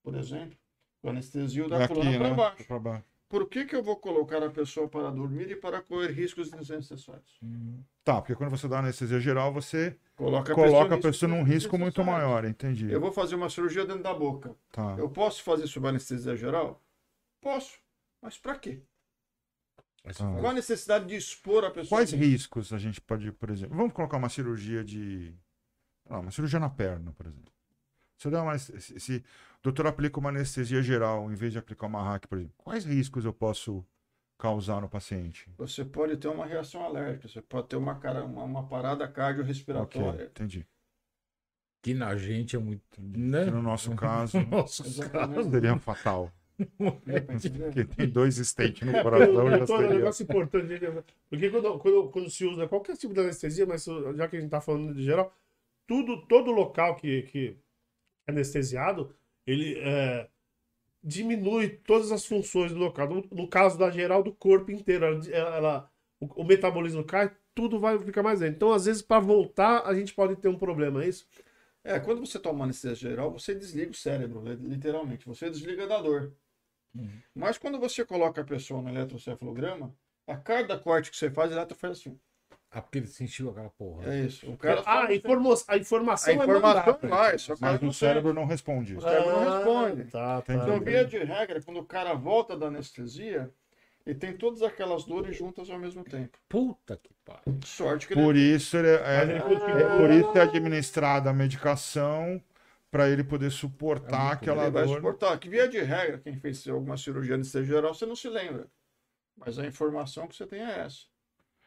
por exemplo. O anestesio da Daqui, coluna para né? baixo. Baixo. Por que, que eu vou colocar a pessoa para dormir e para correr riscos desnecessários? Hum. Tá, porque quando você dá anestesia geral, você Coloca a coloca a pessoa num risco muito maior, entendi. Eu vou fazer uma cirurgia dentro da boca. Tá. Eu posso fazer sob anestesia geral? Posso. Mas para quê? Qual a necessidade de expor a pessoa? Quais riscos a gente pode, por exemplo, vamos colocar uma cirurgia de, não, uma cirurgia na perna, por exemplo. Se, eu der uma, se, se o doutor aplica uma anestesia geral em vez de aplicar uma hack, por exemplo, quais riscos eu posso causar no paciente? Você pode ter uma reação alérgica, você pode ter uma, cara, uma, uma parada cardiorrespiratória. entendi. Que na gente é muito. Né? Que no nosso (laughs) caso Nossa, Exatamente. seria fatal. (laughs) Pra entender? Porque tem dois stents no É, coração é um negócio importante, gente, porque quando, quando, quando se usa qualquer tipo de anestesia, mas já que a gente tá falando de geral, tudo, todo local que, que é anestesiado, ele é, diminui todas as funções do local. No, no caso da geral, do corpo inteiro, ela, ela- o, o metabolismo cai, tudo vai ficar mais lento. Então, às vezes, para voltar, a gente pode ter um problema, é isso? É, quando você toma anestesia geral, você desliga o cérebro, né, literalmente. Você desliga da dor. Uhum. Mas quando você coloca a pessoa no eletrocefalograma, a cada corte que você faz, o eletro faz assim. Ah, porque ele sentiu aquela porra. É isso. O cara ah, a, informa a a informação, informação é mandada. vai, só que o cara Mas o cérebro não responde. O cérebro não responde. Tá, tá. Então, via de regra, quando o cara volta da anestesia, ele tem todas aquelas dores juntas ao mesmo tempo. Puta que pariu. Sorte que Por ele... isso, ele é, continua- é por isso é administrada a medicação para ele poder suportar É aquela ele vai dor. suportar. Que via de regra, quem fez alguma cirurgia anestesia geral, você não se lembra. Mas a informação que você tem é essa.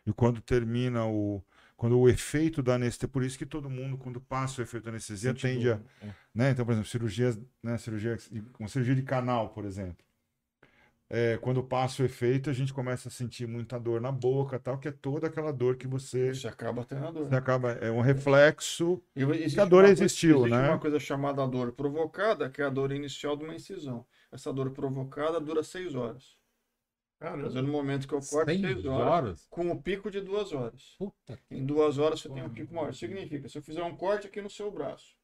E quando termina o. Quando o efeito da anestesia. Por isso que todo mundo, quando passa o efeito da anestesia, Sentiu tende a. É. Né? Então, por exemplo, cirurgias, né? Cirurgia, uma cirurgia de canal, por exemplo. É, quando passa o efeito, a gente começa a sentir muita dor na boca, tal, que é toda aquela dor que você, Você acaba tendo a dor. você acaba. É um reflexo. E existe a dor existiu, existe né? uma coisa chamada dor provocada, que é a dor inicial de uma incisão. Essa dor provocada dura seis horas. É no momento que eu corto, Seis seis horas, horas? com o pico de duas horas. Puta que Em duas horas você tem um pico maior. Significa, se eu fizer um corte aqui no seu braço,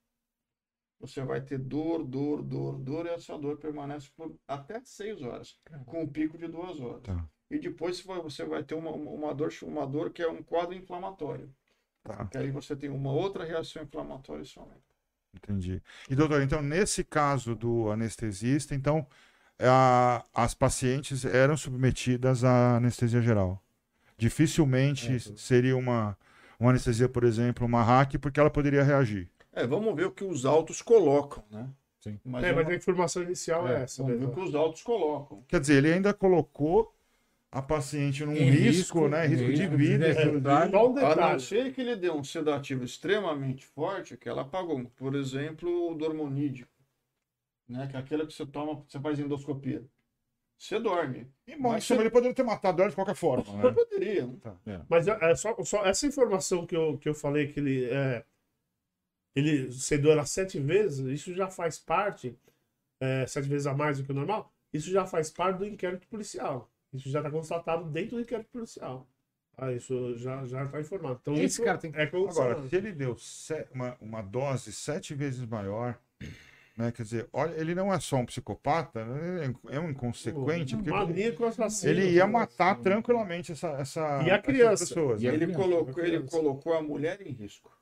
você vai ter dor, dor, dor, dor, e essa dor permanece por até seis horas, com um pico de duas horas. Tá. E depois você vai ter uma, uma, uma dor, uma dor que é um quadro inflamatório. Tá, Que aí você tem uma outra reação inflamatória somente. entendi. E, doutor, então, nesse caso do anestesista, então, a- as pacientes eram submetidas à anestesia geral. Dificilmente É, seria uma, uma anestesia, por exemplo, uma hack, porque ela poderia reagir. É, vamos ver o que os autos colocam, né? Sim. Mas, É, é mas a informação inicial é, É, essa. vamos ver o mesmo. que os autos colocam. Quer dizer, ele ainda colocou a paciente num risco, risco, né? Risco de risco, vida. né? um A não ser que ele dê um sedativo extremamente forte, que ela apagou. Por exemplo, o dormonídeo, né? Que é aquele que você toma, você faz endoscopia. Você dorme. E, bom, ele poderia ter matado ela de qualquer forma, (laughs) né? Poderia. né? Mas é, é só, só essa informação que eu, que eu falei que ele é, ele cedeu ela sete vezes, isso já faz parte, é, sete vezes a mais do que o normal, isso já faz parte do inquérito policial. Isso já está constatado dentro do inquérito policial. Ah, isso já já está informado. Então Esse isso cara tem que- é. Agora, se ele deu se- uma, uma dose sete vezes maior, né? Quer dizer, olha, ele não é só um psicopata, né, é um inconsequente, porque maníaco assassino. ele ia matar tranquilamente essa, essa E a essas criança. pessoas. E né? Ele criança, colocou, a ele criança. colocou a mulher em risco.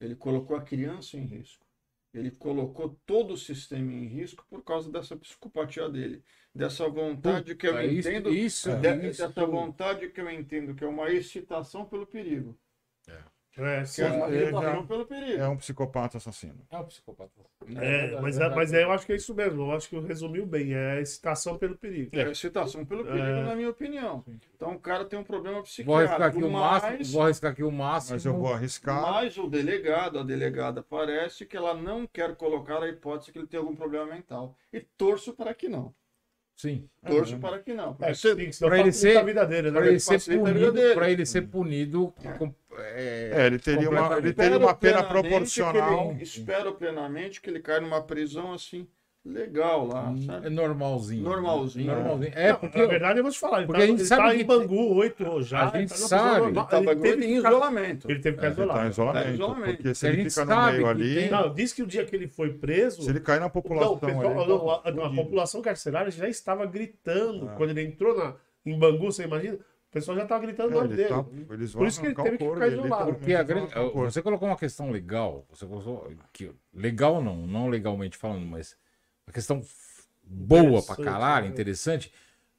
Ele colocou a criança em risco. Ele colocou todo o sistema em risco por causa dessa psicopatia dele. Dessa vontade que eu É isso, entendo. isso, de- isso. dessa vontade que eu entendo que é uma excitação pelo perigo. É, Que sim. é já- pelo perigo. É um psicopata assassino. É um psicopata. É, mas, é- mas é, eu acho que é isso mesmo. Eu acho que resumiu bem. É a excitação pelo perigo. É excitação pelo perigo, É. na minha opinião. Então o cara tem um problema Vou arriscar aqui o máximo. Mas, Vou arriscar aqui o máximo. Mas eu vou arriscar. mas o delegado, a delegada, parece que ela não quer colocar a hipótese que ele tem algum problema mental. E torço para que não. Sim. Torço Uhum. para que não. É, pra ele ser- a vida dele, né? Para ele ser vida punido, para ele ser punido com, é, É, ele teria uma, ele teria uma pena proporcional. ele- espero plenamente que ele caia numa prisão assim, legal lá, é sabe? normalzinho. Normalzinho. Normalzinho. É, Não, porque na verdade, eu vou te falar. Ele porque tá, a gente ele sabe tá que em Bangu oito já. a ele gente sabe. ele teve em que ficar- isolamento. Ele teve que É, ficar ele tá em isolado. isolamento, Tá em isolamento. porque se A ele gente fica no sabe meio ali, tem- Não, diz que o dia que ele foi preso. se ele cair na população o pessoal- ali, não, tá a, população carcerária já estava gritando. Ah. Quando ele entrou na, em Bangu, você imagina? O pessoal já estava gritando o É, nome ele dele. tá- Por isso que ele teve o que ficar isolado. Porque a grande, o você colocou uma questão legal, você colocou que legal não, não legalmente falando, mas uma questão boa pra caralho, né? interessante,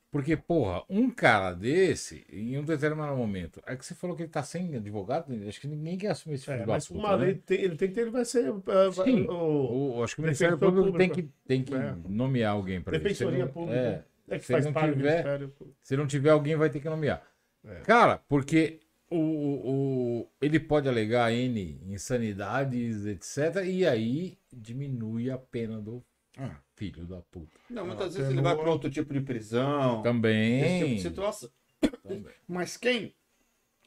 porque porra, um cara desse em um determinado momento, é que você falou que ele tá sem advogado, acho que ninguém quer assumir esse filho É, mas puta, uma né? lei tem, ele tem que ter, ele vai ser. uh, Sim. o- O- acho que o Ministério Público tem que, tem que É. nomear alguém para isso. Defensoria não- Pública. É, É que Se faz não parte do tiver- ministério. Se não tiver, alguém vai ter que nomear. É. Cara, porque o, o, ele pode alegar N insanidades, etc. E aí diminui a pena do Ah. filho da puta. Não, muitas Ah, vezes ele vai para outro tipo de prisão. esse Também. tipo de situação. Também. (laughs) Mas quem?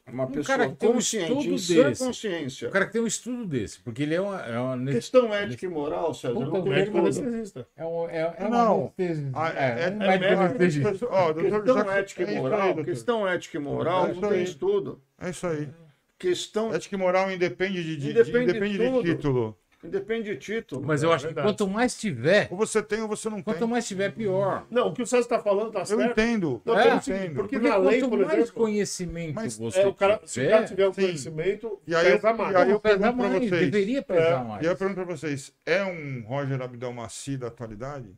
Uma Um pessoa cara que tem um consciente, estudo desse. consciência. O cara que tem um estudo desse, porque ele é uma. É uma, Questão ética e moral, César. Puta, não médico é anestesista. é um, é, é Não. uma é, é- um é médico anestesista. Questão já- ética é e aí, moral, questão ética e moral É não tem estudo. É isso aí. Questão Ética e moral independe de, de, Independe de independe de título. Independe de título. Mas eu É acho que verdade. quanto mais tiver, Ou você tem ou você não quanto tem. mais tiver, pior. Não, o que o César está falando tá Eu certo. entendo. Não, É, eu entendo. porque Porque na lei, quanto por mais exemplo, conhecimento Mas você é, o cara, se o cara tiver, tiver o sim. conhecimento, E aí eu- pesa e mais. aí eu pesa pergunto mais, vocês. deveria pesar É, mais. E eu pergunto pra vocês, é um Roger Abdelmaci da atualidade?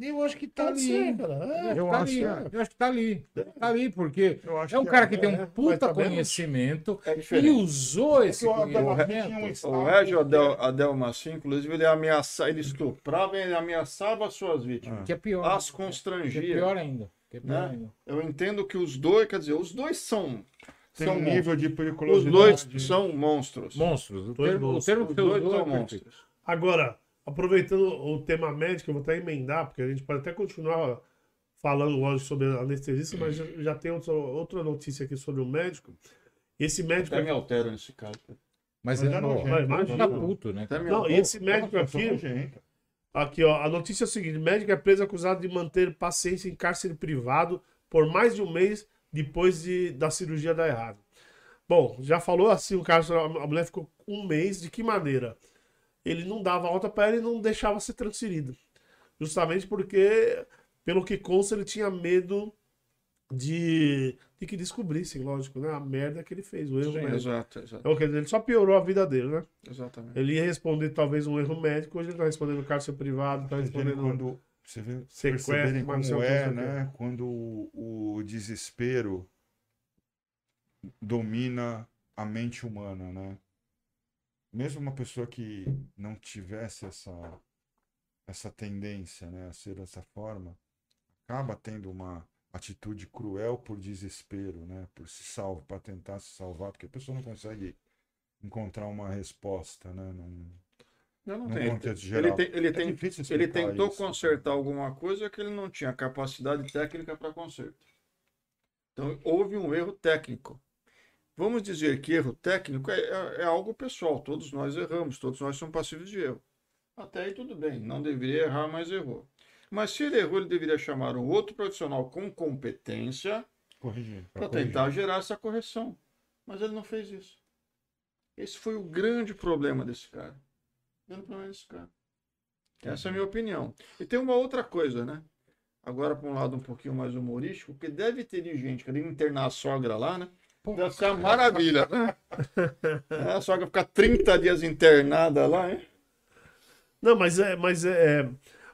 Eu acho que tá Pode ali. ser, cara. É. Eu tá acho ali. que é. Eu acho que tá ali. Tá ali, porque é um que cara que tem é, um puta tá conhecimento É e usou esse o conhecimento. O Régio Adel, Adelmaci, inclusive, ele ameaçava, ele estuprava e ele ameaçava as suas vítimas. Que é pior. As Que é constrangia. pior ainda. Que é pior Né? ainda. Eu entendo que os dois, quer dizer, os dois são. Tem são um nível de monstros. Os periculosidade. dois são monstros. Monstros. O Dois termo, o monstros. termo que Os dois são é monstros. Agora, aproveitando o tema médico, eu vou até emendar, porque a gente pode até continuar falando hoje sobre anestesista, mas já, já tem outra, outra notícia aqui sobre o médico. Esse médico. Até me altero nesse caso. Mas Mas é, nojento, Mas imagina. tá puto, né? Não, e esse médico aqui. Aqui, ó, a notícia é a seguinte: médico é preso acusado de manter paciente em cárcere privado por mais de um mês depois de, da cirurgia dar errado. Bom, já falou assim, o caso, a mulher ficou um mês, de que maneira? Ele não dava alta para ela e não deixava ser transferido. Justamente porque, pelo que consta, ele tinha medo de, de que descobrissem, lógico, né? A merda que ele fez, o erro Sim, médico. exato, exato, Então, quer dizer, ele só piorou a vida dele, né? exatamente. Ele ia responder talvez um erro médico, hoje ele tá respondendo cárcere privado, tá respondendo. quando você vê Sequestro, como é, que, não sei o né? Quando o, o desespero domina a mente humana, né? Mesmo uma pessoa que não tivesse essa essa tendência, né, a ser dessa forma, acaba tendo uma atitude cruel por desespero, né, por se salvar, para tentar se salvar, porque a pessoa não consegue encontrar uma resposta, né, num, não tenho. contexto Ele, geral. tem, ele, É tem, ele tentou isso. consertar alguma coisa que ele não tinha capacidade técnica para conserto. Então, houve um erro técnico. Vamos dizer que erro técnico é, é- é algo pessoal. Todos nós erramos, todos nós somos passíveis de erro. Até aí tudo bem, não deveria errar, mas errou. Mas se ele errou, ele deveria chamar um outro profissional com competência para tentar gerar essa correção. Mas ele não fez isso. Esse foi o grande problema desse cara. O grande problema desse cara. Essa é a minha opinião. E tem uma outra coisa, né? Agora, para um lado um pouquinho mais humorístico, porque deve ter de gente querendo internar a sogra lá, né? Deve ser uma maravilha, né? (laughs) É, a sogra ficar 30 dias internada lá, hein? Não, mas é, mas é, é-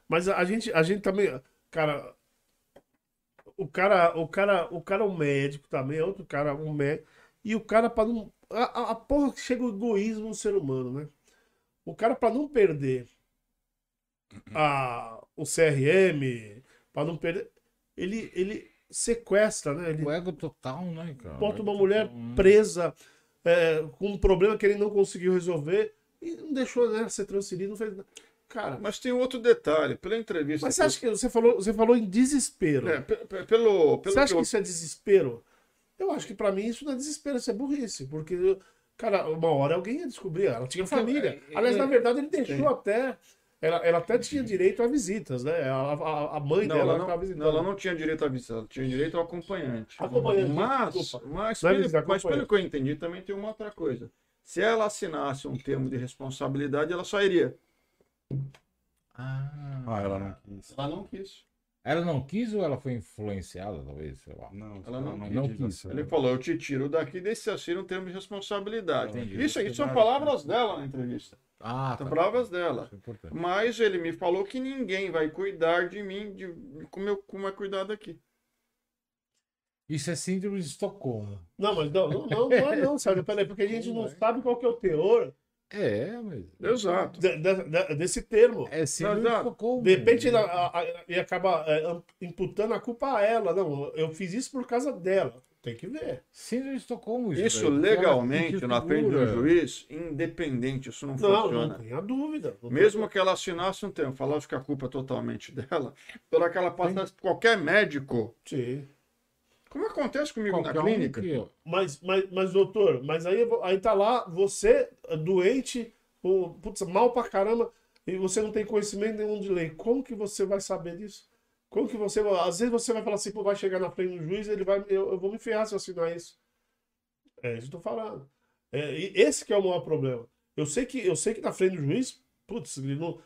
mas a gente, a gente também, cara, o cara, o cara, o cara é um médico também, é outro cara, um médico, e o cara para não, a, a- a porra que chega o egoísmo no ser humano, né? O cara para não perder a, o CRM, para não perder, ele, ele sequestra, né? Ele O ego total, né, cara? bota uma mulher total, né? presa é, com um problema que ele não conseguiu resolver e não deixou né, ser transferido, não fez nada. Cara, Mas tem outro detalhe. Pela entrevista. mas você acha que você falou, você falou em desespero? É, pe- pe- pelo, pelo você acha que eu- que isso é desespero? Eu acho que pra mim isso não é desespero, isso é burrice, porque cara, uma hora alguém ia descobrir, ela tinha família. é, Aliás, é, na verdade ele deixou sim. até ela, ela até tinha direito a visitas, né? A, a, a mãe Não, dela ela estava não, visitando. não, ela não tinha direito à visita, ela tinha direito ao acompanhante. Acompanhante, Mas, desculpa. mas, é pelo, visita, mas pelo que eu entendi, também tem uma outra coisa. Se ela assinasse um termo de responsabilidade, ela só iria. Ah, Ah, ela não quis. Ela não quis. Ela não quis ou ela foi influenciada, talvez, sei lá. Não, Ela não quis. Não quis quis. essa- Ele falou, eu te tiro daqui, deixa você assina um termo de responsabilidade. Entendi. Isso aí são palavras dela na entrevista. Ah, São tá. palavras dela. É. Mas ele me falou que ninguém vai cuidar de mim, de como, eu, como é cuidado aqui. Isso é síndrome de Estocolmo. Não, mas não, não, não, não, é não, Sérgio, peraí, porque a gente não sabe qual que é o teor É, mas. Exato. de- de- de- desse termo. É síndrome Exato. de Estocolmo. De repente ele, a- ele acaba é, imputando a culpa a ela. Não, eu fiz isso por causa dela. Tem que ver. Síndrome de Estocolmo. Isso daí. legalmente, na frente do juiz, independente, isso não, Não, funciona. não tenha dúvida. Não Mesmo que ela assinasse um termo, falasse que a culpa é totalmente (laughs) dela, pela que ela passasse por qualquer médico, Sim. Como acontece comigo Qualquer na clínica, que- Mas, mas, mas, doutor, mas aí, aí tá lá, você, doente, o- putz, mal pra caramba, e você não tem conhecimento nenhum de lei. Como que você vai saber disso? Como que você. Às vezes você vai falar assim, pô, vai chegar na frente do juiz, ele vai. Eu, eu vou me ferrar se eu assinar isso. É isso que eu tô falando. É, e esse que é o maior problema. Eu sei que, eu sei que na frente do juiz, putz, ele não,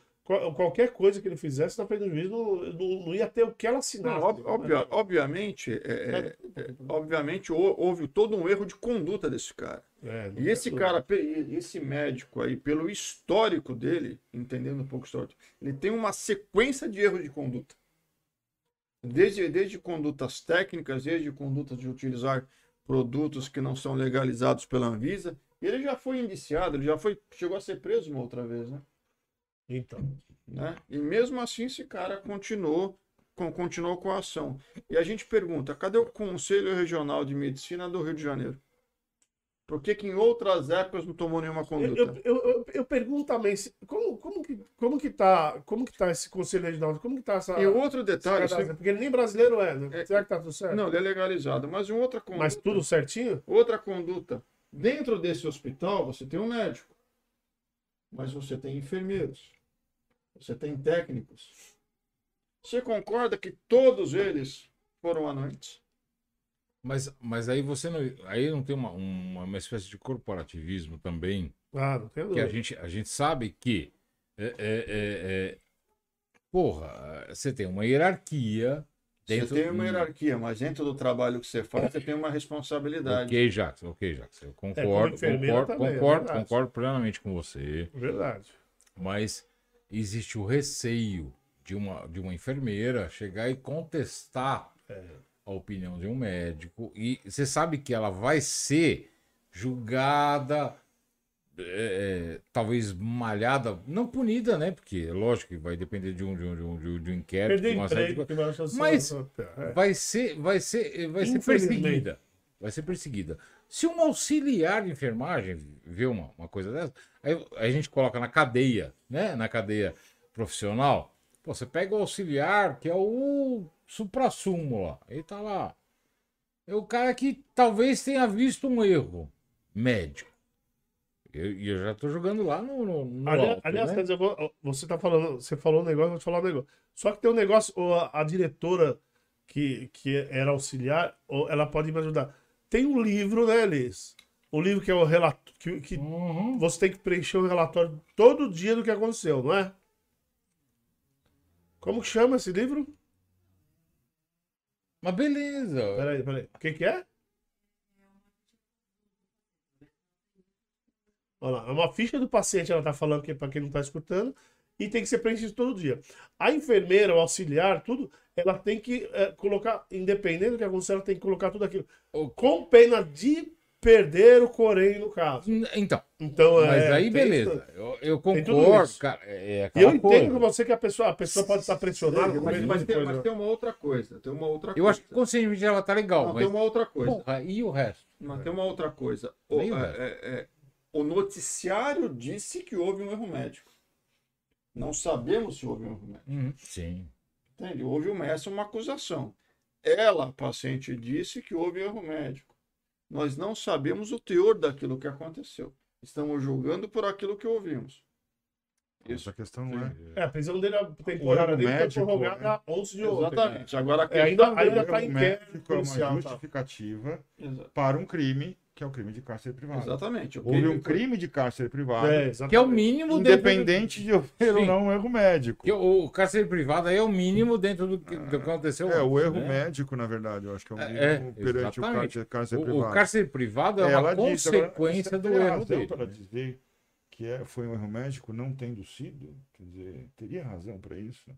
qualquer coisa que ele fizesse na frente do juiz não, não, não ia ter o que ela assinar. Não, ob- obvia- obviamente, é, é, é, obviamente hou- houve todo um erro de conduta desse cara. É, E esse cara, esse médico aí, pelo histórico dele, entendendo um pouco o histórico, ele tem uma sequência de erros de conduta. Desde, desde condutas técnicas, desde condutas de utilizar produtos que não são legalizados pela Anvisa. Ele já foi indiciado, ele já foi, chegou a ser preso uma outra vez, né? Então. né? E mesmo assim esse cara continuou com, continuou com a ação. E a gente pergunta, cadê o Conselho Regional de Medicina do Rio de Janeiro? Por que, que em outras épocas não tomou nenhuma conduta? eu, eu, eu- eu pergunto também, se- como, como, que, como, que tá, como que tá esse Conselho Regional? Como que tá essa. E outro detalhe, você- Porque ele nem brasileiro é, né? É, Será que tá tudo certo? não, ele é legalizado, mas em outra conduta, Mas tudo certinho? outra conduta. Dentro desse hospital você tem um médico, mas você tem enfermeiros, você tem técnicos. Você concorda que todos eles foram anões? Mas, mas aí você não. Aí não tem uma, uma, uma espécie de corporativismo também. Não tem Que a dúvida. gente, a gente sabe que. É, é, é, é, porra, você tem uma hierarquia dentro. Você tem uma hierarquia, mas dentro do trabalho que você faz, você tem uma responsabilidade. Ok, Jackson, ok, Jackson. Eu É, concordo, concordo, também, é concordo, concordo plenamente com você. Verdade. Mas existe o receio de uma, de uma enfermeira chegar e contestar a opinião de um médico. E você sabe que ela vai ser julgada, é, é, talvez malhada, não punida, né? Porque lógico que vai depender de um, de um, de um, de um- inquérito. Perder uma de emprego. Mas- é. Vai ser, vai ser, vai ser perseguida. Vai ser perseguida. Se um auxiliar de enfermagem vê uma, uma coisa dessa, aí a gente coloca na cadeia, né? Na cadeia profissional. Pô, você pega o auxiliar, que é o supra-sumo lá. Ele tá lá. É o cara que talvez tenha visto um erro médico. E eu, eu já tô jogando lá no, no, no Ali- alto, aliás, né? vou- você tá falando, você falou um negócio, eu vou te falar um negócio. Só que tem um negócio, ou a, a diretora que, que era auxiliar, ela pode me ajudar. Tem um livro, né, Liz? O livro que é o relato, que, que Uhum. você tem que preencher um relatório todo dia do que aconteceu, não é? Como que chama esse livro? Mas beleza. Peraí, peraí. O que que é? Olha lá, é uma ficha do paciente, ela tá falando que para quem não tá escutando, e tem que ser preenchido todo dia. A enfermeira, o auxiliar, tudo, ela tem que eh, colocar, independente do que acontecer, ela tem que colocar tudo aquilo. O- Com pena de perder o corém, no caso. Então, Então, Mas é, aí, beleza. isso. Eu, eu concordo, cara. É, é E eu entendo coisa. com você que a pessoa, a pessoa pode estar pressionada. Mas, mas tem, mas tem uma outra coisa. Tem uma outra Eu coisa. acho que conscientemente ela tá legal, Não, mas. tem uma outra coisa. Porra, e o resto? Mas tem uma outra coisa. O, o é- é- é, o noticiário disse que houve um erro médico. Não sabemos se houve um erro médico. Uhum, Sim. Entende? Houve uma, essa é uma acusação. Ela, a paciente, disse que houve erro médico. Nós não sabemos o teor daquilo que aconteceu. Estamos julgando por aquilo que ouvimos. Isso. Essa questão não é. É, a prisão dele, a temporada dele foi médico, prorrogada 11 de ontem. Exatamente. Agora a É, ainda, dele- tá O em médico inquérito é uma policial. tá? justificativa Exa- para um crime, que é o crime de cárcere privado. Exatamente. o Houve que- um crime de cárcere privado, É, Que é o mínimo dentro independente de haver ou não um erro médico. Que o cárcere privado aí é o mínimo dentro do que, do que aconteceu. É, o erro né? médico, na verdade, eu acho que é o É, mínimo é, perante o exatamente. cárcere, cárcere O, privado. o cárcere privado é uma Ela disse, agora, consequência do erro razão dele. para dizer que é, foi um erro médico não tendo sido? Quer dizer, teria razão para isso?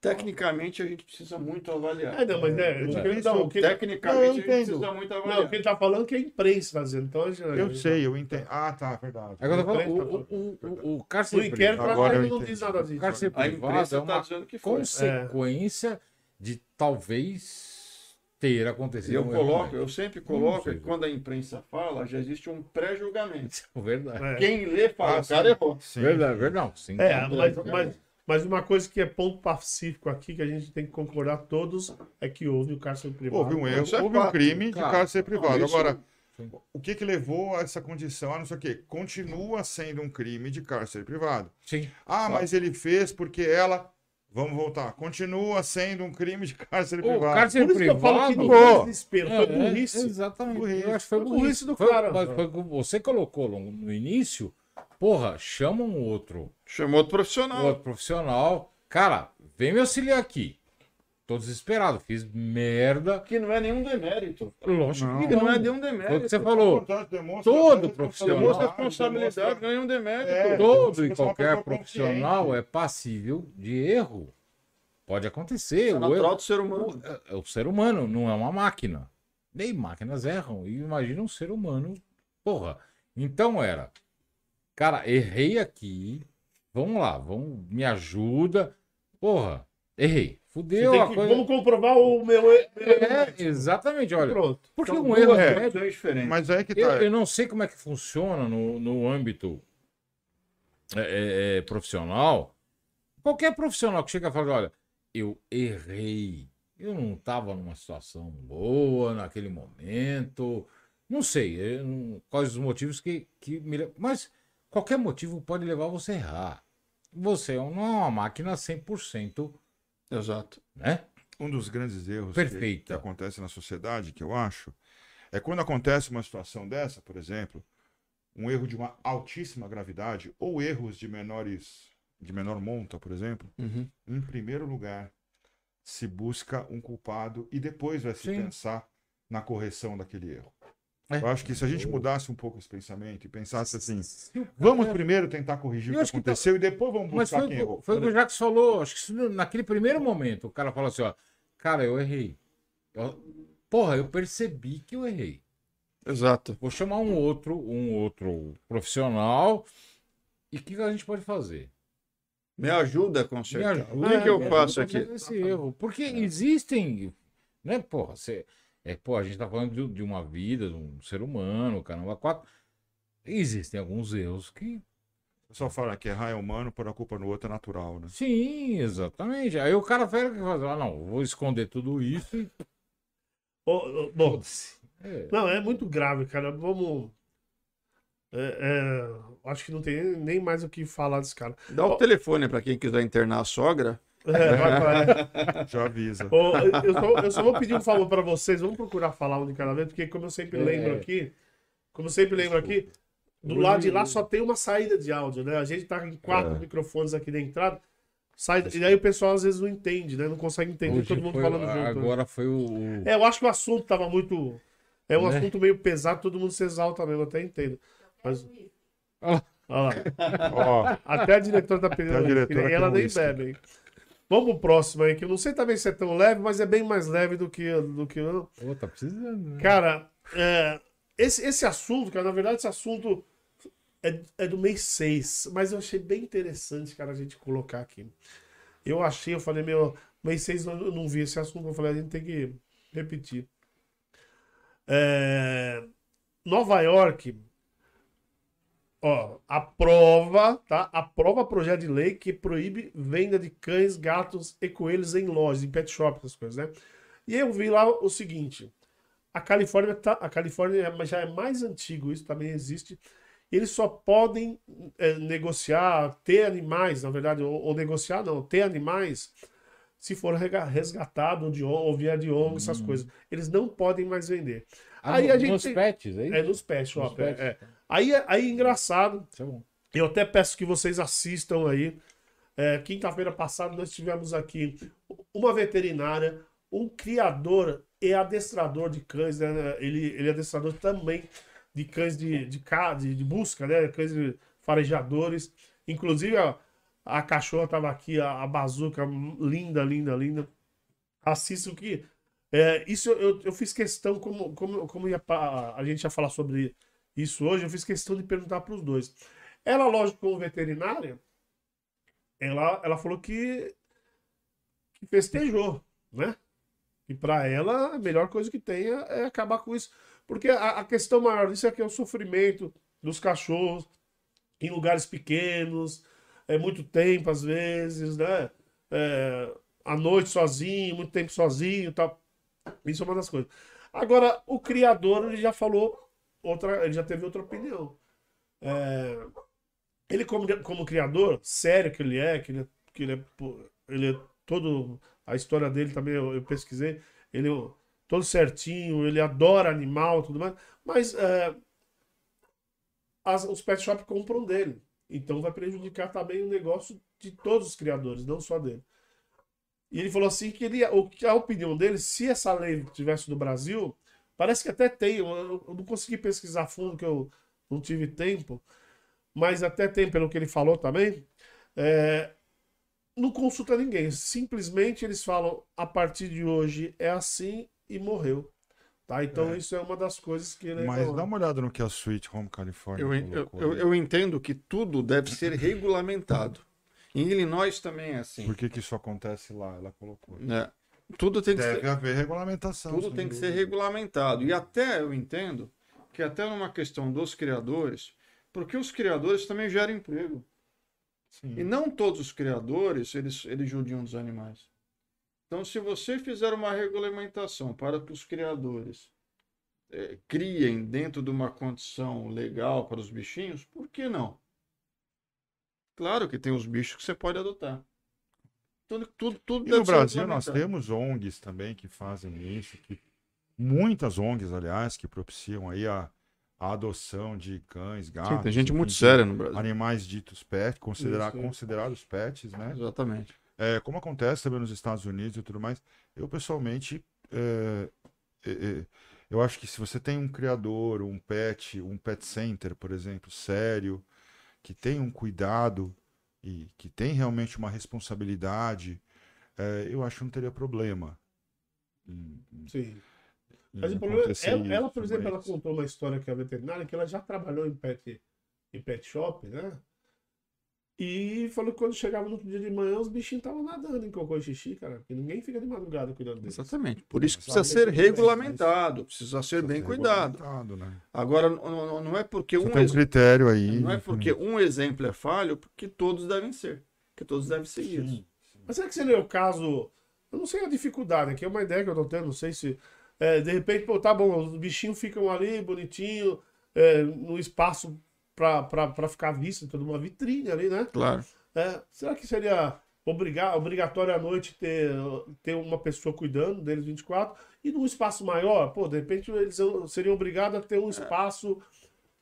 Tecnicamente a gente precisa muito avaliar. É, não, mas né, o que ele tá- o que- Tecnicamente Não, eu a gente precisa muito não, o avaliar. que ele tá falando é que a imprensa tá dizendo. Então, já- Eu sei, eu entendo. Ah, tá, verdade. Agora, eu Imprensa, falando, o, o, o, o cárcere O inquérito privado- Agora eu não diz nada o disso. cárcere A privado é imprensa está uma dizendo que foi. consequência de talvez ter acontecido. Eu um coloco, eu sempre coloco que quando a imprensa fala, já existe um pré-julgamento. (laughs) Verdade. É. Quem lê fala, Ah, o cara errou. Sim. Verdade, verdade. Sim, É, Então, mas, mas, uma coisa que é ponto pacífico aqui, que a gente tem que concordar todos, é que houve o cárcere privado. Houve um erro, é houve um crime de cárcere privado. Não, isso- Agora, Sim. o que que levou a essa condição? Ah, não sei o quê. Continua sendo um crime de cárcere privado. Sim. Ah, mas ele fez porque ela. Vamos voltar. Continua sendo um crime de cárcere O privado. cárcere Por isso que eu falo que privado. não foi desespero, foi É, burrice. Exatamente. Burrice. Eu acho que foi burrice. burrice do Foi- cara. mas foi o que você colocou no início. Porra, chama um outro, Chamou outro profissional. outro profissional. Cara, vem me auxiliar aqui. Tô desesperado, fiz merda. Que não é nenhum demérito. Lógico Não. que não não. é nenhum Foi o que demérito. você falou. Todo profissional. Demonstra responsabilidade, não é nenhum demérito. É. Todo e qualquer profissional consciente. é passível de erro. Pode acontecer. É o natural erro- do ser humano. o, é o ser humano não é uma máquina. Nem máquinas erram. E imagina um ser humano. Porra. Então era. Cara, errei aqui. Vamos lá, vamos, me ajuda. Porra, errei. Fudeu tem a que- coisa. Vamos comprovar o meu. É, exatamente, olha. Pronto. Porque São um erro médico. situações diferentes. Mas é que tá. Eu, eu não sei como é que funciona no, no âmbito é, é, é, profissional. Qualquer profissional que chega e fala, olha, eu errei. Eu não estava numa situação boa naquele momento. Não sei eu não- quais os motivos que, que me... Mas qualquer motivo pode levar você a errar. Você não é uma máquina 100%, Exato. né? Um dos grandes erros que- que acontece na sociedade, que eu acho, é quando acontece uma situação dessa, por exemplo, um erro de uma altíssima gravidade ou erros de menores de menor monta, por exemplo, em primeiro lugar se busca um culpado e depois vai se Sim. pensar na correção daquele erro. É. Eu acho que se a gente mudasse um pouco esse pensamento e pensasse assim, vamos primeiro tentar corrigir Eu o que que tá- aconteceu e depois vamos Mas buscar foi, quem o- errou. foi o que o Jacques falou. Acho que naquele primeiro momento o cara fala assim: ó, cara, eu errei. Eu- porra, eu percebi que eu errei. Exato. Vou chamar um outro, um outro profissional. E o que, a gente pode fazer? Me ajuda a Me consertar. ajuda. O que, que eu faço a aqui? Esse erro. Porque existem. Né, porra, você, é, pô, a gente tá falando de, de uma vida, de um ser humano, caramba, quatro. Existem alguns erros que O pessoal fala que errar é humano, pôr a culpa no outro é natural, né? Sim, exatamente. Aí o cara fala que faz, ah, não, vou esconder tudo isso e. Ô, ô, bom. É. não, é muito grave, cara. Vamos. é, é, acho que não tem nem mais o que falar desse cara. Dá o telefone para quem quiser internar a sogra. É. (laughs) Já avisa. Ô, eu, só, eu só vou pedir um favor pra vocês, vamos procurar falar um de cada vez, porque como eu sempre É. lembro aqui, como eu sempre lembro aqui, do lado de lá só tem uma saída de áudio, né? A gente tá com quatro É. microfones aqui na entrada, sai, e aí o pessoal às vezes não entende, né? Não consegue entender Hoje todo mundo foi- falando junto. né? Agora foi o. É, eu acho que o assunto tava muito. É um Né? assunto meio pesado, todo mundo se exalta mesmo, eu até entendo. Mas. Olha Olha lá. Ó, Até a diretora tá pedindo Até a uísque, diretora né? E ela nem bebe, hein? Vamos pro próximo aí, que eu não sei também se é tão leve, mas é bem mais leve do que. Do que... Ô, tá precisando, né? Cara, é, esse, esse assunto, cara, na verdade, esse assunto é, é do mês 6, mas eu achei bem interessante, cara, a gente colocar aqui. Eu achei, eu falei, meu, mês 6 eu eu não vi esse assunto, eu falei, a gente tem que repetir. É, Nova York, ó, aprova, tá? Aprova projeto de lei que proíbe venda de cães, gatos e coelhos em lojas, em pet shop, essas coisas, né? E eu vi lá o seguinte, a Califórnia, tá, a Califórnia é- já é mais antigo, isso também existe. Eles só podem é, negociar, ter animais, na verdade, ou, ou negociar não, ter animais se for resgatado de, ou vier de ONG, essas coisas. Eles não podem mais vender. Ah, aí no- a gente Nos pets, aí? É nos pet shop. Nos pets. é, é. Aí, é- aí é engraçado, é eu até peço que vocês assistam aí. É, Quinta-feira passada nós tivemos aqui uma veterinária, um criador e adestrador de cães, né? Ele, ele é adestrador também de cães de, de, de, de busca, né? Cães de farejadores. Inclusive, a, A cachorra tava aqui, a, a bazuca, linda, linda, linda. Assista o que. É, isso eu, eu fiz questão, como, como, como ia, a gente ia falar sobre isso hoje, eu fiz questão de perguntar para os dois. Ela, lógico, como veterinária, ela, ela falou que, que festejou, né? E para ela, a melhor coisa que tem é, é acabar com isso. Porque a, a questão maior disso é que é o sofrimento dos cachorros em lugares pequenos, é muito tempo às vezes, né? É, à noite sozinho, muito tempo sozinho, tal. Isso é uma das coisas. Agora, o criador ele já falou outra, ele já teve outra opinião. É, ele como, como criador, sério que ele é, que ele é, que ele é, ele é todo a história dele também eu, eu pesquisei, ele é todo certinho, ele adora animal, tudo mais, mas é, as- os pet shop compram dele. Então vai prejudicar também o negócio de todos os criadores, não só dele. E ele falou assim que ele, a opinião dele, se essa lei tivesse no Brasil, parece que até tem, eu, eu não consegui pesquisar a fundo que eu não tive tempo, mas até tem pelo que ele falou também, é, não consulta ninguém, simplesmente eles falam a partir de hoje é assim e morreu. Tá? Então É. isso é uma das coisas que ele Mas falou. dá uma olhada no que a Sweet Home California Eu, eu, colocou eu, eu entendo que tudo deve ser regulamentado. Em Illinois também é assim. Por que, que isso acontece lá? Ela colocou. né? Tudo tem que Deve ser, haver regulamentação. tudo tem que ser regulamentado. E até eu entendo que até numa questão dos criadores, porque os criadores também geram emprego. Sim. E não todos os criadores, eles, eles judiam dos animais. Então, se você fizer uma regulamentação para que os criadores eh, criem dentro de uma condição legal para os bichinhos, por que não? Claro que tem os bichos que você pode adotar. Tudo, tudo, tudo E no Brasil nós temos ONGs também que fazem isso, que muitas ONGs, aliás, que propiciam aí a, a adoção de cães, gatos, Sim, tem gente muito séria no Brasil. animais ditos pet, considerar, Isso, isso. considerados pets, né? Exatamente. É, como acontece também nos Estados Unidos e tudo mais, eu pessoalmente, é, é, é, eu acho que se você tem um criador, um pet, um pet center, por exemplo, sério, que tem um cuidado e que tem realmente uma responsabilidade, é, eu acho que não teria problema. em- em- Sim. em Mas o problema é, ela, ela, por exemplo, ela contou uma história que é veterinária, que ela já trabalhou em pet, em pet shop, né? E falou que quando chegava no outro dia de manhã, os bichinhos estavam nadando em cocô e xixi, cara. Porque ninguém fica de madrugada cuidando deles. Exatamente. Por isso que precisa ser regulamentado, precisa ser bem cuidado. né? Agora, não- não, não é porque Você um tem um ex- critério aí. não é porque um exemplo é falho, porque todos devem ser. Que todos devem seguir isso. Mas será que seria o caso. Eu não sei a dificuldade, aqui é uma ideia que eu tô tendo, não sei se. é, de repente, pô, tá bom, os bichinhos ficam ali bonitinho, é, no espaço pra ficar visto, toda uma vitrine ali, né? Claro. É, será que seria obrigar, obrigatório à noite ter, ter uma pessoa cuidando deles 24? E num espaço maior, pô, de repente eles seriam obrigados a ter um espaço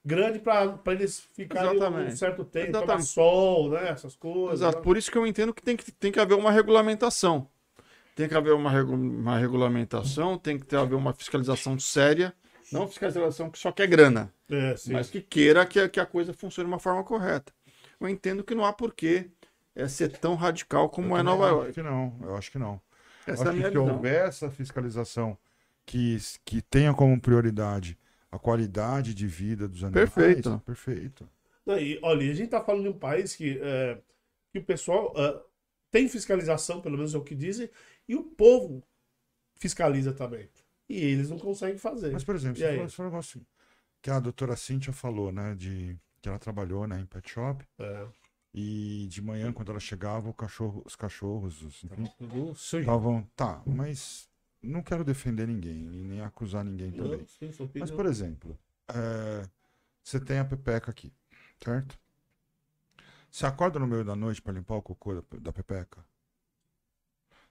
grande para eles ficarem um Exatamente. certo tempo, tomar sol, né? Essas coisas. Exato. né? Por isso que eu entendo que tem que, tem que haver uma regulamentação. Tem que haver uma, regu- uma regulamentação, tem que ter, haver uma fiscalização séria. Não fiscalização que só quer grana, É, sim. mas que queira que, a- que a coisa funcione de uma forma correta. Eu entendo que não há porquê é, ser tão radical como Eu é Nova acho York. que não, eu acho que não. Essa é acho a minha que se houver essa fiscalização que, que tenha como prioridade a qualidade de vida dos animais. Perfeito. Perfeito. Não, e, olha, a gente tá falando de um país que, é, que o pessoal é, tem fiscalização, pelo menos é o que dizem, e o povo fiscaliza também. E eles não conseguem fazer. Mas, por exemplo, E você aí? falou esse negócio que a doutora Cíntia falou, né? De que ela trabalhou né, em pet shop É. e de manhã, quando ela chegava, cachorro, os cachorros os, estavam. Tá, mas não quero defender ninguém e nem acusar ninguém também. Não, sim, sua Mas, por exemplo, é, você tem a Pepeca aqui, certo? Você acorda no meio da noite para limpar o cocô da, da Pepeca?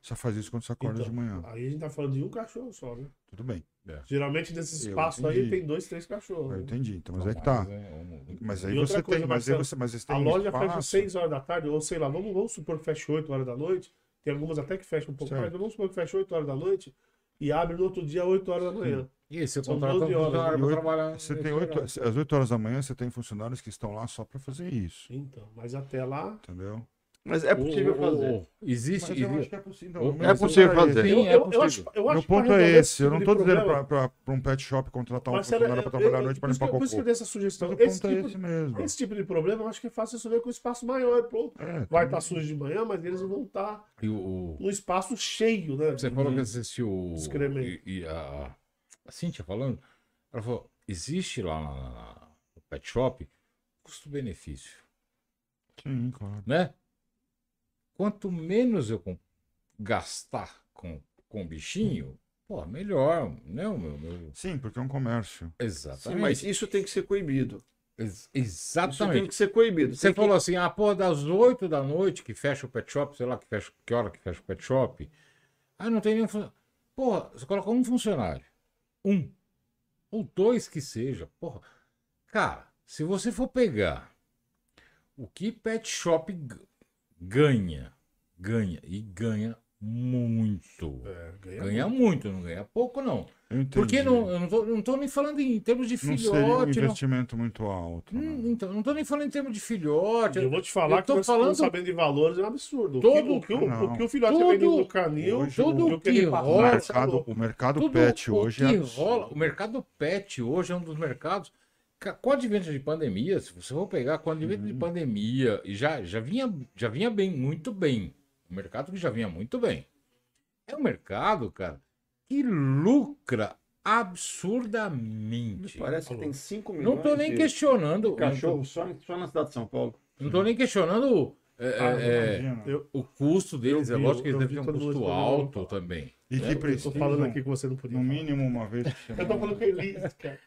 Você faz isso quando você acorda Então, de manhã. Aí a gente tá falando de um cachorro só, né? Tudo bem, Geralmente nesse espaço aí tem dois, três cachorros. eu né? entendi. Então, mas Não, aí que tá. mas é Mas E aí você coisa, tem, mas aí você, mas vocês A um loja fecha espaço. 6 horas da tarde, ou sei lá, vamos, vamos supor que fecha 8 horas da noite. Tem algumas até que fecham um pouco Certo. mais, mas vamos supor que fecha 8 horas da noite e abre no outro dia 8 horas da manhã. E São contrata um 12 horas, E oito- trabalhar. Você tem oito, horário. às 8 horas da manhã, você tem funcionários que estão lá só para fazer isso. Então, mas até lá. Entendeu? Mas é possível fazer. Existe. Mas eu existe- acho que é possível. É possível é fazer. esse. Sim, eu, é eu, eu possível. acho, eu acho Meu que pra ponto é esse. Eu não tipo de dizendo pra um pet shop contratar um Marcelo, funcionário pra trabalhar à noite isso limpar que- Por isso que eu cocô. dei essa sugestão. Mas o Esse ponto é tipo, esse mesmo. esse tipo de problema eu acho que é fácil resolver com espaço maior. Pronto. É, Vai estar sujo de manhã, mas eles vão estar E o- o- num espaço cheio, né? Você falou que assistiu o. Excremento. E, e a, a Cíntia falando, ela falou: existe lá na, na- no pet shop custo-benefício, Sim, claro. né? Quanto menos eu com- gastar com, com o bichinho, pô, melhor, né? O meu, meu- Sim, porque é um comércio. Sim, Exatamente. mas isso tem que ser coibido. Ex- Isso tem exatamente. que ser coibido. Você Tem que- falou assim, ah, pô, das 8 da noite que fecha o pet shop, sei lá que, fecha, que hora que fecha o pet shop. Ah, não tem nenhum funcionário. Porra, você coloca um funcionário. Um. Ou dois que seja. Porra. Cara, se você for pegar o que pet shop ganha, ganha, e ganha muito. É, ganha Ganha muito, não ganha pouco, não. Porque não, eu não tô, não tô nem falando em termos de Não seria um filhote. não- investimento muito alto. né? Hum, então, não tô nem falando em termos de filhote. Eu vou te falar Eu que tô falando- sabendo de valores é um absurdo. Todo- o, que, o, que o, o que o filhote é vendido no canil, Hoje, tudo o que que rola- mercado, louco. o mercado pet hoje é rola, o mercado pet hoje é um dos mercados. Com o advento de pandemia, se você for pegar com o advento Uhum. de pandemia, e já, já, vinha, já vinha bem, muito bem. O mercado que já vinha muito bem. É um mercado, cara, que lucra absurdamente. Parece que tem 5 milhões Não tô nem de questionando. cachorro só, só na cidade de São Paulo. Não tô nem questionando é, Ah, é. Eu, o custo deles. Eu é lógico que eles devem ter um custo alto também. E que eu tô falando aqui que você não podia. no falar. mínimo uma vez. Eu tô falando que é liso, cara.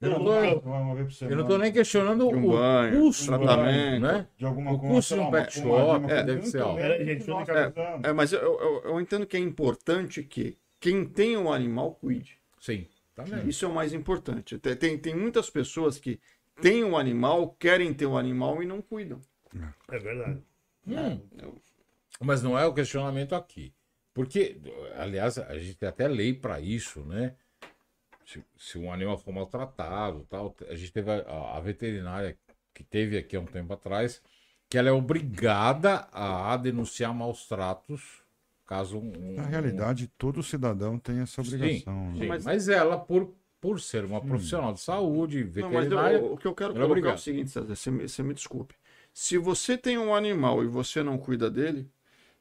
Eu não tô- Uma- uma vez por Eu não tô nem questionando um o banho, custo, tratamento. né? De alguma o coisa, custo de um pet shop, é, deve ser alto. menos É. É, mas eu, eu, eu entendo que é importante que quem tem um animal cuide. Sim, também. Isso é o mais importante. Tem, tem, tem muitas pessoas que têm um animal, querem ter um animal e não cuidam. É verdade. Hum, Eu- mas não é o questionamento aqui. Porque, aliás, a gente tem até lei para isso, né? Se, se um animal for maltratado, tal, a gente teve a, a veterinária que teve aqui há um tempo atrás, que ela é obrigada a denunciar maus tratos caso um, Na um- realidade, todo cidadão tem essa obrigação. Sim, né? mas... Mas- ela, por, por ser uma profissional de saúde, Não, mas veterinária. eu- o que eu quero é colocar é o seguinte, César, você me, você me desculpe. Se você tem um animal e você não cuida dele,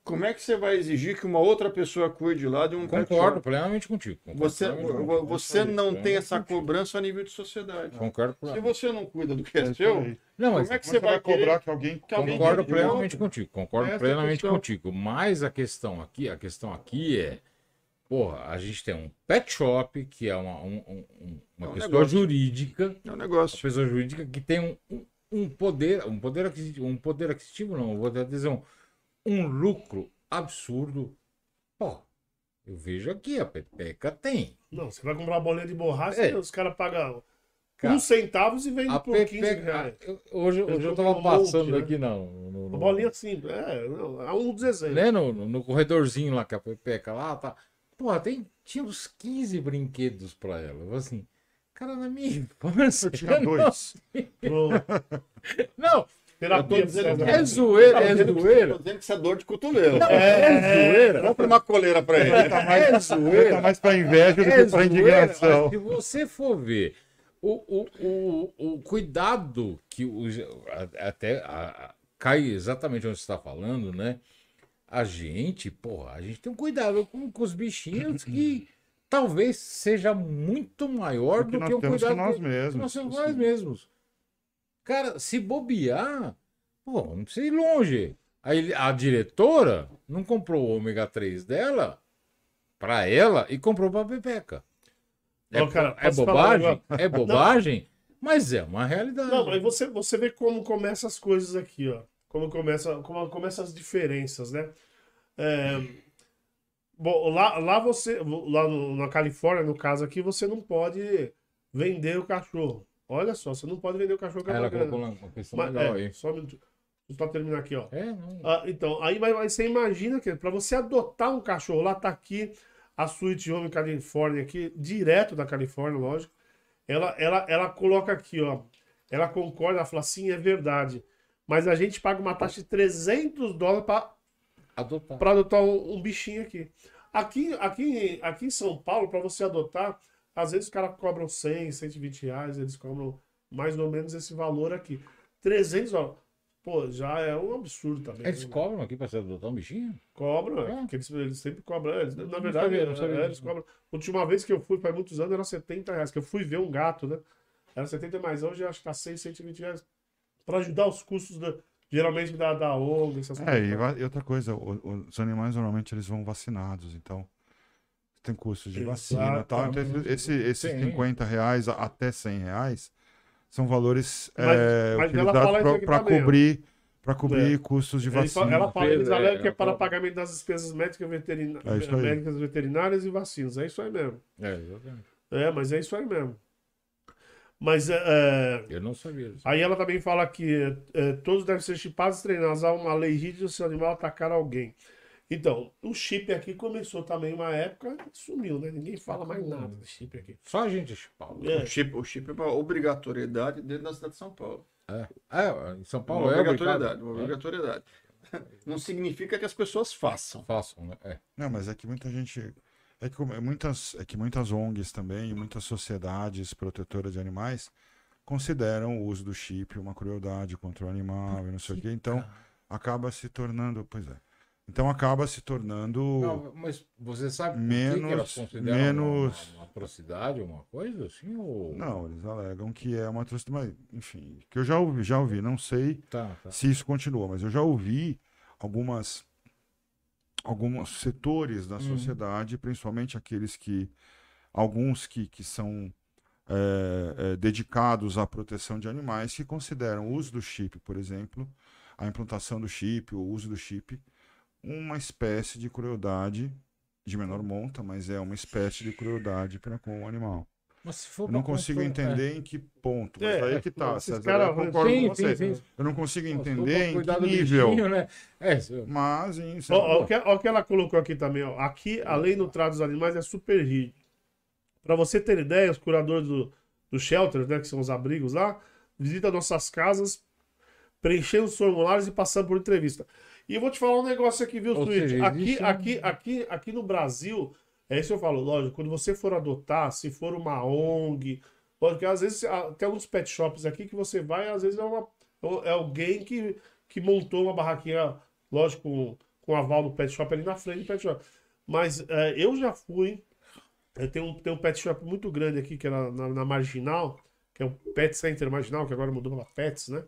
como é que você vai exigir que uma outra pessoa cuide lá de um Concordo plenamente contigo. concordo Você, plenamente você não tem essa contigo. cobrança a nível de sociedade. Concordo Se você não cuida do que é É seu. Não, mas como é que você vai cobrar querer que alguém que alguém concordo cuide de plenamente contigo. Concordo Essa é plenamente questão. contigo. Mas a questão aqui, a questão aqui é, porra, a gente tem um pet shop que é uma, um- um- um- uma É um pessoa negócio. jurídica, É um uma negócio. pessoa jurídica que tem um, um- um poder, um poder aquisitivo, um poder aquisitivo não, eu vou até dizer um, um lucro absurdo. Pô, eu vejo aqui, a Pepeca tem. Não, você vai comprar uma bolinha de borracha, É. os caras pagam Cara, uns centavos e vendem A por 15 Pepeca, reais. eu- hoje, hoje eu tava um monte, passando né? aqui não, no, Uma bolinha simples. É, não, há um dos exemplos. né, no, no- no corredorzinho lá que a Pepeca lá tá. Pô, tem, tinha uns 15 brinquedos pra ela. Eu assim, cara, na minha (laughs) infância. Eu tinha dois. Pronto. (laughs) Não, Terapia dizendo do que é zoeira, é que- zoeira. tô dizendo que isso é dor de cotovelo. É zoeira. Compre uma coleira pra ele. É Tá zoeira. mais pra inveja do É que pra zoeira, indignação. Se você for ver o, o, o, o cuidado que a- até a- a- cai exatamente onde você está falando, né? A gente, porra, a gente tem um cuidado com, com os bichinhos que talvez seja muito maior Do do que que, nós o temos cuidado com nós que mesmos. nós nós mesmos. Cara, se bobear, pô, não precisa ir longe. Aí a diretora não comprou o ômega 3 dela pra ela e comprou pra Pepeca. É, cara, é bobagem, é (laughs) bobagem, mas é uma realidade. Não, mas você, você vê como começam as coisas aqui, ó. Como começa, como começam as diferenças, né? É, bom, lá, lá você, lá no- na Califórnia, no caso aqui, você não pode vender o cachorro. Olha só, você não pode vender o cachorro. que é Ela colocou lá uma questão Mas, legal é, aí. só um minuto. Só terminar aqui, ó. É, não. Ah, então, aí mas você imagina que para você adotar um cachorro, lá tá aqui a Sweet Home California aqui, direto da Califórnia, lógico. Ela, ela, ela coloca aqui, ó. Ela concorda, ela fala, sim, é verdade. Mas a gente paga uma taxa de 300 dólares para Adotar. para adotar um, um bichinho aqui. Aqui, aqui, aqui em São Paulo, para você adotar, às vezes os caras cobram 100, 120 reais, eles cobram mais ou menos esse valor aqui. 300 dólares. Pô, já é um absurdo também. Eles né? cobram aqui pra você adotar um bichinho? Cobram, é, É. porque eles, eles sempre cobram. Eles- na Não verdade, sabia, não sabia é, eles cobram. Última vez que eu fui, faz muitos anos, era 70 reais. Que eu fui ver um gato, né? Era 70 mais. Hoje acho que tá 6, 120 reais. Para ajudar os custos, da, geralmente, da, da ONG, essas É, coisas. e, va- e outra coisa, o- os animais normalmente eles vão vacinados, então tem custos de vacina e tal. Então, esse, esses Sim. 50 reais até 100 reais são valores Mas- é, mas utilizados para cobrir, pra cobrir É. custos de vacina. ela fala, eles É, alegam que é para pagamento das despesas médicas, veterina- É médicas veterinárias e vacinas. É isso aí mesmo. É, exatamente. É, mas é isso aí mesmo. Mas é, é, Eu não sabia disso. aí ela também fala que é, todos devem ser chipados e treinados. Há uma lei rígida se o animal atacar alguém. Então, o chip aqui começou também uma época e sumiu, né? Ninguém fala mais nada do chip aqui. Só a gente chupava. É. O chip, o chip é uma obrigatoriedade dentro da cidade de São Paulo. É. É, em São Uma Paulo é obrigatoriedade, uma obrigado. obrigatoriedade. Não significa que as pessoas façam. Façam, né? É. Não, mas é que muita gente. É que é muitas, é que muitas ONGs também, muitas sociedades protetoras de animais consideram o uso do chip uma crueldade contra o animal e não sei o quê. Então acaba se tornando. Pois é. Então acaba se tornando. Não, mas você sabe por que que elas Menos- consideram menos- uma, uma atrocidade, uma coisa assim? Ou... Não, eles alegam que é uma atrocidade. Mas, enfim, que eu já ouvi, já ouvi, não sei Tá, tá. se isso continua, mas eu já ouvi algumas alguns setores da Uhum. sociedade, principalmente aqueles que alguns que, que são é, é, dedicados à proteção de animais, que consideram o uso do chip, por exemplo, a implantação do chip, o uso do chip, uma espécie de crueldade de menor monta, mas é uma espécie de crueldade para com o animal. Mas se for Eu não consigo controle- entender em que ponto, mas É, aí é que tá, César, caras eu concordo Sim, com você. sim, sim. Eu não consigo entender em que nível. bichinho, né? É, Mas isso. Ó, ó, o que, ó que ela colocou aqui também, ó. Aqui, a lei no trato dos animais é super rígida. Pra você ter ideia, os curadores do, do shelter, né, que são os abrigos lá, visitam nossas casas, preenchendo os formulários e passando por entrevista. E eu vou te falar um negócio aqui, viu, seja, Aqui, um- aqui, aqui, aqui no Brasil, é isso que eu falo, lógico, quando você for adotar, se for uma ONG, porque às vezes tem alguns pet shops aqui que você vai, às vezes é, uma, é alguém que, que montou uma barraquinha, lógico, com, com aval do pet shop ali na frente do pet shop. Mas é, eu já fui, eu tenho, um- tem um pet shop muito grande aqui, que é na, na- na Marginal, que é o Pet Center Marginal, que agora mudou para Pets, né?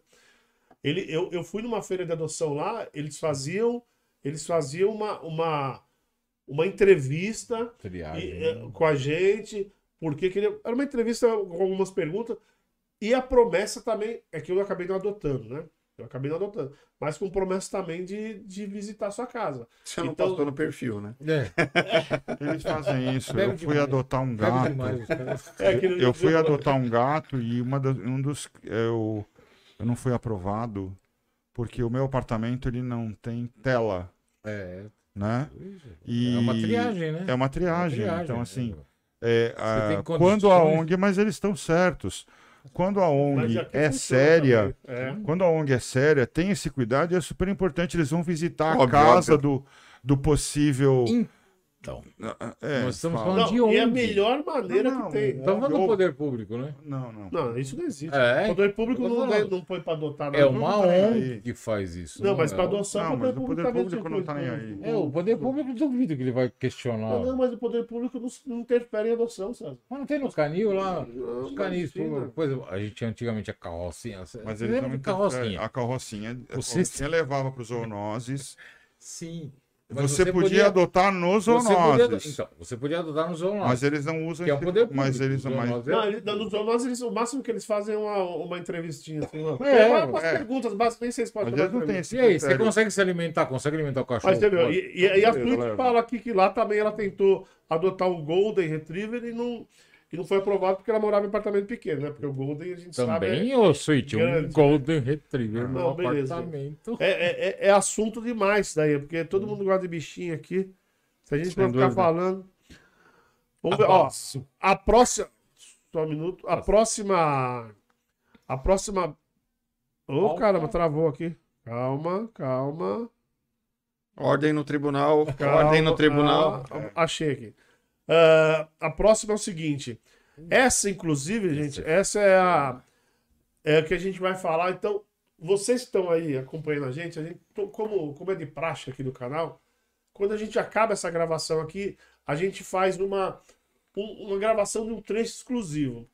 Ele, eu, eu fui numa feira de adoção lá, eles faziam, eles faziam uma, uma, uma entrevista Triagem. e, é, com a gente, porque queria, era uma entrevista com algumas perguntas, e a promessa também, é que eu acabei não adotando, né? Eu acabei não adotando, mas com promessa também de, de visitar a sua casa. Você não Então- postou no perfil, né? É, (laughs) Eles fazem isso. Bebe Eu fui demais. adotar um gato. demais. É, Eu fui (laughs) adotar um gato e uma das- um dos. Eu, eu não fui aprovado porque o meu apartamento ele não tem tela, É, né? E é uma triagem, né? É uma triagem. triagem, então, né? assim, é, a- tem quando a ONG, mas eles estão certos. Quando a ONG é funciona séria. É. quando a ONG é séria, tem esse cuidado e é super importante. Eles vão visitar a Óbvio, casa óbvio. do, do possível. Então, É, nós estamos fala. falando de Não, e a onde? melhor maneira Não, que tem. não, Estamos falando do poder público, né? Não, não. Não, isso não existe. É, o poder público tô não, não põe pra adotar É uma não tá ONG aí. que faz isso. Não, mas é pra o- adoção, Não, o poder mas o público poder também público não tá nem aí. É, o poder público duvido que ele vai questionar. Não, não, mas o poder público não, não interfere em adoção, sabe? Mas não tem no canil lá? Não, Os canis, por exemplo, a gente tinha antigamente a carrocinha. Mas lembra não de interferem. carrocinha? A carrocinha, a Você- carrocinha levava para os zoonoses. Sim. Mas Você, podia, adotar nos você podia zoonoses. Então, você podia adotar no zoonoses. Mas eles não usam que é poder público. Mas eles mas, Zoonoses é- Não, nos zoonoses, eles, o máximo que eles fazem é uma, uma entrevistinha. Assim, uma, É, uma- umas é. perguntas básicas, nem sei se pode mas fazer não entrevista. esse E aí, você consegue se alimentar? Consegue alimentar o cachorro? Mas entendeu? Pode. E, e, e a Twitch fala aqui que lá também ela tentou adotar um Golden Retriever e não, e não foi aprovado porque ela morava em apartamento pequeno, né? Porque o Golden a gente sabe. Também, ô Switch, um grande. Golden Retriever no Não, beleza. apartamento. É, é, é- é assunto demais isso daí, porque todo mundo gosta de bichinho aqui. Se a gente Sem for ficar falando. Vamos ver, ó. A próxima. Só um minuto. A próxima. A próxima Ô, Falta- caramba, travou aqui. Calma, calma. Ordem no tribunal. calma ordem no tribunal. ah, achei aqui. Ah, a próxima é o seguinte. Essa, inclusive, gente, essa é a é o que a gente vai falar. Então, vocês que estão aí acompanhando a gente, a gente como, como é de praxe aqui no canal, quando a gente acaba essa gravação aqui, a gente faz uma, um- uma gravação de um trecho exclusivo.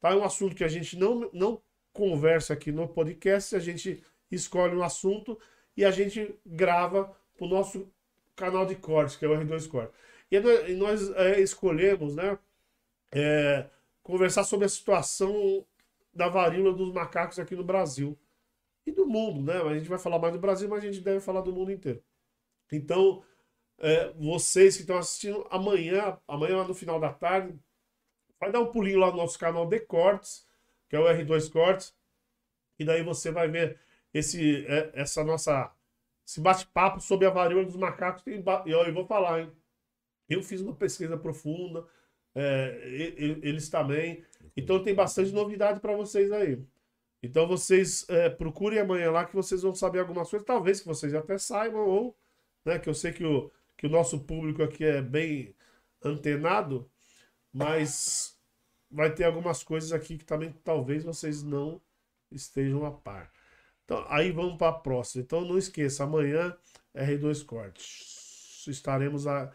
Tá? É um assunto que a gente não, não conversa aqui no podcast, a gente escolhe um assunto e a gente grava pro nosso canal de cortes, que é o R2 Cortes. E nós, e nós, é, escolhemos, né, é, conversar sobre a situação da varíola dos macacos aqui no Brasil. E do mundo, né? A gente vai falar mais do Brasil, mas a gente deve falar do mundo inteiro. Então, é, vocês que estão assistindo, amanhã, amanhã no final da tarde, vai dar um pulinho lá no nosso canal de cortes, que é o R2 Cortes, e daí você vai ver esse, é, essa nossa esse bate-papo sobre a varíola dos macacos. E eu vou falar, hein? Eu fiz uma pesquisa profunda, é, eles também. Então tem bastante novidade para vocês aí. Então vocês é, procurem amanhã lá que vocês vão saber algumas coisas, talvez que vocês até saibam, ou né, que eu sei que o, que o nosso público aqui é bem antenado, mas vai ter algumas coisas aqui que também talvez vocês não estejam a par. Então, aí vamos para a próxima. Então não esqueça, amanhã R2 Cortes. Estaremos, a,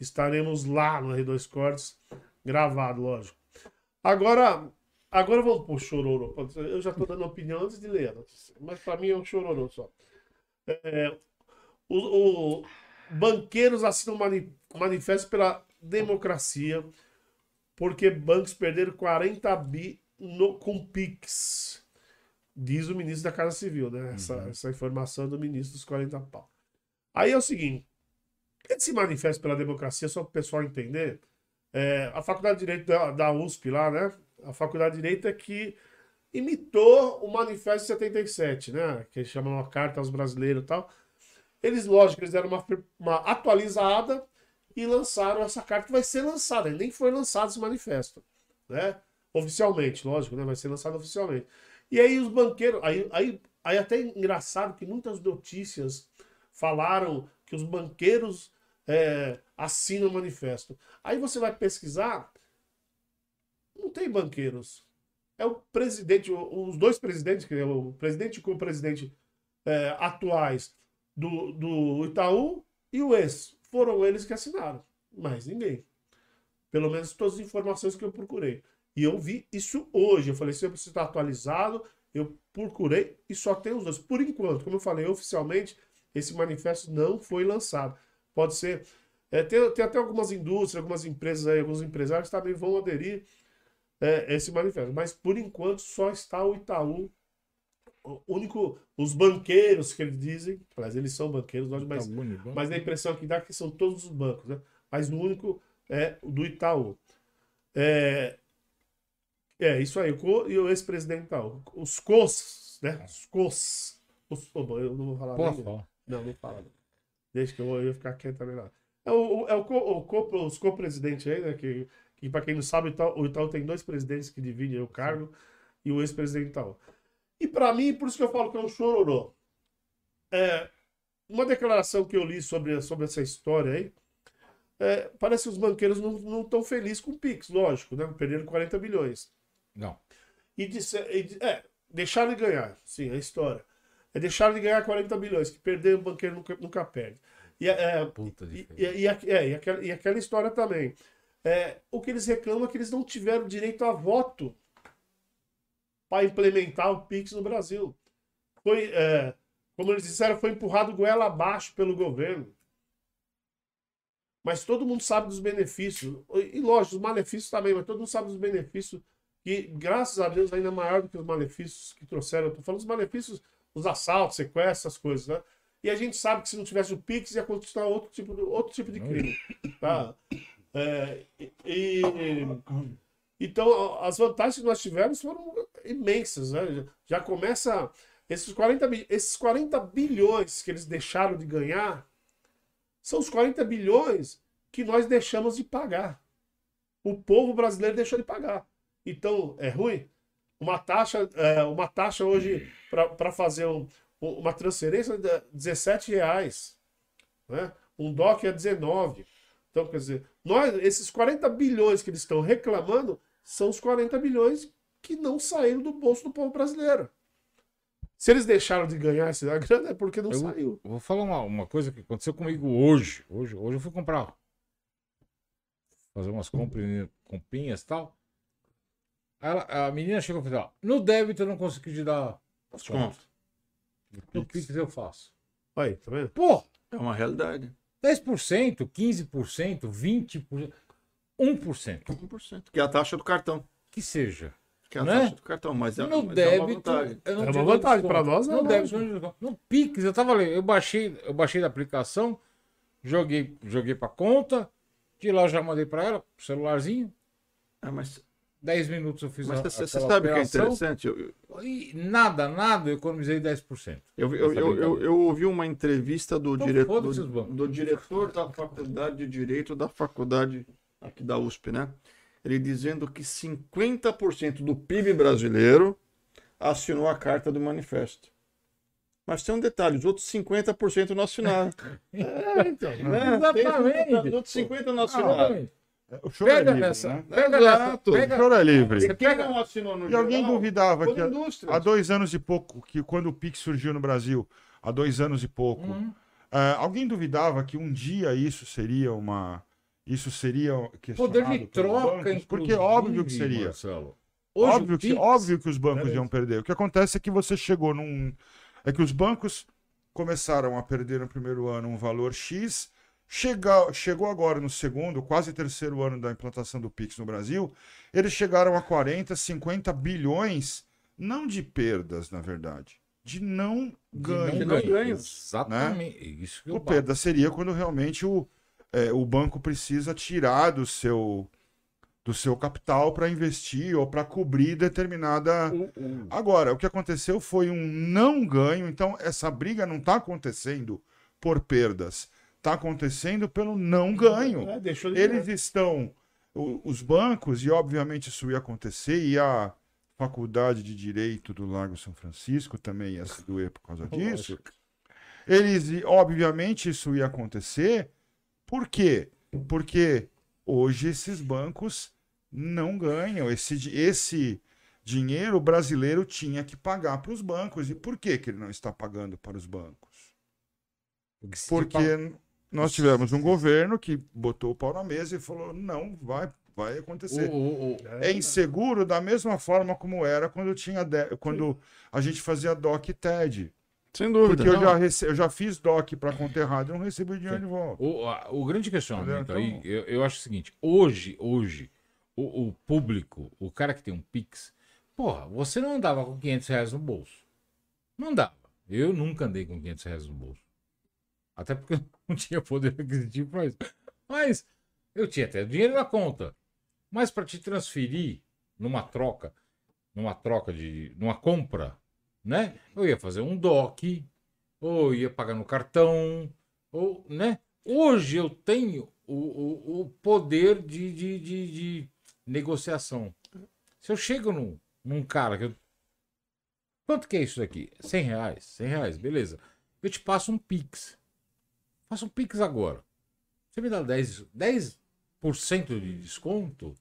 estaremos lá no R2 Cortes, gravado, lógico. Agora, agora vamos pro chororô. Eu já estou dando opinião antes de ler, mas para mim é um chororô só. É, o, o- banqueiros assinam mani, manifesto pela democracia porque bancos perderam 40 bi no, com PIX. Diz o ministro da Casa Civil, né? Essa, essa informação do ministro dos 40 pau. Aí é o seguinte: esse manifesto pela democracia, só para o pessoal entender, é, a Faculdade de Direito da, da USP lá, né? A Faculdade de Direito é que imitou o Manifesto de 77, né? Que eles chamam uma carta aos brasileiros e tal. Eles, lógico, eles deram uma, uma atualizada e lançaram essa carta que vai ser lançada. Nem foi lançado esse manifesto, né? Oficialmente, lógico, né? Vai ser lançado oficialmente. E aí os banqueiros, aí, aí, aí até é engraçado que muitas notícias falaram que os banqueiros é, assinam o manifesto. Aí você vai pesquisar, não tem banqueiros. É o presidente, os dois presidentes, que é o presidente e o co-presidente é, atuais do, do Itaú e o ex. Foram eles que assinaram. Mais ninguém. Pelo menos todas as informações que eu procurei. E eu vi isso hoje. Eu falei, se eu estar atualizado, eu procurei e só tem os dois. Por enquanto, como eu falei, oficialmente, esse manifesto não foi lançado. Pode ser. é, tem, tem até algumas indústrias, algumas empresas aí, alguns empresários também vão aderir é, esse manifesto. Mas por enquanto só está o Itaú. O único, os banqueiros que eles dizem, aliás, eles são banqueiros, lógico, mas mas a impressão que dá é que são todos os bancos, né? Mas o único é o do Itaú. É, é isso aí, o e o ex-presidente Itaú. Os COS, né? Os COS. Os, eu não vou falar Pô, nem- fala. Não, não fala. não. Deixa que eu eu vou ficar quieto também lá. É, o, o- é o, o co- os co-presidentes aí, né? Que, que para quem não sabe, o Itaú, o tem dois presidentes que dividem o cargo e o ex-presidente Itaú. E para mim, por isso que eu falo que é um chororô. É, uma declaração que eu li sobre, sobre essa história aí, é, parece que os banqueiros não estão felizes com o Pix, lógico, né? Perderam 40 bilhões. Não. E, disse, e é, deixaram de ganhar, sim, a história. É deixaram de ganhar 40 bilhões, que perder o banqueiro nunca, nunca perde. E, é, Puta e, e, e, é, e aquela, e aquela história também. É, o que eles reclamam é que eles não tiveram direito a voto para implementar o Pix no Brasil. Foi, é, como eles disseram, foi empurrado goela abaixo pelo governo. Mas todo mundo sabe dos benefícios. E lógico, os malefícios também, mas todo mundo sabe dos benefícios que, graças a Deus, ainda é maior do que os malefícios que trouxeram. Tô falando dos malefícios, os assaltos, sequestros, essas coisas, né? E a gente sabe que se não tivesse o Pix, ia continuar outro tipo de, outro tipo de crime. Tá? É, e- então, as vantagens que nós tivemos foram imensas. Né? Já começa. Esses 40, bi- esses 40 bilhões que eles deixaram de ganhar são os 40 bilhões que nós deixamos de pagar. O povo brasileiro deixou de pagar. Então, é ruim? Uma taxa, é, uma taxa hoje para fazer um- uma transferência de 17 reais. Né? Um DOC é 19. Então, quer dizer, nós, esses 40 bilhões que eles estão reclamando são os 40 bilhões que não saíram do bolso do povo brasileiro. Se eles deixaram de ganhar essa (laughs) grana é porque não Eu- saiu. Vou falar uma, uma coisa que aconteceu comigo hoje. Hoje, hoje eu fui comprar. Fazer umas comprinhas e tal. Ela- a menina chegou e falou: ó, no débito eu não consegui te dar desconto. No Pix eu faço. Aí, tá vendo? Pô, É uma realidade. 10%, 15%, 20%, 1%. 1%. Que é a taxa do cartão. Que seja. Que é a Né? taxa do cartão. Mas é, No mas é uma débito, vantagem. eu não É uma vantagem. Pra nós, é No débito, não no Pix, eu tava ali, eu baixei, eu baixei da aplicação, joguei, joguei pra conta, de lá eu já mandei pra ela, pro celularzinho, É, mas 10 minutos eu fiz mas a, você, sabe o que é interessante? Eu, E nada, nada, eu economizei 10%. eu, eu, eu, eu, eu ouvi uma entrevista do, Então diretor, do, do diretor da faculdade de Direito da faculdade aqui da USP, né? Ele dizendo que 50% do PIB brasileiro assinou a carta do manifesto. Mas tem um detalhe, os outros 50% não assinaram. (laughs) É, então. né? Exatamente. Tem- Os outros 50% não assinaram. Exatamente. O choro é Pega livre, nessa, né? pega Exato. nessa, O pega, choro é livre. Você pega- não assinou no E alguém geral, duvidava que há- dois anos e pouco, que quando o Pix surgiu no Brasil, há dois anos e pouco, Uhum. ah, alguém duvidava que um dia isso seria uma. Isso seria questionado Poder de troca, bancos? Porque óbvio que seria. Marcelo. Hoje óbvio, o que, Pix- óbvio que os bancos É iam perder. O que acontece é que você chegou num. É que os bancos começaram a perder no primeiro ano um valor X. Chega, chegou agora no segundo, quase terceiro ano da implantação do Pix no Brasil, eles chegaram a 40, 50 bilhões, não de perdas, na verdade, de não de ganho. não ganho. ganho. Exatamente. Isso que O perda seria quando realmente o, é, o banco precisa tirar do seu, do seu capital para investir ou para cobrir determinada. Agora, o que aconteceu foi um não ganho, então essa briga não está acontecendo por perdas, está acontecendo pelo não ganho. É, de Eles estão, o- os bancos, e obviamente isso ia acontecer, e a Faculdade de Direito do Largo São Francisco também ia se doer por causa disso. Eles, obviamente, isso ia acontecer. Por quê? Porque hoje esses bancos não ganham. Esse, esse dinheiro o brasileiro tinha que pagar para os bancos. E por que, que ele não está pagando para os bancos? Porque Porque nós tivemos um governo que botou o pau na mesa e falou: não, vai, vai acontecer. o, o, É inseguro da mesma forma como era quando, tinha de- quando a gente fazia DOC e TED. Sem dúvida. Porque eu já, rece... eu já fiz DOC para conta errada e não recebi o dinheiro de volta. O, a- o grande questionamento Entendeu? aí, Então- eu, eu acho o seguinte: hoje, hoje, o, o público, o cara que tem um Pix, porra, você não andava com 500 reais no bolso. Não andava. Eu nunca andei com 500 reais no bolso. Até porque não tinha poder aquisitivo para isso. Mas eu tinha até dinheiro na conta. Mas para te transferir numa troca, numa troca de. numa compra, né? Eu ia fazer um DOC, ou ia pagar no cartão, ou, né? Hoje eu tenho o, o, o poder de, de, de, de negociação. Se eu chego num, num cara que eu... Quanto que é isso daqui? 100 reais. 100 reais, beleza. Eu te passo um Pix. Faça um Pix agora. Você me dá 10%, 10 de desconto?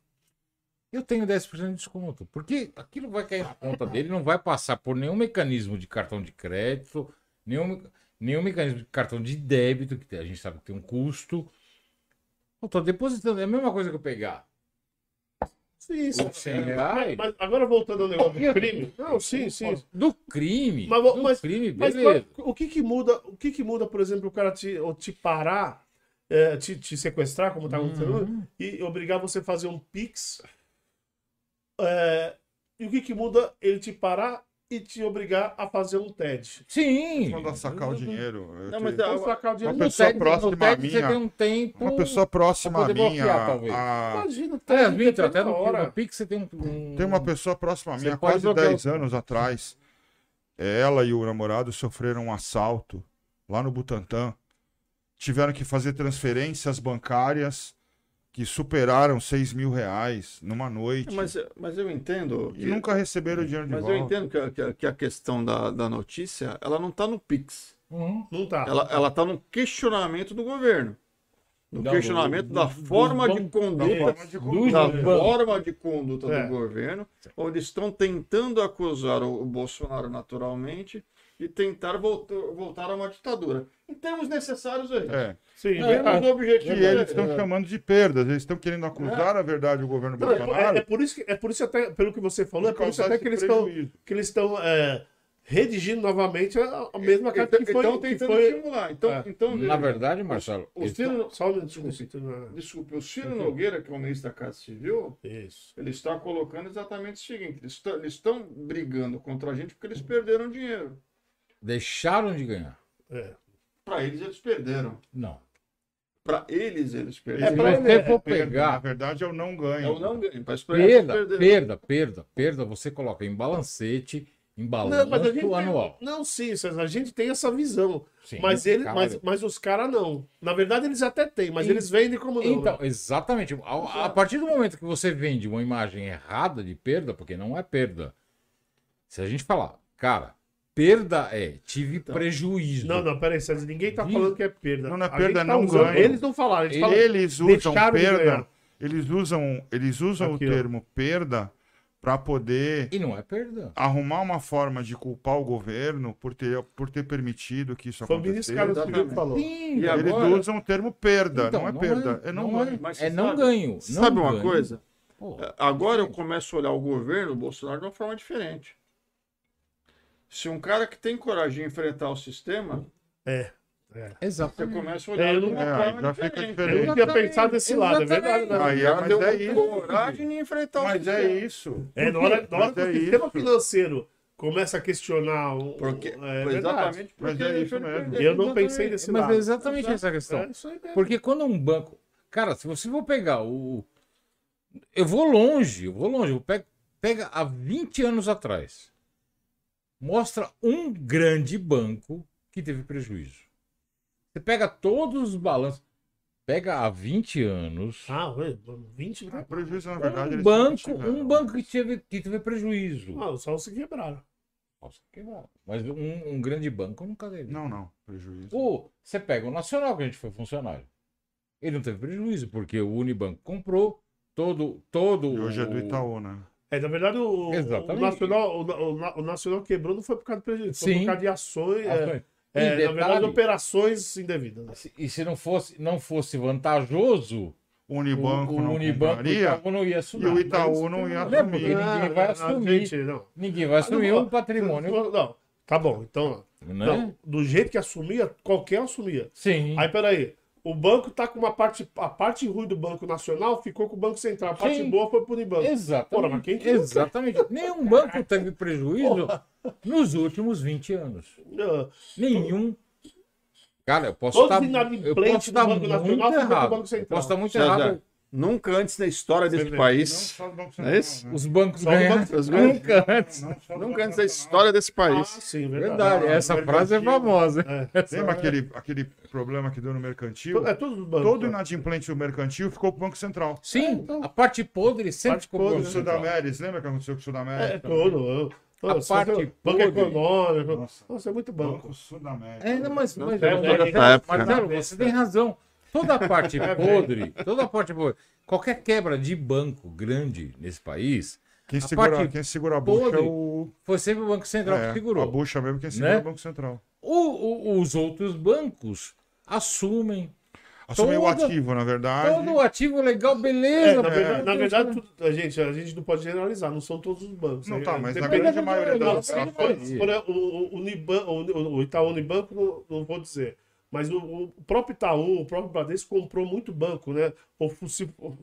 Eu tenho 10% de desconto. Porque aquilo vai cair na conta dele, não vai passar por nenhum mecanismo de cartão de crédito, nenhum, nenhum mecanismo de cartão de débito, que a gente sabe que tem um custo. Eu tô depositando, é a mesma coisa que eu pegar. Sim, sim. Os 100 reais. Mas agora voltando ao negócio do crime. Não, sim, sim. Do crime. Mas do mas- crime, Mas beleza. qual- o que que muda? O que que muda, por exemplo, o cara te, ou te parar, é, te, te sequestrar, como tá acontecendo, Uhum. e obrigar você a fazer um pix? é, e o que que muda ele te parar e te obrigar a fazer um TED? Sim. Mandar sacar o dinheiro. Eu Não, te- mas Vamos Agora- sacar o dinheiro. Uma pessoa TED- próxima TED à Você minha- tem um tempo. Uma pessoa próxima a minha. a- Imagina, o É, TED depende até no, hora. no Pix você tem um. Tem uma pessoa próxima a minha, quase bloquear 10 o- anos atrás. Ela e o namorado sofreram um assalto lá no Butantã. Tiveram que fazer transferências bancárias que superaram 6 mil reais numa noite Mas, mas eu entendo. e que- nunca receberam o dinheiro de mas eu volta. entendo que a, que que a questão da, da notícia, ela não está no Pix. Uhum. Não tá. Ela, ela tá no questionamento do governo. No Não, questionamento do- da do- forma dos de bancos- conduta. da forma de Dos da forma de conduta É. do governo, onde estão tentando acusar o, o Bolsonaro naturalmente e tentar voltar, voltar a uma ditadura. Em termos necessários aí. É. Sim, Temos verdade. o objetivo. E eles é- estão chamando de perdas, eles estão querendo acusar a verdade o governo Não, é, Bolsonaro. é- é por isso que, é por isso até, pelo que você falou, é por isso até que eles estão que eles estão é, redigindo novamente a, a mesma carta que foi, Então tentando foi estimular. Então, É. então Na verdade, Marcelo, o Ciro, só um minuto, desculpa. desculpe, o Ciro Nogueira, que é o ministro da Casa Civil, Isso. ele está colocando exatamente o seguinte: eles estão brigando contra a gente porque eles perderam dinheiro. Deixaram de ganhar. É. Para eles, eles perderam. Não. Para eles, eles Se perderam. pra você ele, for Perda, Na pegar verdade, eu não ganho. Eu não ganho, mas perda, perderam. perda, perda, perda, você coloca em balancete, em Não, balanço gente anual. Tem, não, sim, César, a gente tem essa visão. Sim, mas, ele, cara. mas, mas os caras não. Na verdade, eles até têm, mas E- eles vendem como não. Então, né? exatamente. A, a partir do momento que você vende uma imagem errada de perda, porque não é perda. Se a gente falar, cara, perda é, tive prejuízo. Não, não, peraí, César, ninguém tá falando que é perda. Não, não é A perda, tá não usando- ganho. Eles não falaram, eles falam. Eles usam perda, eles usam, eles usam Aqui, o ó. termo perda para poder E não é perda. arrumar uma forma de culpar o governo por ter, por ter permitido que isso Foi o ministro Carlos acontecesse. Que falou. Sim, E Eles agora- usam o termo perda, Então, não é perda, é, não, ganho. Mas é você não sabe- ganho. não Sabe uma ganho. coisa? Pô, Agora eu começo a olhar o governo, o Bolsonaro, de uma forma diferente. Se um cara que tem coragem de enfrentar o sistema, É. é. você exatamente. começa a olhar É, eu de não- é, já fica diferente. Eu diferente. não tinha pensado desse lado, é verdade. Exatamente. né? Aí, Já mas deu é isso. coragem de enfrentar o Mas sistema. é isso. É, na hora, na hora Mas que é o sistema isso. financeiro começa a questionar o. Porque, é verdade. exatamente Mas porque é isso mesmo. Eu não pensei nesse Mas lado. é exatamente essa a questão. É isso aí mesmo. Porque quando um banco. Cara, se você for pegar o. Eu vou longe, eu vou longe. Eu pego, pega há 20 anos atrás. Mostra um grande banco que teve prejuízo. Você pega todos os balanços. Pega há 20 anos. Ah, ué, 20 O prejuízo, na verdade, Um banco, um banco que teve, que teve prejuízo. Ah, só se quebraram. Nossa, que bom. Mas um, um grande banco nunca teve. Não, não, prejuízo. Ou você pega o Nacional, que a gente foi funcionário. Ele não teve prejuízo, porque o Unibanco comprou todo. todo E hoje é do o- Itaú, né? É, na verdade, o, o. Nacional, o, o- o Nacional quebrou não foi por causa do prejuízo, foi Sim. por causa de ações. é, ações. é, E na verdade, detalhe, operações indevidas. né? e se não fosse, não fosse vantajoso, O Unibanco o, o não Unibanco o Itaú não ia e assumir. o Itaú não ia Não, porque assumir. ninguém vai Ah, assumir. gente, não. Ninguém vai assumir não, um patrimônio. Não, não, tá bom, então. Né? não, do jeito que assumia, qualquer assumia. Sim. Aí, peraí. O banco tá com uma parte. A parte ruim do Banco Nacional ficou com o Banco Central. A parte Sim. boa foi pro Unibanco. Exatamente. Porra, mas quem que não Exatamente. Nenhum banco teve prejuízo nos últimos 20 anos. Ah, Nenhum. Cara, eu posso estar. inadimplentes Eu do posso estar Banco muito Nacional ficou com o errado. Banco Eu Central. posso estar muito César, errado. Nunca antes na história desse Você Não país. só do Banco É isso? né? Os bancos o ganharam. Banco- Nunca antes. Não do Nunca Banco antes da história desse Ah, país. sim, verdade. Verdade, Não, essa frase é famosa. Essa- Lembra aquele, aquele problema que deu no mercantil? É todos os bancos. Todo inadimplente do mercantil ficou pro Banco Central. Sim, a parte podre sempre Parte ficou pro podre, O Banco Central. Sudameris, lembra o que aconteceu com o É, Sudameris? todo. A Nossa, parte Banco podre. Econômico. Nossa. Nossa, é muito banco. Banco Sudameris. É, não, mas, mas, é, mas- é, Marcelo, é, época, Marcelo, né? você tem razão. Toda a parte (laughs) É, podre, toda a parte podre, qualquer quebra de banco grande nesse país, Quem A segura, parte quem segura a bucha podre é o. foi sempre o Banco Central é, que segurou. A bucha mesmo quem segura Né? é o Banco Central. O- o- os outros bancos assumem Assumiu o Toda- ativo, na verdade. todo o ativo legal, É, beleza. na pô. verdade, na verdade tudo- a, gente, a gente não pode generalizar, não são todos os bancos. Não É, tá, mas na depende- grande maioria Não, das o, o, o, o Itaú Unibanco, não, não vou dizer. Mas o, o próprio Itaú, o próprio Bradesco comprou muito banco, né? Ou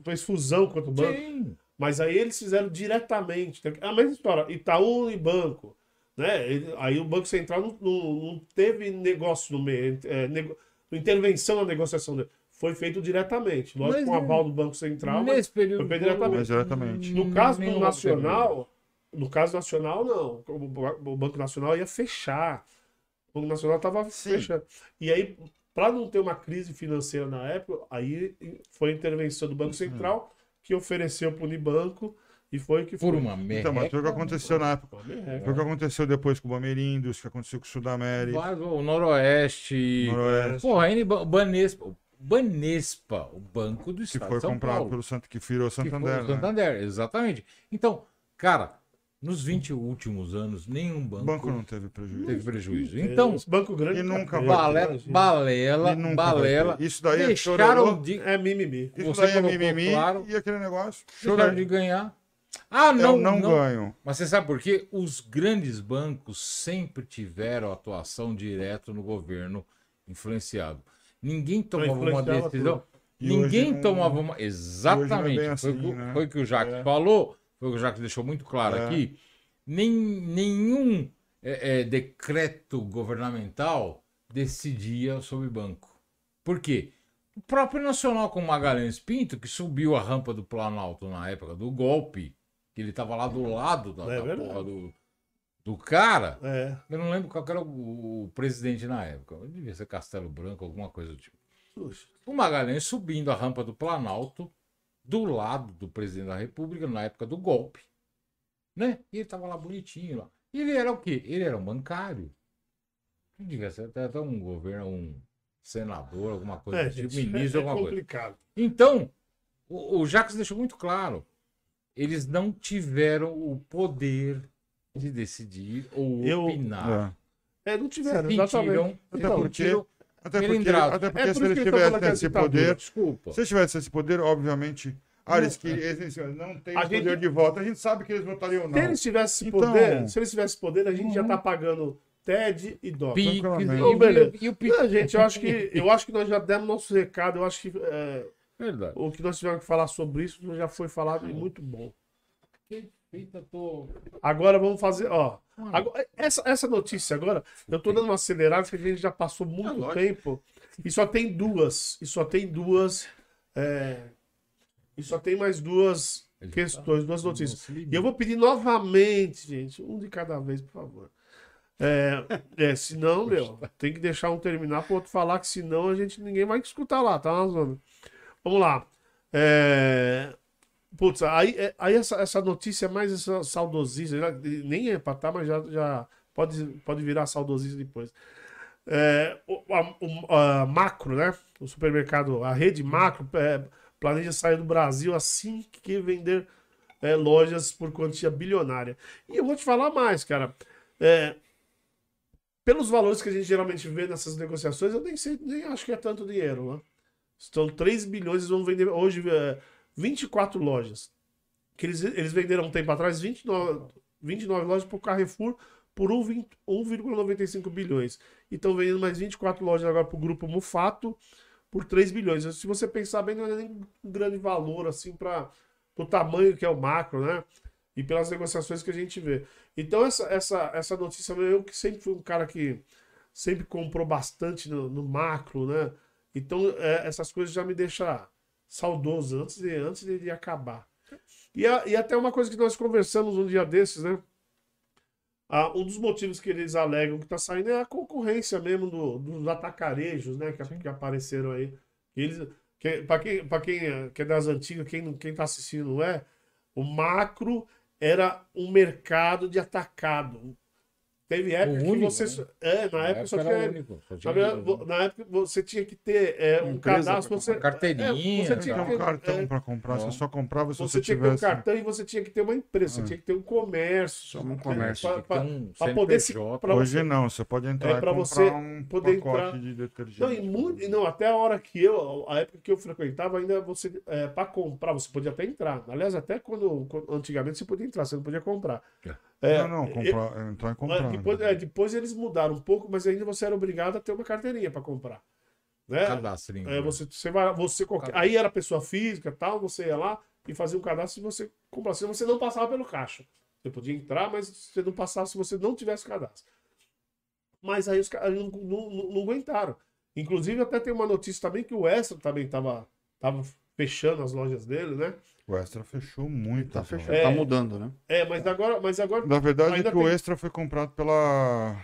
fez fusão contra o banco. Sim. Mas aí eles fizeram diretamente. A mesma história, Itaú e banco. Né? Ele- Aí o Banco Central não, não- não teve negócio no meio, é, nego- intervenção na negociação dele. Foi feito diretamente. Lógico, Mas com o aval do Banco Central. mas período. foi feito diretamente. Mas diretamente. No caso do Nacional, no caso nacional, não. O Banco Nacional ia fechar. O Banco Nacional estava fechando. E aí, para não ter uma crise financeira na época, aí foi a intervenção do Banco Central que ofereceu para o Unibanco e foi que foi. Por uma merda. Então, mas foi o que aconteceu na época. Foi o que aconteceu depois com o Bamerindos, o que aconteceu com o Sudamérica. O Noroeste. Noroeste. Porra, a N- Banespa. Banespa, o Banco do Que Estado foi de São comprado Paulo. pelo Santo, que virou que foi Santander. o né? Santander, exatamente. Então, cara, nos 20 últimos anos, nenhum O banco, banco não teve prejuízo. teve prejuízo. Então, banco grande E nunca tá- vai balela, Imagina. balela, E nunca balela. vai ter. Isso daí é deixaram chororô. de, é mimimi. Isso Você daí é mimimi claro. e aquele negócio. Chorei. de ganhar. Ah, Não, não, não, não. ganho. Mas você sabe por quê? Os grandes bancos sempre tiveram atuação direto no governo influenciado. Ninguém tomava uma decisão. Ninguém tomava uma. Exatamente. bem foi, o assim, que- né? foi o que o Jacques É. falou, foi o que o Jacques deixou muito claro É. aqui. Nem, nenhum é, é, decreto governamental decidia sobre banco. Por quê? O próprio Nacional com Magalhães Pinto, que subiu a rampa do Planalto na época do golpe, que ele estava lá do lado da, É da porra do, do cara. É. Eu não lembro qual era o, o presidente na época. Devia ser Castelo Branco, alguma coisa do tipo. Puxa. O Magalhães subindo a rampa do Planalto, do lado do presidente da República, na época do golpe. Né? E ele tava lá bonitinho. Lá. Ele era o quê? Ele era um bancário. Ser até, até um governo, um senador, alguma coisa, É, do tipo, gente, ministro, é alguma coisa. complicado. Então, o, o Jacques deixou muito claro. Eles não tiveram o poder de decidir ou Eu- opinar. É. É, não tiveram, Sentiram- exatamente. Até Então, porque- sentiram Até porque, até porque É por se ele tá é esse ditadura. poder, Desculpa. se eles tivessem esse poder, obviamente, ah, eles, que, eles não têm o poder gente- de voto, a gente sabe que eles votariam Se não. eles tivessem Então- poder, se eles tivessem poder, a gente já tá pagando TED e DOC. Tranquilamente. e, e, e o pique. Não, gente, eu acho que eu acho que nós já demos nosso recado. Eu acho que é, Verdade. o que nós tivemos que falar sobre isso já foi falado e muito bom. Eita, tô... Agora vamos fazer, ó. agora- essa, essa notícia agora, eu tô dando uma acelerada porque a gente já passou muito lógico. tempo e só tem duas. E só tem duas. é, e só tem mais duas questões, duas notícias. E eu vou pedir novamente, gente, um de cada vez, por favor. É, (laughs) é senão, meu, tem que deixar um terminar pro outro falar, que senão a gente ninguém vai escutar lá, tá na zona. Vamos lá. É, putz, aí, é- aí essa, essa notícia é mais essa saudosista, já- nem é pra tá, mas já, já pode, pode virar saudosista depois. É, o, a, o- a Macro, né? O supermercado, a rede Macro é, planeja sair do Brasil assim que vender é, lojas por quantia bilionária. E eu vou te falar mais, cara. É, pelos valores que a gente geralmente vê nessas negociações, eu nem sei, nem acho que é tanto dinheiro, né? Estão 3 bilhões, eles vão vender hoje é, 24 lojas. Que eles, eles venderam um tempo atrás 29, 29 lojas para o Carrefour por 1,20 1,95 bilhões. E estão vendendo mais 24 lojas agora para o grupo Mufato por 3 bilhões. Se você pensar bem, não é nem um grande valor assim para o tamanho que é o macro, né? E pelas negociações que a gente vê. Então, essa, essa, essa notícia, eu que sempre fui um cara que sempre comprou bastante no, no macro, né? Então, é, essas coisas já me deixam saudoso antes de, antes de, de acabar. E, a- e até uma coisa que nós conversamos um dia desses, né? Ah, um dos motivos que eles alegam que está saindo é a concorrência mesmo do- dos atacarejos, né? Que, que apareceram aí. Eles, que, para quem, pra quem é- que é das antigas, quem, quem tá assistindo não é, o macro era um mercado de atacado. Teve época que único, você. né? É, na época só tinha. único, só Na, tinha- verdade, vo- na época você tinha que ter é, um Empresa cadastro. Você, comprar. Carteirinha, é, você tinha que um ter, cartão é, pra comprar, você só comprava se você você, tinha que ter um tivesse. cartão e você tinha que ter uma empresa, você Ah. tinha que ter um comércio. Só um comércio. Pra- pra- Tem um poder se- Hoje você- não, você pode entrar É, e pra comprar você um poder pacote entrar- de detergente. Não, e muito, não, até a hora que eu, a época que eu frequentava, ainda você, é, para comprar, você podia até entrar. Aliás, até quando, quando- antigamente você podia entrar, você não podia comprar. É, não, não, comprar, entrar e comprar. Depois, né? é, depois eles mudaram um pouco, mas ainda você era obrigado a ter uma carteirinha para comprar. Né? Cadastrinho. É, você, você vai, você qualquer- aí era pessoa física, tal, você ia lá e fazia um cadastro e você comprava. Se você não passava pelo caixa, você podia entrar, mas você não passava se você não tivesse cadastro. Mas aí os caras não, não, não- não aguentaram. Inclusive até tem uma notícia também que o Extra também estava tava fechando as lojas dele, né? O Extra fechou muito. Tá loja. É. Tá mudando, né? É, mas agora, mas agora Na verdade, Ainda é que o tem- Extra foi comprado pela,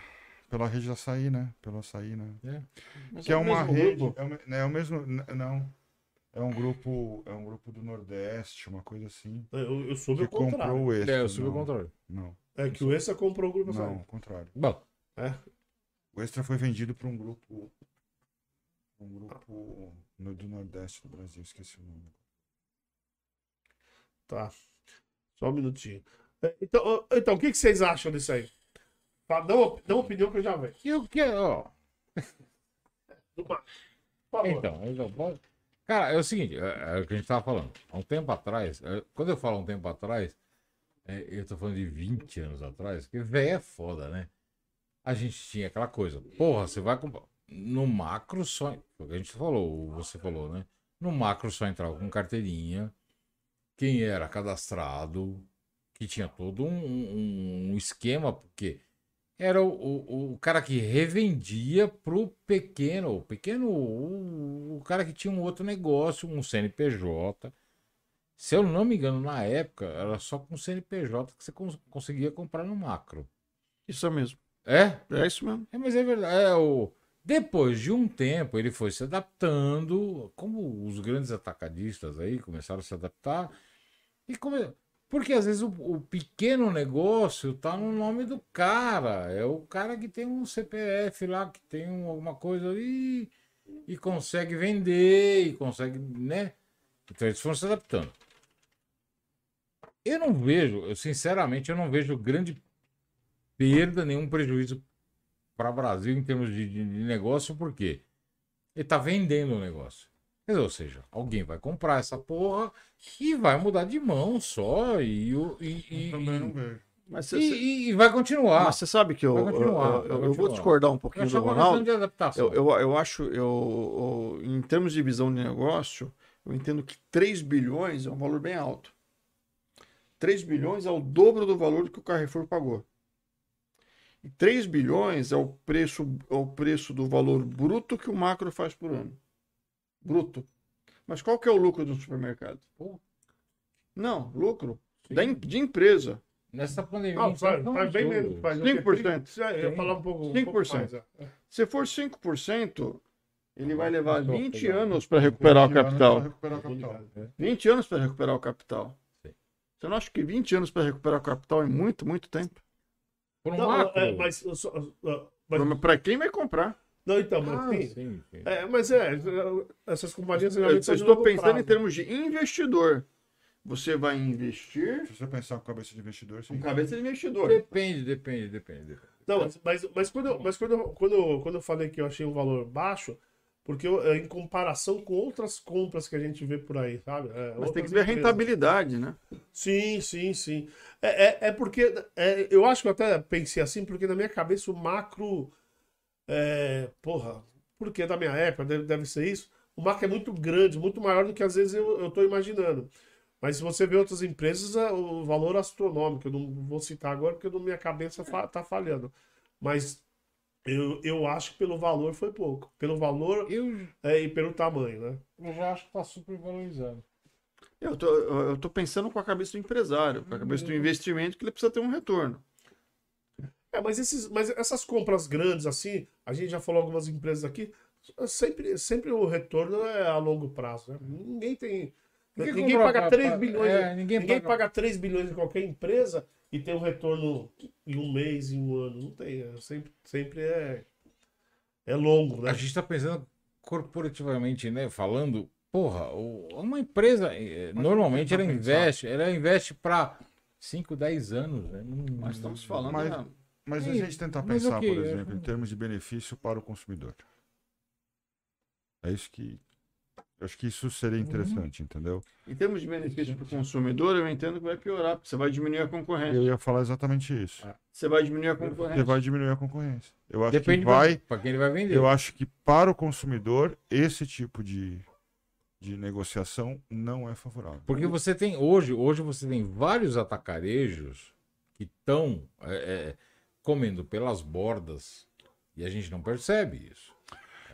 pela rede açaí, né? Pelo açaí, né? Mas Que é o uma rede. grupo. É, o, é o mesmo. Não. É um grupo. É um grupo do Nordeste, uma coisa assim. Eu, eu soube Que o contrário. comprou o Extra. É, eu subi o não, controle. Não, É que o Extra comprou o grupo não, Açaí. ao contrário. Bom, É. O Extra foi vendido para um grupo. Um grupo no- do Nordeste do Brasil, esqueci o nome. Tá. Só um minutinho. É, Então, então o que, que vocês acham disso aí? Dá uma, dá uma opinião que eu já vejo. e o que, ó. (laughs) Então, então, pode- cara, é o seguinte, é, é o que a gente tava falando. Há um tempo atrás, é, quando eu falo um tempo atrás, é, eu tô falando de 20 anos atrás, porque velho é foda, né? A gente tinha aquela coisa, porra, você vai comprar. No macro só. Foi o que a gente falou, você falou, né? No macro só entrava com carteirinha, quem era cadastrado, que tinha todo um, um- um esquema, porque era o, o, o cara que revendia pro pequeno, o pequeno, o, o cara que tinha um outro negócio, um CNPJ. Se eu não me engano, na época, era só com CNPJ que você cons- conseguia comprar no macro. Isso é mesmo. É? É isso mesmo. É, mas é verdade. É, o... Depois de um tempo, ele foi se adaptando, como os grandes atacadistas aí começaram a se adaptar. E come... Porque às vezes o, o pequeno negócio tá no nome do cara. É o cara que tem um CPF lá, que tem um- alguma coisa ali e consegue vender, e consegue, né? Então eles foram se adaptando. Eu não vejo, eu sinceramente, eu não vejo grande perda, nenhum prejuízo para o Brasil em termos de, de- de negócio, porque ele está vendendo o negócio. Dizer, Ou seja, alguém vai comprar essa porra e vai mudar de mão só e, e, e, Também não vejo. Mas e- e- e vai continuar. Mas você sabe que eu, eu, eu- eu vou discordar um Eu pouquinho do uma Ronaldo. questão de adaptação. Eu, eu, eu acho, eu, eu- em termos de visão de negócio, eu entendo que 3 bilhões é um valor bem alto. 3 bilhões é o dobro do valor que o Carrefour pagou. E 3 bilhões é o preço, é o preço do valor bruto que o macro faz por ano. Bruto. Mas qual que é o lucro do supermercado? Pô. Não, lucro da de empresa. Nessa pandemia. Não, então, faz, não faz bem menos. Faz 5%. Eu ia Sim. falar um pouco, um pouco 5%. mais. é. Se for 5%, ele vai levar Passou, 20 legal. anos para recuperar o 20 anos capital. pra recuperar o Tô capital. ligado. 20 anos para recuperar o capital. Você não acha que 20 anos para recuperar o capital é muito, muito tempo? Por um Não, macro. é, mas, mas- Para quem vai comprar? não, então, mas Ah, sim. sim, sim. É, mas é, essas companhias Eu, estou pensando prazo. em termos de investidor. Você vai investir Se você pensar com cabeça de investidor, sim. com cabeça de investidor. Depende, depende, depende. depende. Não, mas, mas, mas quando, mas quando, quando, quando eu falei que eu achei um valor baixo, porque é em comparação com outras compras que a gente vê por aí, sabe? É, Mas tem que ver a rentabilidade, né? Sim, sim, sim. É, é, é porque é, eu acho que eu até pensei assim, porque na minha cabeça o macro. É, porra, porque da minha época deve, deve ser isso. O macro é muito grande, muito maior do que às vezes eu, tô imaginando. Mas se você vê outras empresas, é o valor astronômico, eu não vou citar agora porque na minha cabeça fa tá falhando. Mas eu, eu acho que pelo valor foi pouco. Pelo valor Eu, é, e pelo tamanho, né? eu já acho que tá super valorizado. Eu tô, eu eu tô pensando com a cabeça do empresário, com a cabeça do investimento, que ele precisa ter um retorno. É, mas, esses, mas essas compras grandes assim, a gente já falou algumas empresas aqui, sempre, sempre o retorno é a longo prazo. Né? Ninguém tem. Ninguém Ninguém, paga pra- 3 pra- bilhões. é, ninguém ninguém paga- paga 3 bilhões em qualquer empresa e tem um retorno em um mês, em um ano. Não tem. é sempre, sempre é, é longo, né? A gente está pensando corporativamente, né? Falando, porra, o- uma empresa eh, normalmente tentar ela investe, ela investe para 5, 10 anos, né? Não- Mas estamos falando. Mas- né? Mas a gente tentar mas pensar, por exemplo, em termos de benefício para o consumidor. É isso que. Acho que isso seria Uhum. interessante, entendeu? Em termos de benefício para o consumidor, eu entendo que vai piorar, porque você vai diminuir a concorrência. Eu ia falar exatamente isso. Você vai diminuir a Você concorrência. vai diminuir a concorrência. Eu acho Depende que vai. para quem ele vai vender. Eu acho que para o consumidor, esse tipo de, de negociação não é favorável. Porque você tem hoje, hoje você tem vários atacarejos que estão comendo pelas bordas e a gente não percebe isso.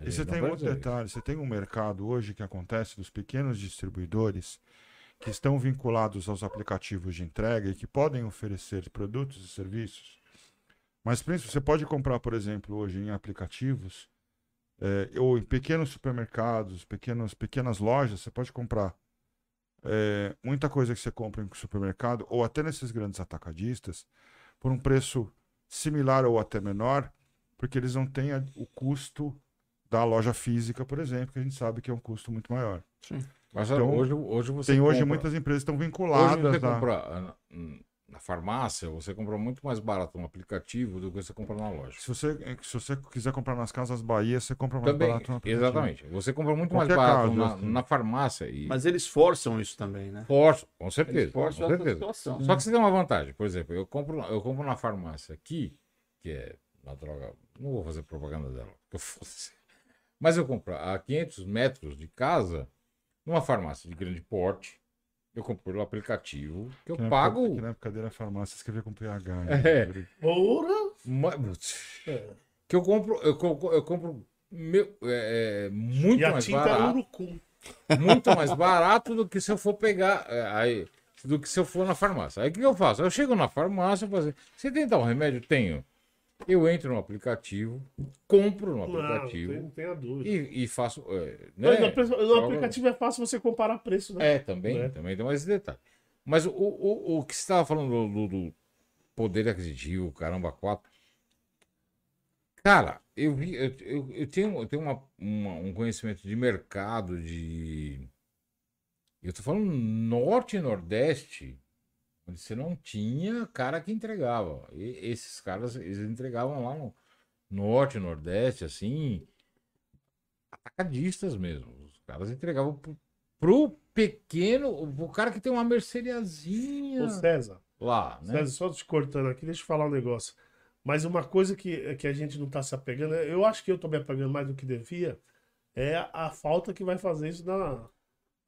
E você tem outro detalhe, você tem um mercado hoje que acontece dos pequenos distribuidores que estão vinculados aos aplicativos de entrega e que podem oferecer produtos e serviços, Mas pensa, você pode comprar, por exemplo, hoje em aplicativos, é, ou em pequenos supermercados, pequenos, pequenas lojas, você pode comprar é, muita coisa que você compra em supermercado, ou até nesses grandes atacadistas, por um preço similar ou até menor, porque eles não têm o custo da loja física, por exemplo, que a gente sabe que é um custo muito maior. Mas Então, hoje, hoje você Tem hoje compra- muitas empresas que estão Hoje vinculadas você a... compra ah, na, farmácia, você compra muito mais barato um aplicativo do que você compra na loja. Se você, se você quiser comprar nas Casas Bahia, você compra mais Também, barato no aplicativo. exatamente. Você compra muito Qualquer mais barato caso, na, assim. na farmácia e Mas eles forçam isso também, né? forço, com Eles certeza. Com forçam essa certeza. situação. Só que você tem uma vantagem. Por exemplo, eu compro, eu compro na farmácia aqui, que é na droga. Não vou fazer propaganda dela, porque eu fosse. Mas eu compro a 500 metros de casa, numa farmácia de grande porte. Eu compro pelo aplicativo, que eu Que pago. época- que na época dele a farmácia escrevia com PH. né? (laughs) É. Porra! ma- É. Que eu compro, eu, co- eu compro meu, é, é, muito E a mais tinta é barato. muito mais (laughs) barato do que se eu for pegar é, aí, do que se eu for na farmácia. Aí o que eu faço? Eu chego na farmácia e falo assim, você tem tal remédio? Tenho. Eu entro no aplicativo, compro no não aplicativo não tenha dúvida. e, e faço. é, né? no, no aplicativo é fácil você comparar preço, né? É, também, Né? também tem mais detalhe. Mas o, o, o que você estava falando do, do- poder aquisitivo, caramba, quatro. Cara, eu, vi, eu, eu, eu tenho, eu tenho uma, uma- um conhecimento de mercado de. Eu tô falando norte e nordeste, você não tinha cara que entregava. E esses caras, eles entregavam lá no norte nordeste, assim, atacadistas mesmo. Os caras entregavam pro, pro pequeno, o cara que tem uma merceariazinha Ô César, lá, né? César, só te cortando aqui, deixa eu falar um negócio. Mas uma coisa que, que a gente não tá se apegando, eu acho que eu tô me apegando mais do que devia, é a falta que vai fazer isso na.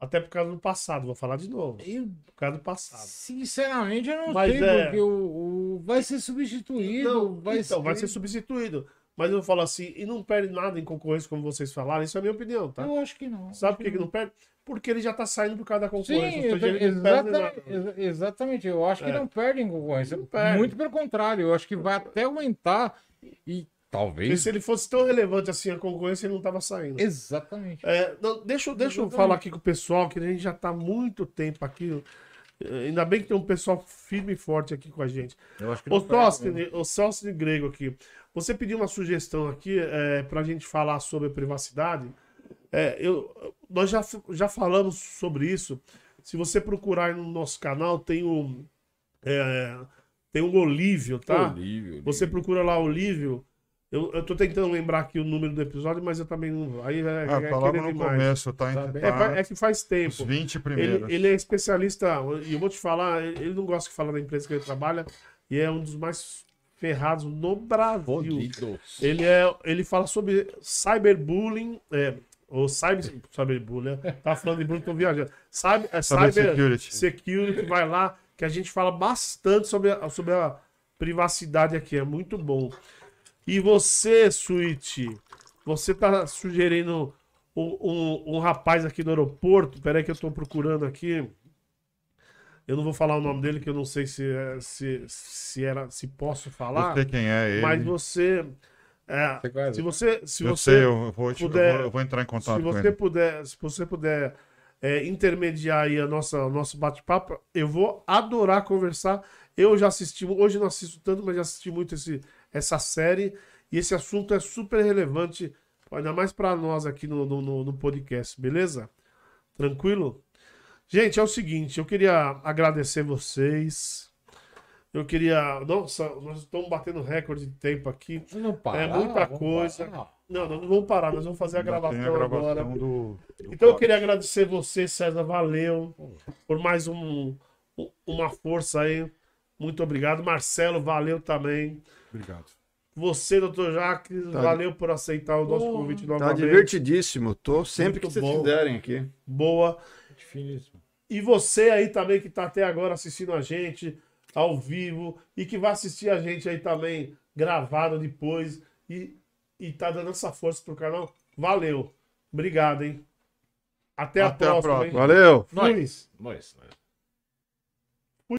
Até por causa do passado, vou falar de novo. Eu, Por causa do passado. sinceramente, eu não Mas sei, é- porque o, o- vai ser substituído. Não, vai então, ser... vai ser substituído. Mas eu falo assim, e não perde nada em concorrência, como vocês falaram, isso é a minha opinião, tá? Eu acho que não. Sabe por que, que não perde? Porque ele já tá saindo por causa da concorrência. Sim, eu perde exatamente, exatamente. Eu acho que É. não perdem concorrência. Não perde. Muito pelo contrário, eu acho que vai até aumentar e Porque talvez. se ele fosse tão relevante assim a concorrência, ele não tava saindo. Exatamente. É, não, deixa, eu- deixa eu Exatamente. falar aqui com o pessoal, que a gente já tá há muito tempo aqui. É, Ainda bem que tem um pessoal firme e forte aqui com a gente. Eu acho que O né? o Sócio Grego aqui. Você pediu uma sugestão aqui é, para a gente falar sobre privacidade. É, eu, nós já, já falamos sobre isso. Se você procurar aí no nosso canal, tem o. é, tem o Olívio, tá? Olívio, Você Olívio. procura lá Olívio. Eu, eu tô tentando lembrar aqui o número do episódio, mas eu também não. Aí é, Ah, é tá logo no demais. começo, tá? Tá bem. É, tá é que faz os tempo. 20 primeiros. Ele, ele é especialista, e eu vou te falar, ele não gosta que fala da empresa que ele trabalha, e é um dos mais ferrados no Brasil. Fodidos. Ele, é, ele fala sobre cyberbullying, é, ou cyber, cyberbullying, né? Tá falando de bullying, tô viajando. Cyber, é, Cyber cyber security. security, vai lá, que a gente fala bastante sobre a, sobre a privacidade aqui, é muito bom. E você, Switch, você tá sugerindo um, um, um rapaz aqui do aeroporto, peraí que eu tô procurando aqui. Eu não vou falar o nome dele, que eu não sei se, é- se, se, era, se posso falar. Eu sei quem é ele. Mas você. é, Você conhece? se você. Se eu você sei, eu vou, te- eu puder- vou- eu vou entrar em se contato com você ele. puder, se você puder é, intermediar aí a nossa, o nosso bate-papo, eu vou adorar conversar. Eu já assisti, hoje não assisto tanto, mas já assisti muito esse, essa série. E esse assunto é super relevante, ainda mais para nós aqui no, no, no- podcast, beleza? Tranquilo? Gente, é o seguinte, eu queria agradecer vocês. Eu queria. Nossa, nós estamos batendo recorde de tempo aqui. Não para, É muita coisa. parar. Não, não, não vamos parar, nós vamos fazer a gravação, a gravação agora. do, do Então eu queria agradecer você, César, valeu por mais um- uma força aí. Muito obrigado. Marcelo, valeu também. Obrigado. Você, doutor Jacques, Tá. valeu por aceitar o nosso Pô, convite Tá novamente. divertidíssimo. Tô sempre Muito que vocês bom. quiserem aqui. Boa. Finíssimo. E você aí também que tá até agora assistindo a gente ao vivo e que vai assistir a gente aí também gravado depois e, e tá dando essa força pro canal. Valeu. Obrigado, hein? Até, a Até a próxima, próxima. hein? Valeu! Fui. Nós, nós.